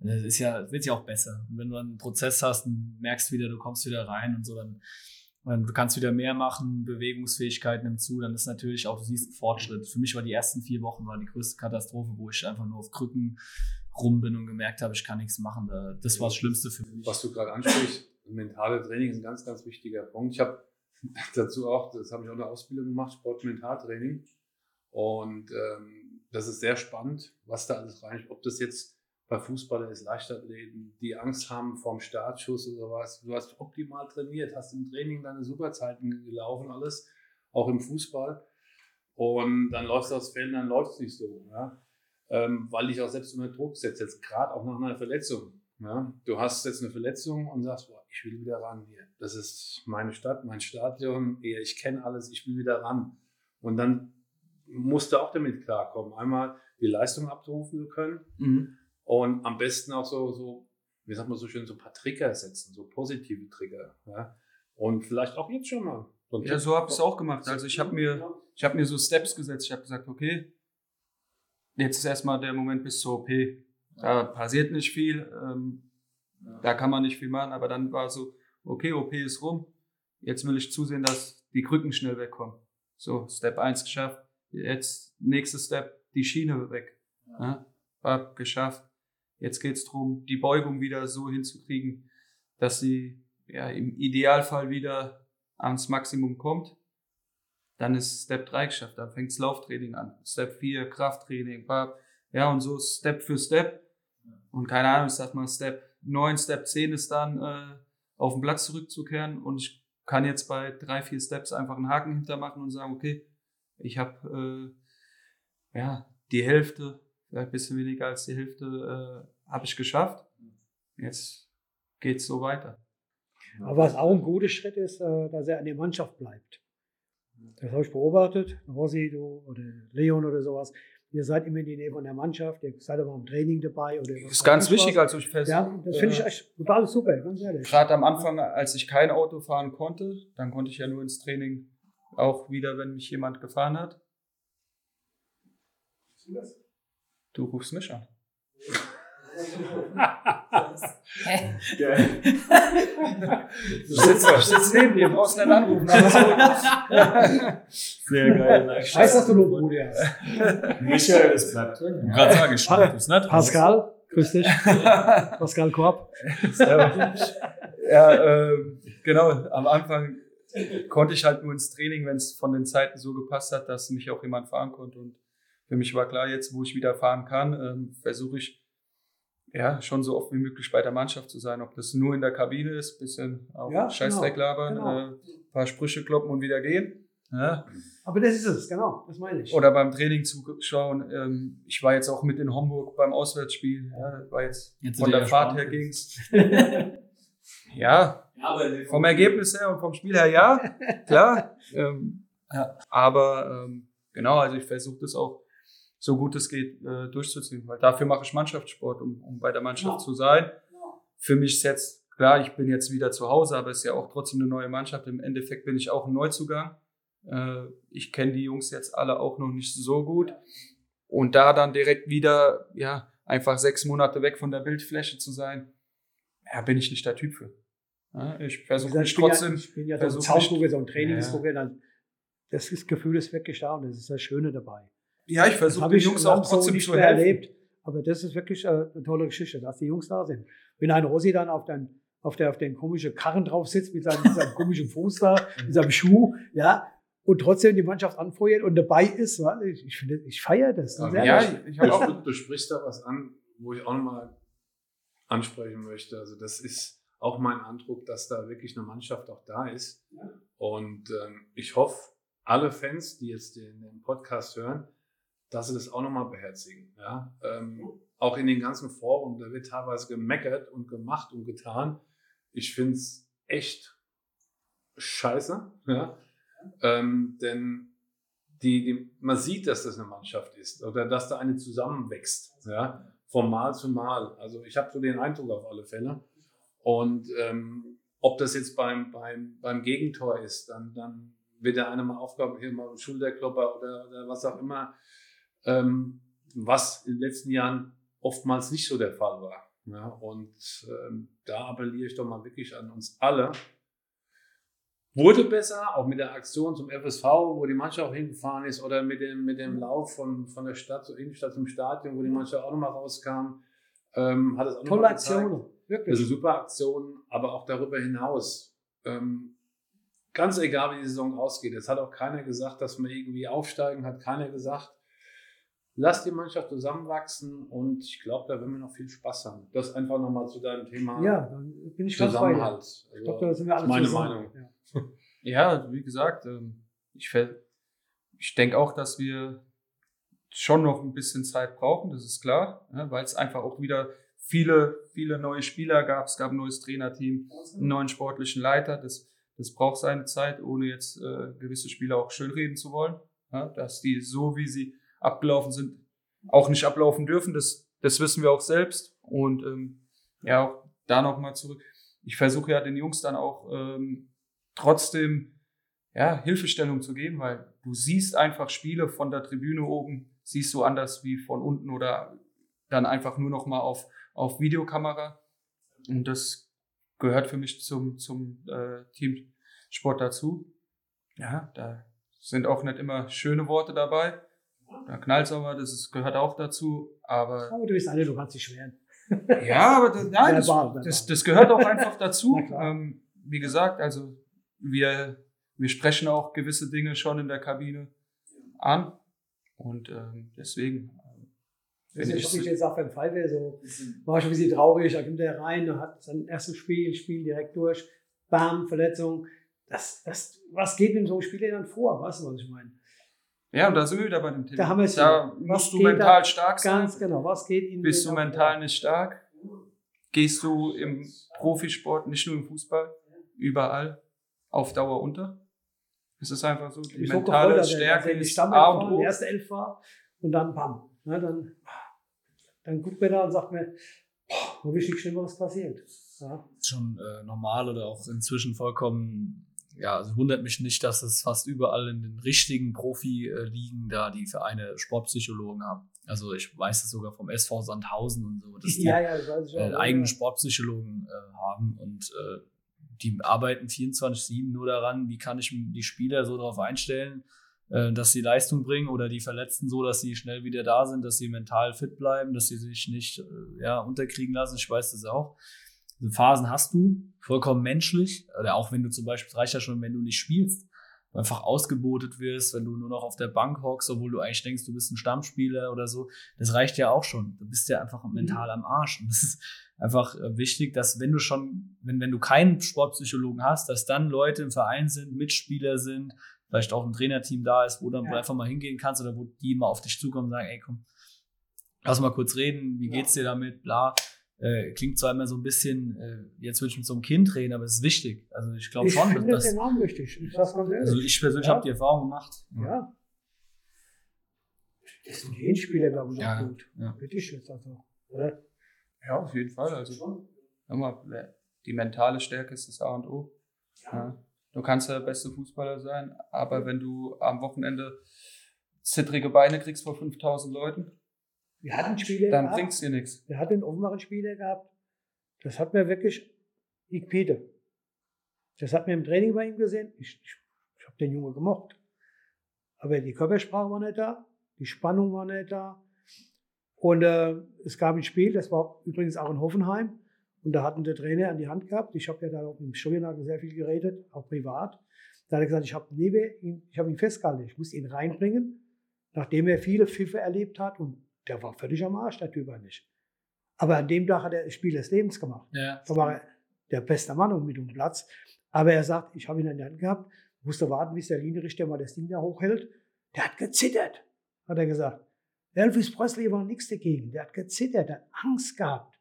Das ist ja, wird ja auch besser. Und wenn du einen Prozess hast und merkst wieder, du kommst wieder rein und so, dann ähm, du kannst wieder mehr machen, Bewegungsfähigkeit nimmt zu, dann ist natürlich auch, du siehst einen Fortschritt. Für mich war die ersten vier Wochen war die größte Katastrophe, wo ich einfach nur auf Krücken rum bin und gemerkt habe, ich kann nichts machen. Da- Das war das Schlimmste für mich. Was du gerade ansprichst, mentale Training ist ein ganz, ganz wichtiger Punkt. Ich habe dazu auch, das habe ich auch eine Ausbildung gemacht, Sport-Mentaltraining. Und ähm, das ist sehr spannend, was da alles rein, ob das jetzt bei Fußballern ist, Leichtathleten, die Angst haben vorm Startschuss oder was. Du hast optimal trainiert, hast im Training deine Superzeiten gelaufen, alles, auch im Fußball. Und dann läufst du aufs Feld dann läuft es nicht so. Ja? Ähm, weil dich auch selbst unter Druck setzt, jetzt gerade auch nach einer Verletzung. Ja? Du hast jetzt eine Verletzung und sagst, boah, ich will wieder ran hier. Das ist meine Stadt, mein Stadion, eher, ich kenne alles, ich will wieder ran. Und dann musst du auch damit klarkommen, einmal die Leistung abrufen können und am besten auch so, so, wie sagt man so schön, so ein paar Trigger setzen, so positive Trigger. Ja? Und vielleicht auch jetzt schon mal. So Ja, so habe ich es auch gemacht. Also ich habe mir, ich habe mir so Steps gesetzt. Ich habe gesagt, okay, jetzt ist erstmal der Moment bis zur OP. Da passiert nicht viel, ähm, da kann man nicht viel machen, aber dann war so, okay, OP ist rum. Jetzt will ich zusehen, dass, die Krücken schnell wegkommen. So, Step 1 geschafft. Jetzt nächster Step, die Schiene weg. Ja. Ja, geschafft. Jetzt geht's drum, die Beugung wieder so hinzukriegen, dass sie ja, im Idealfall wieder ans Maximum kommt. Dann ist Step 3 geschafft, dann fängt's Lauftraining an. Step 4, Krafttraining, ja, und so Step für Step. Und keine Ahnung, ich sag mal, Step 9, Step 10 ist dann äh, auf den Platz zurückzukehren und ich kann jetzt bei drei, vier Steps einfach einen Haken hintermachen und sagen, okay, ich habe äh, ja die Hälfte, vielleicht ein bisschen weniger als die Hälfte, äh, habe ich geschafft. Jetzt geht's so weiter. Aber was auch ein guter Schritt ist, äh, dass er an der Mannschaft bleibt. Das habe ich beobachtet, Rossi du oder Leon oder sowas. Ihr seid immer in die Nähe von der Mannschaft, ihr seid aber im Training dabei. Oder das ist ganz wichtig, also ich fest. Ja, das finde ich echt total super, ganz ehrlich. Gerade am Anfang, als ich kein Auto fahren konnte, dann konnte ich ja nur ins Training, auch wieder, wenn mich jemand gefahren hat. Du rufst mich an. Geil. Du sitzt, ich sitze neben dir, brauchst nicht anrufen. Sehr geil. Ich weiß, dass du nur Brudi hast. Michael, das bleibt drin. Ich gerade sagen, ich es nicht. Pascal, grüß dich. Pascal Korb. ja, äh, genau, am Anfang konnte ich halt nur ins Training, wenn es von den Zeiten so gepasst hat, dass mich auch jemand fahren konnte. Und für mich war klar, jetzt, wo ich wieder fahren kann, ähm, versuche ich ja, schon so oft wie möglich bei der Mannschaft zu sein. Ob das nur in der Kabine ist, bisschen auch ja, Scheißdreck genau, labern, genau. äh, paar Sprüche kloppen und wieder gehen. Ja. Aber das ist es, genau, das meine ich. Oder beim Training zuschauen. Ähm, ich war jetzt auch mit in Homburg beim Auswärtsspiel. Ja, war jetzt, jetzt von der Fahrt her ging's. ja, ja vom Ergebnis her und vom Spiel her ja, klar. Ähm, ja. Aber ähm, genau, also ich versuche das auch so gut es geht äh, durchzuziehen. Weil dafür mache ich Mannschaftssport, um, um bei der Mannschaft ja. zu sein. Ja. Für mich ist jetzt, klar, ich bin jetzt wieder zu Hause, aber es ist ja auch trotzdem eine neue Mannschaft. Im Endeffekt bin ich auch ein Neuzugang. Äh, ich kenne die Jungs jetzt alle auch noch nicht so gut. Und da dann direkt wieder, ja, einfach sechs Monate weg von der Bildfläche zu sein, ja, bin ich nicht der Typ für. Ja, ich versuche mich trotzdem. Ja, ich bin ja so ein Zaungucker, so ein Trainingsgucker, ja. das Gefühl ist wirklich da und das ist das Schöne dabei. Ja, ich versuche den Jungs auch trotzdem so zu helfen. Erlebt. Aber das ist wirklich äh, eine tolle Geschichte, dass die Jungs da sind. Wenn ein Rossi dann auf, den, auf, der, auf den komischen Karren drauf sitzt, mit seinem, mit seinem komischen Fuß da, mit seinem Schuh, ja, und trotzdem die Mannschaft anfeuert und dabei ist, ich, ich finde, ich feiere das. Ja, ja ich, ich auch, du, du sprichst da was an, wo ich auch nochmal ansprechen möchte. Also das ist auch mein Eindruck, dass da wirklich eine Mannschaft auch da ist. Ja. Und ähm, ich hoffe, alle Fans, die jetzt den, den Podcast hören, dass sie das auch nochmal beherzigen. Ja? Ähm, auch in den ganzen Foren, da wird teilweise gemeckert und gemacht und getan. Ich finde es echt scheiße. Ja? Ähm, denn die, die, man sieht, dass das eine Mannschaft ist oder dass da eine zusammenwächst, ja, von Mal zu Mal. Also ich habe so den Eindruck auf alle Fälle. Und ähm, ob das jetzt beim, beim, beim Gegentor ist, dann, dann wird der eine mal Aufgabe hier mal Schulterklopper oder, oder was auch immer ähm, was in den letzten Jahren oftmals nicht so der Fall war. Ja, und ähm, da appelliere ich doch mal wirklich an uns alle. Wurde besser, auch mit der Aktion zum FSV, wo die Mannschaft auch hingefahren ist, oder mit dem, mit dem Lauf von, von der Stadt zur Innenstadt zum Stadion, wo die Mannschaft auch nochmal rauskam. Ähm, hat es auch Tolle Aktion, wirklich. Also super Aktion, aber auch darüber hinaus. Ähm, ganz egal, wie die Saison ausgeht. Es hat auch keiner gesagt, dass wir irgendwie aufsteigen, hat keiner gesagt lass die Mannschaft zusammenwachsen und ich glaube, da werden wir noch viel Spaß haben. Das einfach nochmal zu deinem Thema ja, dann bin ich Zusammenhalt. Also, ich glaube, da sind wir alle meine zusammen. Meinung. Ja. ja, wie gesagt, ähm, ich, ich denke auch, dass wir schon noch ein bisschen Zeit brauchen, das ist klar, weil es einfach auch wieder viele, viele neue Spieler gab. Es gab ein neues Trainerteam, einen neuen sportlichen Leiter. Das, das braucht seine Zeit, ohne jetzt äh, gewisse Spieler auch schönreden zu wollen. Ja, dass die so, wie sie abgelaufen sind, auch nicht ablaufen dürfen. Das, das wissen wir auch selbst. Und ähm, ja, auch da nochmal zurück. Ich versuche ja den Jungs dann auch ähm, trotzdem ja, Hilfestellung zu geben, weil du siehst einfach Spiele von der Tribüne oben, siehst du anders wie von unten oder dann einfach nur noch mal auf, auf Videokamera. Und das gehört für mich zum, zum äh, Teamsport dazu. ja, da sind auch nicht immer schöne Worte dabei. Da knallt aber, das ist, gehört auch dazu. Aber, aber du bist alle, du kannst dich schweren. Ja, aber das, nein, das, das, das gehört auch einfach dazu. Ähm, wie gesagt, also wir, wir sprechen auch gewisse Dinge schon in der Kabine an. Und ähm, deswegen. Wenn ich, ich jetzt auch beim Fall wäre, so war schon ein bisschen traurig, da kommt er rein, hat sein erstes Spiel, Spiel direkt durch, bam, Verletzung. Das, das, was geht in so einem Spiel dann vor? Weißt du, was ich meine? Ja, und da sind wir wieder bei dem Thema. Da, haben wir da musst du mental stark sein. Ganz genau. Was geht Ihnen? Bist du mental vor? nicht stark? Gehst du im Profisport, nicht nur im Fußball, überall auf Dauer unter? Es ist einfach so, die mentale gefreut, Stärke ist A und O. erste Elf war und dann bam. Ne, dann, dann guckt mir da und sagt mir, boah, wo wichtig was passiert. Ja. Schon äh, normal oder auch inzwischen vollkommen ja, also wundert mich nicht, dass es fast überall in den richtigen Profi-Ligen da die Vereine Sportpsychologen haben. Also ich weiß es sogar vom SV Sandhausen und so, dass die ja, ja, das äh, eigene Sportpsychologen äh, haben und äh, die arbeiten 24-7 nur daran, wie kann ich die Spieler so darauf einstellen, äh, dass sie Leistung bringen oder die Verletzten so, dass sie schnell wieder da sind, dass sie mental fit bleiben, dass sie sich nicht äh, ja, unterkriegen lassen. Ich weiß das auch. Diese Phasen hast du, vollkommen menschlich. Oder auch wenn du zum Beispiel, es reicht ja schon, wenn du nicht spielst, einfach ausgebotet wirst, wenn du nur noch auf der Bank hockst, obwohl du eigentlich denkst, du bist ein Stammspieler oder so. Das reicht ja auch schon. Du bist ja einfach mental am Arsch. Und das ist einfach äh, wichtig, dass wenn du schon, wenn, wenn du keinen Sportpsychologen hast, dass dann Leute im Verein sind, Mitspieler sind, vielleicht auch ein Trainerteam da ist, wo dann ja. einfach mal hingehen kannst oder wo die mal auf dich zukommen und sagen, ey komm, lass mal kurz reden, wie geht's dir damit, bla äh, klingt zwar immer so ein bisschen, äh, jetzt würde ich mit so einem Kind reden, aber es ist wichtig. Also ich glaube schon, dass das. enorm wichtig. Ich also ich persönlich ja. habe die Erfahrung gemacht. Ja. ja. Das sind die Spieler, glaube ich, ja. gut. Ja. Bitte jetzt also. Oder? Ja, auf jeden Fall. Also mal, die mentale Stärke ist das A und O. Ja. Du kannst der beste Fußballer sein, aber wenn du am Wochenende zittrige Beine kriegst vor 5000 Leuten, wir hatten Spiele Dann bringt es dir nichts. Wir hatten offenbaren Spiele gehabt. Das hat mir wirklich ich Peter. Das hat mir im Training bei ihm gesehen. Ich, ich, ich habe den Junge gemocht. Aber die Körpersprache war nicht da, die Spannung war nicht da. Und äh, es gab ein Spiel, das war übrigens auch in Hoffenheim. Und da hatten der Trainer an die Hand gehabt. Ich habe ja da auch mit dem Studienlager sehr viel geredet, auch privat. Da hat er gesagt, ich habe ihn, ich habe ihn festgehalten, ich muss ihn reinbringen, nachdem er viele Pfiffe erlebt hat und der war völlig am Arsch, der Typ eigentlich. Aber an dem Tag hat er das Spiel des Lebens gemacht. Ja. Da war er der beste Mann mit dem Platz. Aber er sagt, ich habe ihn in der Hand gehabt, musste warten, bis der Linienrichter mal das Ding da hochhält. Der hat gezittert, hat er gesagt. Elvis Presley war nichts dagegen. Der hat gezittert, der hat Angst gehabt.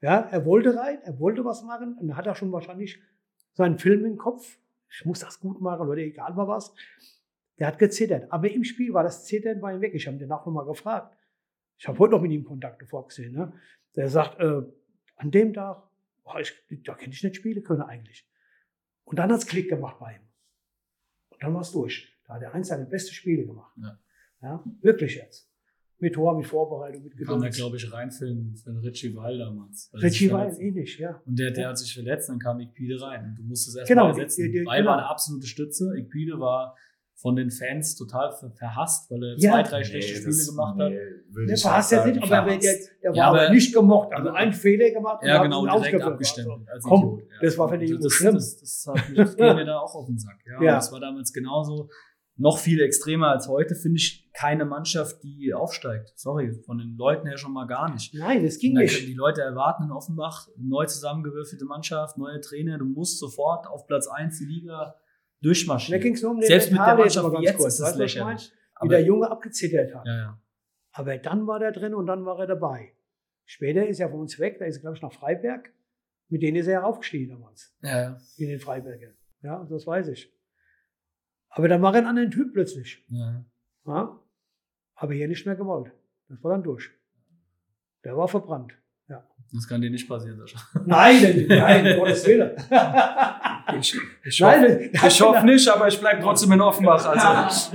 Ja, er wollte rein, er wollte was machen und hat er schon wahrscheinlich seinen Film im Kopf. Ich muss das gut machen oder egal mal was. Der hat gezittert. Aber im Spiel war das Zittern bei ihm weg. Ich habe ihn danach nochmal gefragt. Ich habe heute noch mit ihm Kontakt vorgesehen. Ne? Der sagt, äh, an dem Tag, oh, ich, da könnte ich nicht spielen können eigentlich. Und dann hat es Klick gemacht bei ihm. Und dann war es durch. Da hat er eins seiner besten Spiele gemacht. Ja. ja. wirklich jetzt. Mit Tor, mit Vorbereitung, mit Geduld. Kann er, glaube ich, rein für den, für den Richie Weil damals. Richie Weil, ähnlich, ja. Und der, der hat sich verletzt, dann kam Ikpide rein. Du musstest erst genau, mal ersetzen. Weil genau. war eine absolute Stütze. Ikpide war von den Fans total verhasst, weil er ja. zwei, drei schlechte nee, Spiele gemacht hat. Nee, der verhasst ja nicht, aber der, der, der war ja, aber nicht gemocht. Also einen Fehler gemacht. Ja, genau, direkt abgestempelt. Also, Komm, ja. das war für die Jungs schlimm. Das, das, das, hat, das ging mir da auch auf den Sack. Ja, ja. Das war damals genauso. Noch viel extremer als heute finde ich keine Mannschaft, die aufsteigt. Sorry, von den Leuten her schon mal gar nicht. Nein, das ging nicht. Die Leute erwarten in Offenbach neu zusammengewürfelte Mannschaft, neue Trainer. Du musst sofort auf Platz 1 die Liga durchmarschieren. Da ging es nur um den Selbst mit der Mannschaft wie jetzt kurz, ist das lächerlich. Wie der Junge abgezittert hat. Ja, ja. Aber dann war er drin und dann war er dabei. Später ist er von uns weg, da ist er, glaube ich, nach Freiberg. Mit denen ist er aufgestiegen damals. Ja, ja. In den Freibergern. Ja, das weiß ich. Aber dann war er ein anderer Typ plötzlich. Ja. ja. Aber hier nicht mehr gewollt. Das war dann durch. Der war verbrannt. Ja. Das kann dir nicht passieren, Sascha. Nein, nein, Gottes Willen. Ich, ich, hoffe, ich hoffe nicht, aber ich bleibe trotzdem in Offenbach. Also.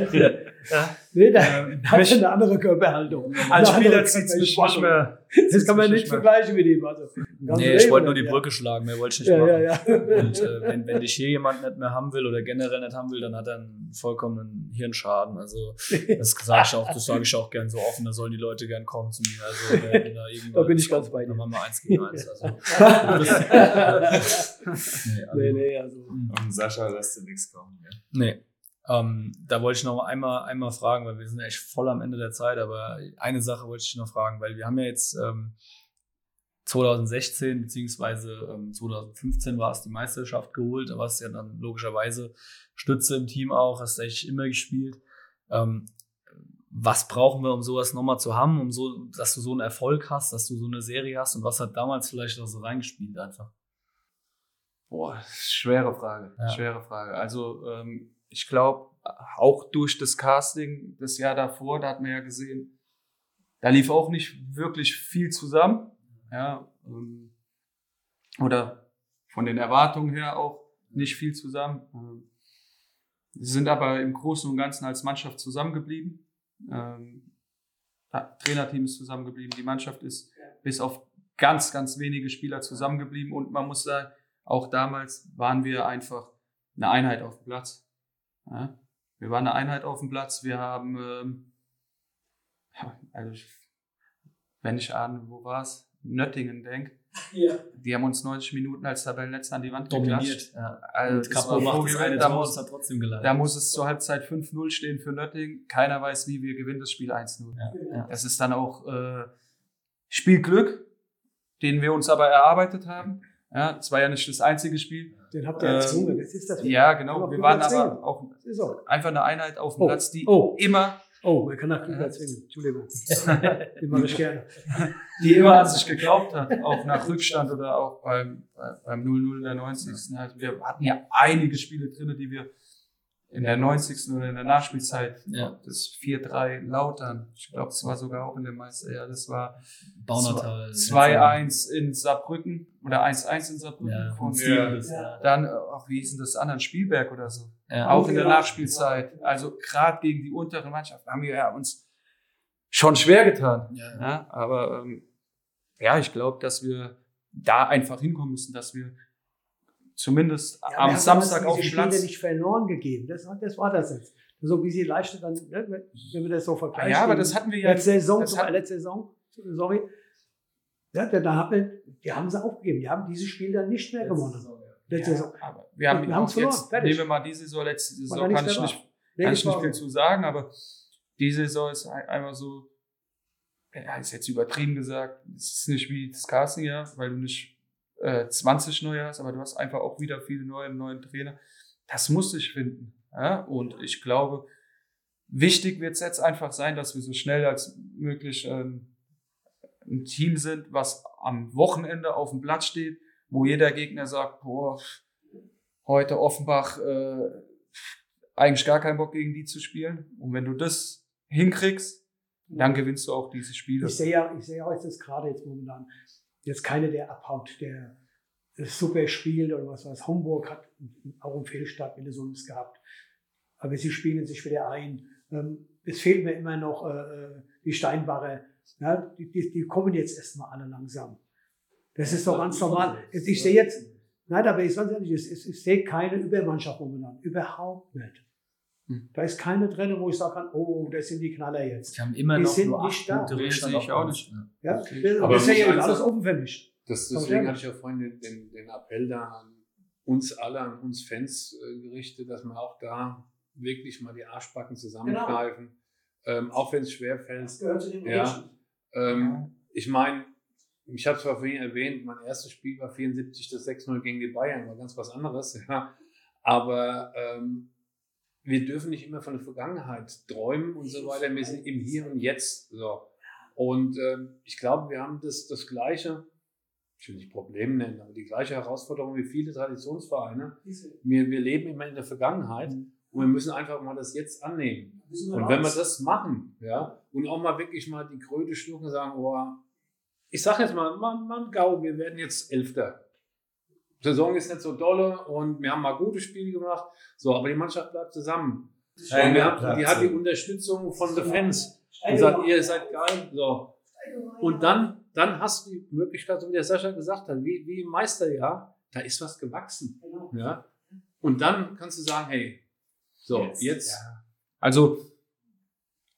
Ja. Nee, der ähm, hat eine andere Körperhaltung. Als Spieler zieht es mich nicht mehr. Das kann man nicht vergleichen mit ihm. Also, nee, ich wollte nur die Brücke schlagen, mehr wollte ich nicht ja, machen. Ja, ja. Und äh, wenn, wenn dich hier jemand nicht mehr haben will oder generell nicht haben will, dann hat er einen vollkommenen Hirnschaden. Also das sage ich auch, das sage ich auch gern so offen, da sollen die Leute gern kommen zu mir. Also wenn da, da bin ich ganz bei dir. Dann machen wir eins gegen eins. Also, nee, also, nee, nee, also. Und Sascha lässt dir nichts kommen. Ja. Nee. Ähm, da wollte ich noch einmal, einmal fragen, weil wir sind echt voll am Ende der Zeit, aber eine Sache wollte ich noch fragen, weil wir haben ja jetzt ähm, 2016 beziehungsweise ähm, 2015 war es die Meisterschaft geholt, da warst du ja dann logischerweise Stütze im Team auch, hast eigentlich immer gespielt. Ähm, was brauchen wir, um sowas nochmal zu haben, um so, dass du so einen Erfolg hast, dass du so eine Serie hast und was hat damals vielleicht auch so reingespielt einfach? Boah, schwere Frage, ja. schwere Frage. Also ähm, ich glaube, auch durch das Casting das Jahr davor, da hat man ja gesehen, da lief auch nicht wirklich viel zusammen. Ja, ähm, oder von den Erwartungen her auch nicht viel zusammen. Ähm, sie sind aber im Großen und Ganzen als Mannschaft zusammengeblieben. Ähm, Trainerteam ist zusammengeblieben, die Mannschaft ist bis auf ganz, ganz wenige Spieler zusammengeblieben und man muss sagen, auch damals waren wir einfach eine Einheit auf dem Platz. Ja? Wir waren eine Einheit auf dem Platz. Wir haben, ähm, also ich, wenn ich an, wo war es? Nöttingen denke. Ja. Die haben uns 90 Minuten als Tabellenletzter an die Wand Dominiert. Ja. Also Kapo macht das eine da muss, hat trotzdem gelandet. Da muss es zur Halbzeit 5-0 stehen für Nöttingen. Keiner weiß, wie wir gewinnen das Spiel 1-0. Ja. Ja. Das ist dann auch äh, Spielglück, den wir uns aber erarbeitet haben. Ja, das war ja nicht das einzige Spiel. Den habt ihr erzwungen, ähm, das ist das. Ja, genau. Wir waren aber auch einfach eine Einheit auf dem oh. Platz, die oh. immer Oh, man kann nach Klüger erzwingen. Entschuldigung. Die mache ich gerne. Die immer an sich geglaubt hat, auch nach Rückstand oder auch beim, beim 0-0 in der 90. Also wir hatten ja einige Spiele drin, die wir in der 90. oder in der Nachspielzeit, ja. das 4-3 Lautern, ich glaube, es war sogar auch in der Meister, ja, das war 2-1 in Saarbrücken oder 1-1 in Saarbrücken ja, von ja, ja. Dann, ach, wie hieß denn das anderen, Spielberg oder so. Ja. Auch in der Nachspielzeit. Also gerade gegen die unteren Mannschaften haben wir ja uns schon schwer getan. Ja. ja aber ähm, ja, ich glaube, dass wir da einfach hinkommen müssen, dass wir zumindest ja, am Samstag auf dem Platz. nicht verloren gegeben. Das, das war das jetzt. So wie sie leichter dann, ne, wenn wir das so vergleichen. Ja, aber das hatten wir ja. Letzte Saison, hat, letzte Saison, sorry. Ja, da haben wir, die haben sie aufgegeben. Die haben dieses Spiel dann nicht mehr gewonnen. Saison, ja. Letzte ja, Saison. Aber wir haben, wir haben verloren. Jetzt, Fertig. nehmen wir mal diese Saison, letzte Saison kann ich nicht, kann ich nicht viel zu sagen, aber diese Saison ist einfach so, ja, ist jetzt übertrieben gesagt, es ist nicht wie das Casting, ja, weil du nicht äh, 20 neue hast, aber du hast einfach auch wieder viele neue, neue Trainer. Das muss ich finden. Ja? Und ich glaube, wichtig wird es jetzt einfach sein, dass wir so schnell als möglich ähm, ein Team sind, was am Wochenende auf dem Platz steht, wo jeder Gegner sagt, boah, heute Offenbach äh, eigentlich gar keinen Bock gegen die zu spielen. Und wenn du das hinkriegst, dann gewinnst du auch diese Spiele. Ich sehe ja, ich sehe ja jetzt gerade jetzt momentan jetzt keiner, der abhaut, der super spielt oder was weiß. Homburg hat auch einen Fehlstart mit so gehabt. Aber sie spielen sich wieder ein. Ähm, es fehlt mir immer noch äh, äh, die Steinbacher. Die, die, die kommen jetzt erstmal alle langsam. Das ist doch ganz normal. Ich sehe jetzt, nein, aber ich sage ehrlich, ich, ich sehe keine Übermannschaft momentan. Überhaupt nicht. Hm. Da ist keine drin, wo ich sagen kann, oh, das sind die Knaller jetzt. Die haben immer die noch sind nur nicht da. Punkte Rückstand ich auch nicht. Ja, okay. aber das ist ja alles offen für mich. Das, deswegen hatte ich ja vorhin den, den, den, Appell da an uns alle, an uns Fans äh, gerichtet, dass wir auch da wirklich mal die Arschbacken zusammengreifen. Genau. Ähm, auch wenn es schwer fällt. Das gehört zu den ja, ähm, Ich meine, ich habe zwar vorhin erwähnt, mein erstes Spiel war 74 das 6-0 gegen die Bayern, war ganz was anderes. Ja. Aber ähm, wir dürfen nicht immer von der Vergangenheit träumen und so weiter. Wir sind im Hier und Jetzt. So. Und ähm, ich glaube, wir haben das, das gleiche, ich will nicht Problem nennen, aber die gleiche Herausforderung wie viele Traditionsvereine. Wir, wir leben immer in der Vergangenheit mhm. und wir müssen einfach mal das Jetzt annehmen. Und wenn wir das machen, ja, und auch mal wirklich mal die Kröte schlucken und sagen, oh, ich sage jetzt mal, Mann, Mann, Gau, wir werden jetzt Elfter. Saison ist nicht so dolle und wir haben mal gute Spiele gemacht. So, aber die Mannschaft bleibt zusammen. Und wir haben, die hat die Unterstützung von den Fans. Und sagt, ihr seid geil. So. Und dann, dann hast du die Möglichkeit, so wie der Sascha gesagt hat, wie, wie im Meisterjahr, da ist was gewachsen. Ja? Und dann kannst du sagen, hey, so, jetzt. jetzt Also,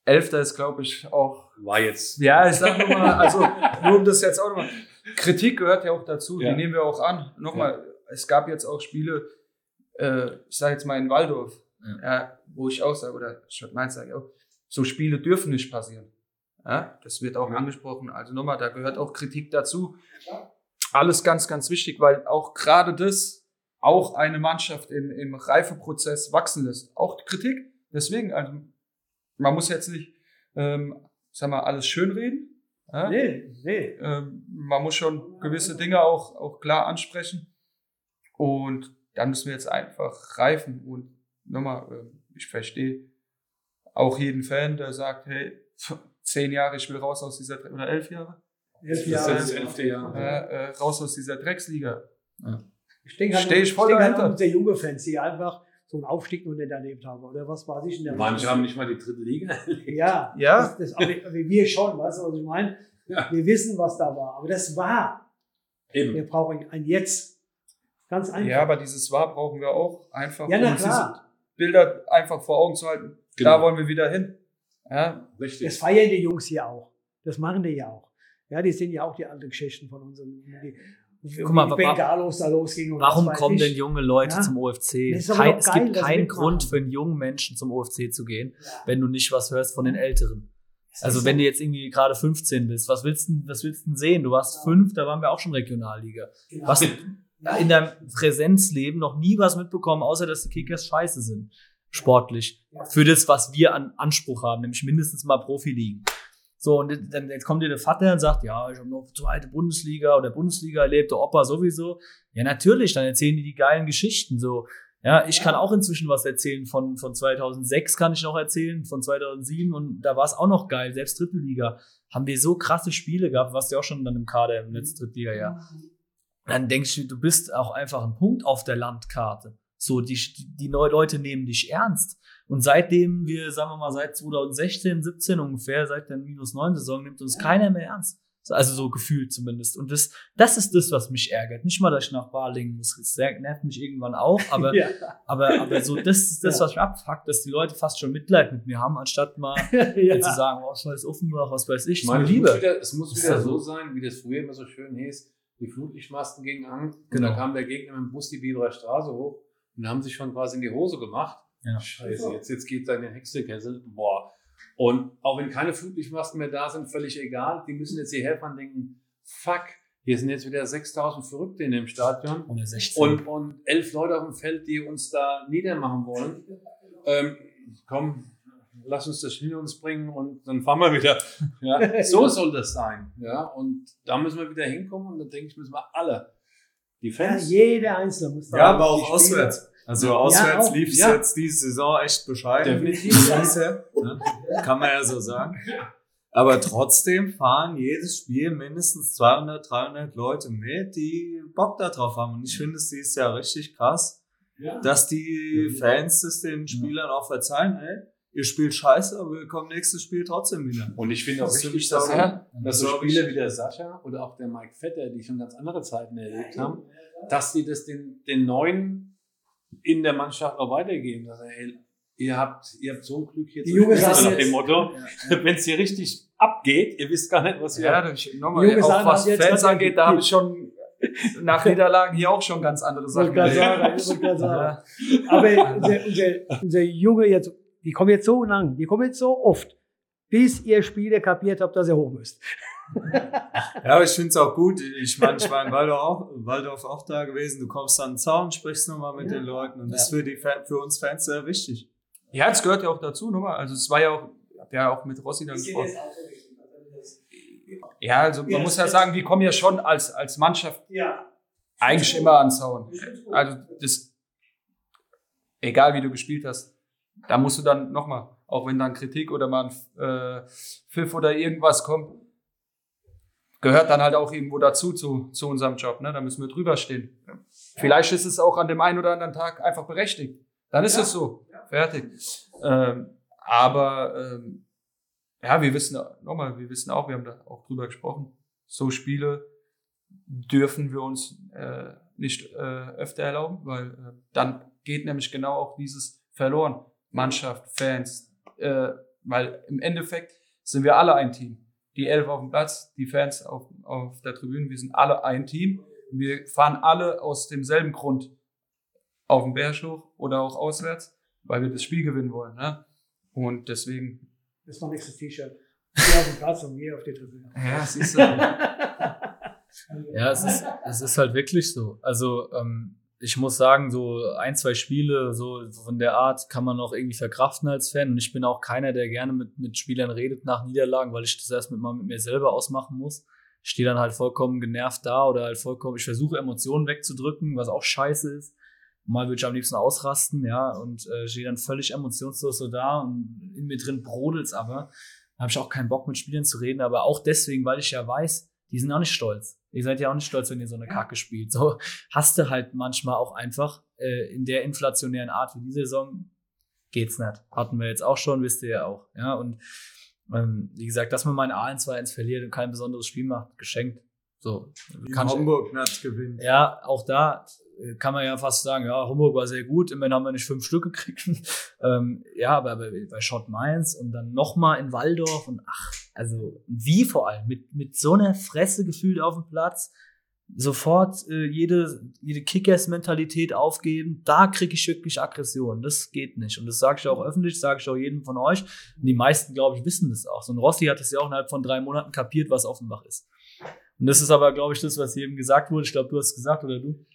Elfter ist, glaube ich, auch. War jetzt. Ja, ich sag nochmal, also, nur um das jetzt auch nochmal. Kritik gehört ja auch dazu, Ja. die nehmen wir auch an. Nochmal, es gab jetzt auch Spiele, äh, ich sage jetzt mal in Waldorf, ja. wo ich auch sage, oder Schott-Mainz sage ich auch, so Spiele dürfen nicht passieren. Ja, das wird auch angesprochen. Also nochmal, da gehört auch Kritik dazu. Alles ganz, ganz wichtig, weil auch gerade das auch eine Mannschaft im, im Reifeprozess wachsen lässt. Auch Kritik. Deswegen, also man muss jetzt nicht, ähm, sag mal, alles schönreden. Ja? Nee, nee. Ähm, man muss schon gewisse Dinge auch, auch klar ansprechen. Und dann müssen wir jetzt einfach reifen. Und nochmal, ähm, ich verstehe auch jeden Fan, der sagt, hey, zehn Jahre, ich will raus aus dieser, oder elf Jahre, Elf Das Jahre. ist das elfte Jahr. äh, äh, raus aus dieser Drecksliga. Ich denke halt, Steh ich voll denke halt unsere junge Fans, die einfach so einen Aufstieg noch nicht erlebt haben. Oder was weiß ich in der Manche haben nicht mal die dritte Liga. Ja, Ja. Das, das, aber, wir schon, weißt du, was ich meine? Ja. Wir wissen, was da war. Aber das war. Wir Eben. brauchen ein Jetzt. Ganz einfach. Ja, aber dieses Wahr brauchen wir auch einfach, Ja, na um diese klar. Bilder einfach vor Augen zu halten. Genau. Da wollen wir wieder hin. Ja, Richtig. Das feiern die Jungs hier auch. Das machen die ja auch. Ja, die sind ja auch die alten Geschichten von uns. Und Die, Guck mal, Bengalos da losging. und Warum kommen ich. denn junge Leute Ja. zum OFC? Kein, es geil, gibt keinen. Grund für einen jungen Menschen zum OFC zu gehen, wenn du nicht was hörst von den Älteren. Also wenn du jetzt irgendwie gerade 15 bist, was willst du, was willst du denn sehen? Du warst fünf, da waren wir auch schon Regionalliga. Genau. Was in deinem Präsenzleben noch nie was mitbekommen, außer dass die Kickers scheiße sind. Sportlich. Für das, was wir an Anspruch haben, nämlich mindestens mal Profiligen. So, und dann jetzt kommt dir der Vater und sagt, ja, ich habe noch zweite Bundesliga oder Bundesliga erlebt, der Opa sowieso. Ja, natürlich, dann erzählen die die geilen Geschichten. So, ja, ich kann auch inzwischen was erzählen. Von, von 2006 kann ich noch erzählen, von 2007 und da war es auch noch geil. Selbst dritte Liga haben wir so krasse Spiele gehabt, warst du ja auch schon dann im Kader im letzten Drittliga-Jahr. Dann denkst du, du bist auch einfach ein Punkt auf der Landkarte. So, die, die neuen Leute nehmen dich ernst. Und seitdem wir, sagen wir mal, seit 2016, 17 ungefähr, seit der minus 9 Saison, nimmt uns keiner mehr ernst. Also so gefühlt zumindest. Und das, das ist das, was mich ärgert. Nicht mal, dass ich nach Balingen muss. Das nervt mich irgendwann auch, aber, ja. aber, aber so, das ist das, was mich abfuckt, dass die Leute fast schon Mitleid mit mir haben, anstatt mal ja. zu sagen, oh, was weiß Offenbach, was weiß ich, meine, mir es muss lieber. wieder, es muss Ist wieder ja so sein, wie das früher immer so schön hieß. Die Flutlichtmasten gingen an und Genau. dann kam der Gegner mit dem Bus die Bielerer Straße hoch und haben sich schon quasi in die Hose gemacht. Ja. Scheiße, jetzt, jetzt geht da in den Hexekessel. Boah. Und auch wenn keine Flutlichtmasten mehr da sind, völlig egal. Die müssen jetzt hierher fahren und denken, fuck, hier sind jetzt wieder 6000 Verrückte in dem Stadion. Oder 16. Und, und elf Leute auf dem Feld, die uns da niedermachen wollen. Ähm, komm, lass uns das hinter uns bringen und dann fahren wir wieder. Ja, so soll das sein. Ja, und da müssen wir wieder hinkommen und da denke ich, müssen wir alle, die Ja, Fans, jeder Einzelne muss da Ja, aber auch auswärts. Also auswärts auch. lief es Ja. jetzt diese Saison echt bescheiden. Definitiv. Bisher, ne? Kann man ja so sagen. Aber trotzdem fahren jedes Spiel mindestens 200, 300 Leute mit, die Bock da drauf haben. Und ich finde es dieses Jahr richtig krass, Ja. dass die Fans es den Spielern auch verzeihen. Ey, ihr spielt scheiße, aber wir kommen nächstes Spiel trotzdem wieder. Und ich finde auch Das wichtig, dass, sauber. dass so Das Spieler wie der Sascha oder auch der Mike Vetter, die schon ganz andere Zeiten erlebt haben, dass die das den, den Neuen in der Mannschaft auch weitergeben. Dass, ey, ihr habt, ihr habt so ein Glück hier Die spielen, sagen nach dem jetzt- Motto, wenn es hier richtig abgeht, ihr wisst gar nicht, was ihr Ja, da ich, nochmal, Junge auch sagen, was jetzt Fans angeht, da habe ich schon nach Niederlagen hier auch schon ganz andere Ich Sachen sagen, ich wollte gerade sagen. Ja. Aber unser, unser, unser Junge jetzt, die kommen jetzt so lang, die kommen jetzt so oft, bis ihr Spiele kapiert habt, dass ihr hoch müsst. Ja, aber ich finde es auch gut. Ich meine, ich war in Waldorf auch, Waldorf auch da gewesen. Du kommst an den Zaun, sprichst nochmal mit Ja. den Leuten. Und das ist für, die, für uns Fans sehr wichtig. ja, es gehört ja auch dazu, nochmal. Also es war ja auch, ich hab ja auch mit Rossi dann gesprochen. Ja, also man Ja, muss ja das- sagen, wir kommen ja schon als, als Mannschaft Ja. eigentlich immer ans Zaun. Also das, egal wie du gespielt hast, da musst du dann nochmal, auch wenn dann Kritik oder mal ein äh, Pfiff oder irgendwas kommt, gehört dann halt auch irgendwo dazu zu, zu unserem Job. Ne? Da müssen wir drüber stehen. Vielleicht ist es auch an dem einen oder anderen Tag einfach berechtigt. Dann ist es so. fertig. Ähm, aber ähm, ja, wir wissen nochmal, wir wissen auch, wir haben da auch drüber gesprochen. So Spiele dürfen wir uns äh, nicht äh, öfter erlauben, weil äh, dann geht nämlich genau auch dieses verloren. Mannschaft, Fans, äh, weil im Endeffekt sind wir alle ein Team. Die elf auf dem Platz, die Fans auf, auf der Tribüne, wir sind alle ein Team. Wir fahren alle aus demselben Grund auf den Berg hoch oder auch auswärts, weil wir das Spiel gewinnen wollen. Ne? Und deswegen. Das ist mein nächstes T-Shirt. Wir auf dem Platz und wir auf der Tribüne. Ja, siehst du. ja, es ist, es ist halt wirklich so. Also, ähm, ich muss sagen, so ein, zwei Spiele so von der Art kann man auch irgendwie verkraften als Fan. Und ich bin auch keiner, der gerne mit, mit Spielern redet nach Niederlagen, weil ich das erstmal mal mit mir selber ausmachen muss. Ich stehe dann halt vollkommen genervt da oder halt vollkommen, ich versuche Emotionen wegzudrücken, was auch scheiße ist. Mal würde ich am liebsten ausrasten, ja, und äh, stehe dann völlig emotionslos so da und in mir drin brodelt's aber. Da habe ich auch keinen Bock mit Spielern zu reden, aber auch deswegen, weil ich ja weiß, die sind auch nicht stolz. Ihr seid ja auch nicht stolz, wenn ihr so eine Kacke spielt. So hast du halt manchmal auch einfach äh, in der inflationären Art wie die Saison geht's nicht. Hatten wir jetzt auch schon, wisst ihr ja auch. Ja, und ähm, wie gesagt, dass man mal ein A1-2-1 verliert und kein besonderes Spiel macht, geschenkt. So. Wie kann Hamburg nicht gewinnen. Ja, auch da äh, kann man ja fast sagen, ja, Hamburg war sehr gut, immerhin haben wir nicht fünf Stück gekriegt. ähm, ja, aber bei, bei Schott Mainz und dann nochmal in Waldorf und ach, also wie vor allem, mit, mit so einer Fresse gefühlt auf dem Platz, sofort äh, jede, jede Kickers-Mentalität aufgeben, da kriege ich wirklich Aggression. Das geht nicht. Und das sage ich auch öffentlich, sage ich auch jedem von euch. Und die meisten, glaube ich, wissen das auch. So ein Rossi hat es ja auch innerhalb von drei Monaten kapiert, was Offenbach ist. Und das ist aber, glaube ich, das, was jedem gesagt wurde. Ich glaube, du hast es gesagt oder du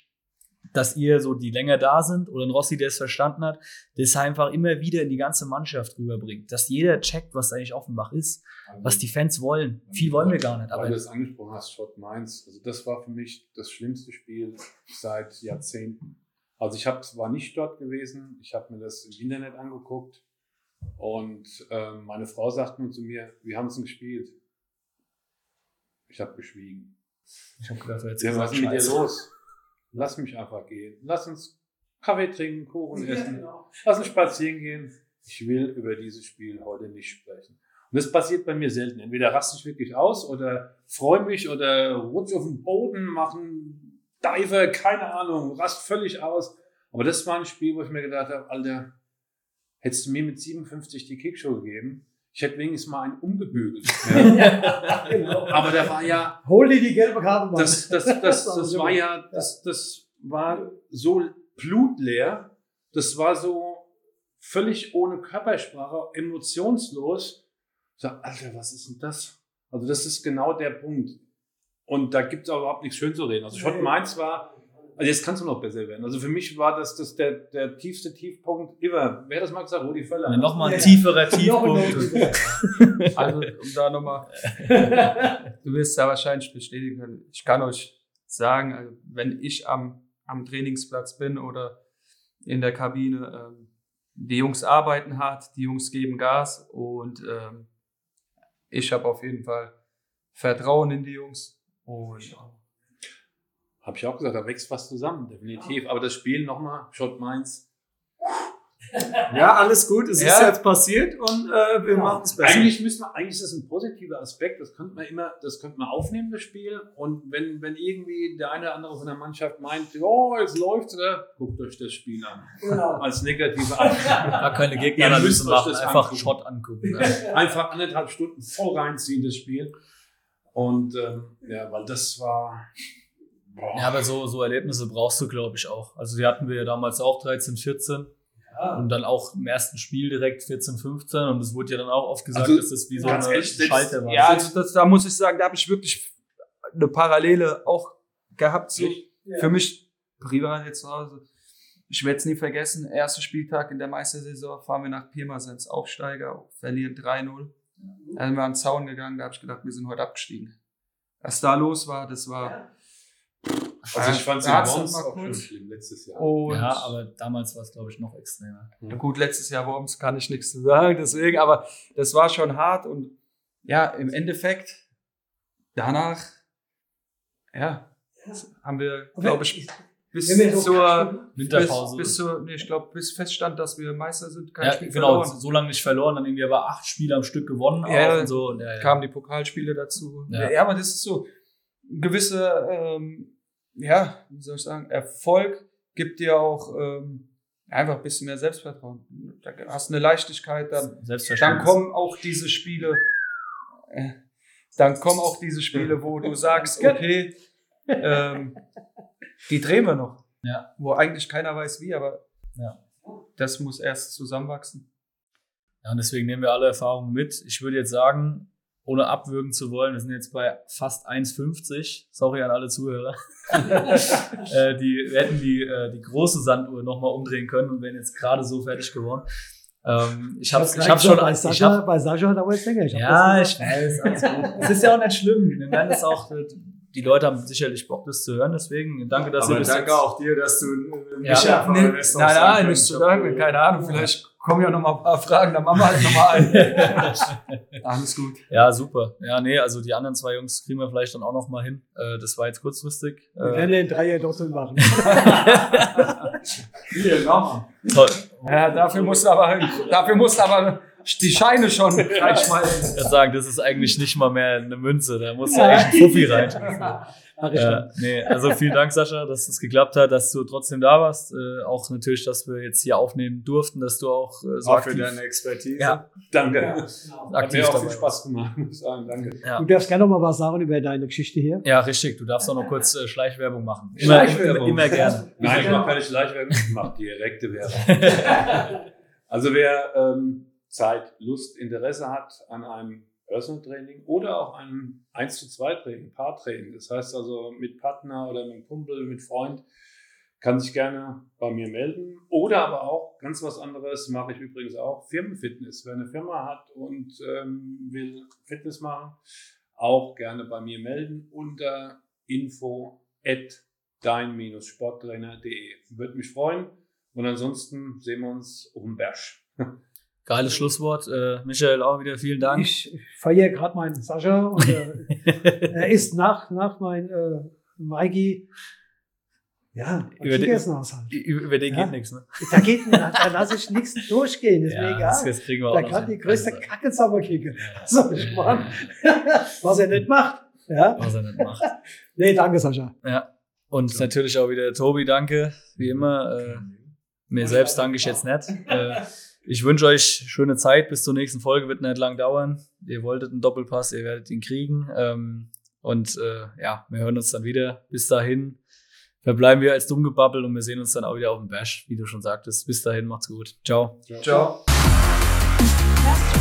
dass ihr so, die länger da sind, oder ein Rossi, der es verstanden hat, das einfach immer wieder in die ganze Mannschaft rüberbringt. Dass jeder checkt, was eigentlich Offenbach ist, was die Fans wollen. Viel wollen wir gar nicht. Aber Weil du es angesprochen hast, Schott Mainz, also das war für mich das schlimmste Spiel seit Jahrzehnten. Also ich hab, war nicht dort gewesen, ich habe mir das im Internet angeguckt und ähm, meine Frau sagte nur zu mir, wir haben es gespielt. Ich habe geschwiegen. Ich habe gedacht, jetzt ja, was ist mit dir los? Lass mich einfach gehen. Lass uns Kaffee trinken, Kuchen essen. Genau. Lass uns spazieren gehen. Ich will über dieses Spiel heute nicht sprechen. Und das passiert bei mir selten. Entweder raste ich wirklich aus oder freue mich oder rutsch auf den Boden, machen Dive, keine Ahnung, rast völlig aus. Aber das war ein Spiel, wo ich mir gedacht habe, Alter, hättest du mir mit 57 die Kickshow gegeben, ich hätte wenigstens mal einen umgebügelt. Ja. genau. Aber da war ja. Hol dir die gelbe Karte. Das, das, das, das, das war ja, das, das war so blutleer. Das war so völlig ohne Körpersprache, emotionslos. Ich sag, Alter, was ist denn das? Also das ist genau der Punkt. Und da gibt es auch überhaupt nichts schön zu reden. Also Schott Mainz war also jetzt kannst du noch besser werden. Also für mich war das, das der, der tiefste Tiefpunkt ever. Wer das mal gesagt? Rudi Völler. Ja, nochmal ein tieferer Tiefpunkt. also um da nochmal, du wirst ja wahrscheinlich bestätigen können. Ich kann euch sagen, also, wenn ich am, am Trainingsplatz bin oder in der Kabine, ähm, die Jungs arbeiten hart, die Jungs geben Gas und ähm, ich habe auf jeden Fall Vertrauen in die Jungs und habe ich auch gesagt, da wächst was zusammen, definitiv. Aber das Spiel nochmal, Shot Mainz. Ja, alles gut, es ja. ist jetzt passiert und äh, wir ja. machen es besser. Eigentlich müssen wir, eigentlich ist das ein positiver Aspekt, das könnte man immer, das könnte man aufnehmen, das Spiel. Und wenn, wenn irgendwie der eine oder andere von der Mannschaft meint, oh, jetzt läuft's, oder? guckt euch das Spiel an. Genau. Als negative Da keine Gegneranalyse machen, einfach angucken. Shot angucken. Ne? Einfach anderthalb Stunden voll reinziehen, das Spiel. Und ähm, ja, weil das war, Boah. Ja, aber so, so Erlebnisse brauchst du, glaube ich, auch. Also die hatten wir ja damals auch 13, 14. Ja. Und dann auch im ersten Spiel direkt 14, 15. Und es wurde ja dann auch oft gesagt, also, dass das wie so eine ehrlich, Schalter war. Ja, also das, da muss ich sagen, da habe ich wirklich eine Parallele auch gehabt. So. Ja. Für mich privat jetzt zu Hause. Ich werde es nie vergessen, erster Spieltag in der Meistersaison fahren wir nach Pirmasens, Aufsteiger, verlieren 3-0. Dann sind wir an den Zaun gegangen, da habe ich gedacht, wir sind heute abgestiegen. Was da los war, das war... Ja also ich fand es in Worms auch schon schlimm letztes Jahr. Und ja, aber damals war es, glaube ich, noch extremer. Ja, gut, letztes Jahr Worms kann ich nichts zu sagen, deswegen, aber das war schon hart und ja, im Endeffekt, danach, ja, haben wir, glaube ich, bis zur Winterpause. Bis, bis zur, nee, ich glaube, bis feststand, dass wir Meister sind, kein Ja, Spiel genau, verloren. so lange nicht verloren, dann irgendwie aber acht Spiele am Stück gewonnen Ja, auch und so. Ja, ja. kamen die Pokalspiele dazu. Ja. Ja. aber das ist so ein gewisser, ähm, ja, wie soll ich sagen, Erfolg gibt dir auch ähm, einfach ein bisschen mehr Selbstvertrauen. Da hast eine Leichtigkeit, dann, dann kommen auch diese Spiele, äh, dann kommen auch diese Spiele, wo du sagst, okay, ähm, die drehen wir noch. Ja. Wo eigentlich keiner weiß wie, aber Ja. das muss erst zusammenwachsen. Ja, und deswegen nehmen wir alle Erfahrungen mit. Ich würde jetzt sagen, ohne abwürgen zu wollen, wir sind jetzt bei fast 1,50. Sorry an alle Zuhörer. äh, die, wir hätten die, äh, die große Sanduhr nochmal umdrehen können und wären jetzt gerade so fertig geworden. Ähm, ich habe ich hab schon, bei ich Sascha, hab, bei Sascha dauert es länger. Ich ja, das ich weiß. Es ist ja auch nicht schlimm. Wir werden das auch, äh, die Leute haben sicherlich Bock, das zu hören. Deswegen danke, dass Aber ihr bis danke jetzt, auch dir, dass du äh, mich Ja, einfach Nee, nein, nein, nicht Ich zu danken, keine Ahnung, vielleicht kommen ja noch mal ein paar Fragen, dann machen wir halt noch mal ein. Alles gut. Ja, super. Ja, nee, also die anderen zwei Jungs kriegen wir vielleicht dann auch noch mal hin. Äh, das war jetzt kurzfristig. Wir Äh, werden den Dreier Doppel machen. Hier, nochmal. toll. Ja, dafür musst du aber, dafür musst du aber die Scheine schon reinschmeißen. Ich würde sagen, das ist eigentlich nicht mal mehr eine Münze. Da muss ja echt ein Fuffi rein. Ach, ich Ja, nee, also vielen Dank, Sascha, dass es geklappt hat, dass du trotzdem da warst. Äh, auch natürlich, dass wir jetzt hier aufnehmen durften, dass du auch äh, so Auch für aktiv, deine Expertise. Ja. Danke. Hat aktiv mir auch viel. Spaß gemacht, muss ich sagen. Danke. Ja. Du darfst gerne noch mal was sagen über deine Geschichte hier. ja, richtig. Du darfst auch noch kurz äh, Schleichwerbung machen. Immer, immer, Schleichwerbung. immer gerne. Nein, ich mache keine Schleichwerbung, ich mache direkte Werbung. Also wer ähm, Zeit, Lust, Interesse hat an einem Personal Training oder auch einem 1 zu 2 Training, Paartraining, das heißt also mit Partner oder mit Kumpel, mit Freund, kann sich gerne bei mir melden. Oder aber auch ganz was anderes mache ich übrigens auch, Firmenfitness. Wer eine Firma hat und ähm, will Fitness machen, auch gerne bei mir melden unter info at dein-sporttrainer.de. Würde mich freuen. Und ansonsten sehen wir uns auf Berg. Geiles Schlusswort. Äh, Michael, auch wieder vielen Dank. Ich feiere gerade meinen Sascha und äh, er ist nach, nach mein äh, Mikey. Ja, Über den- Kickershaushalt. Über den Ja. geht nichts, ne? Da geht, da, da lasse ich nichts durchgehen, ist mir Ja, das, egal. das kriegen wir auch Da noch kann die größte Also, Kacke zusammenkicken. Was soll ich machen? Was er nicht macht. Ja? was er nicht macht. Nee, danke, Sascha. Ja. Und natürlich auch wieder Tobi, danke, wie immer. Äh, mir selbst danke ich jetzt nicht. Äh, ich wünsche euch schöne Zeit bis zur nächsten Folge, wird nicht lang dauern. Ihr wolltet einen Doppelpass, ihr werdet ihn kriegen. Ähm, und äh, ja, wir hören uns dann wieder. Bis dahin verbleiben wir als Dummgebabbel und wir sehen uns dann auch wieder auf dem Bash, wie du schon sagtest. Bis dahin, macht's gut. Ciao. Ciao. Joe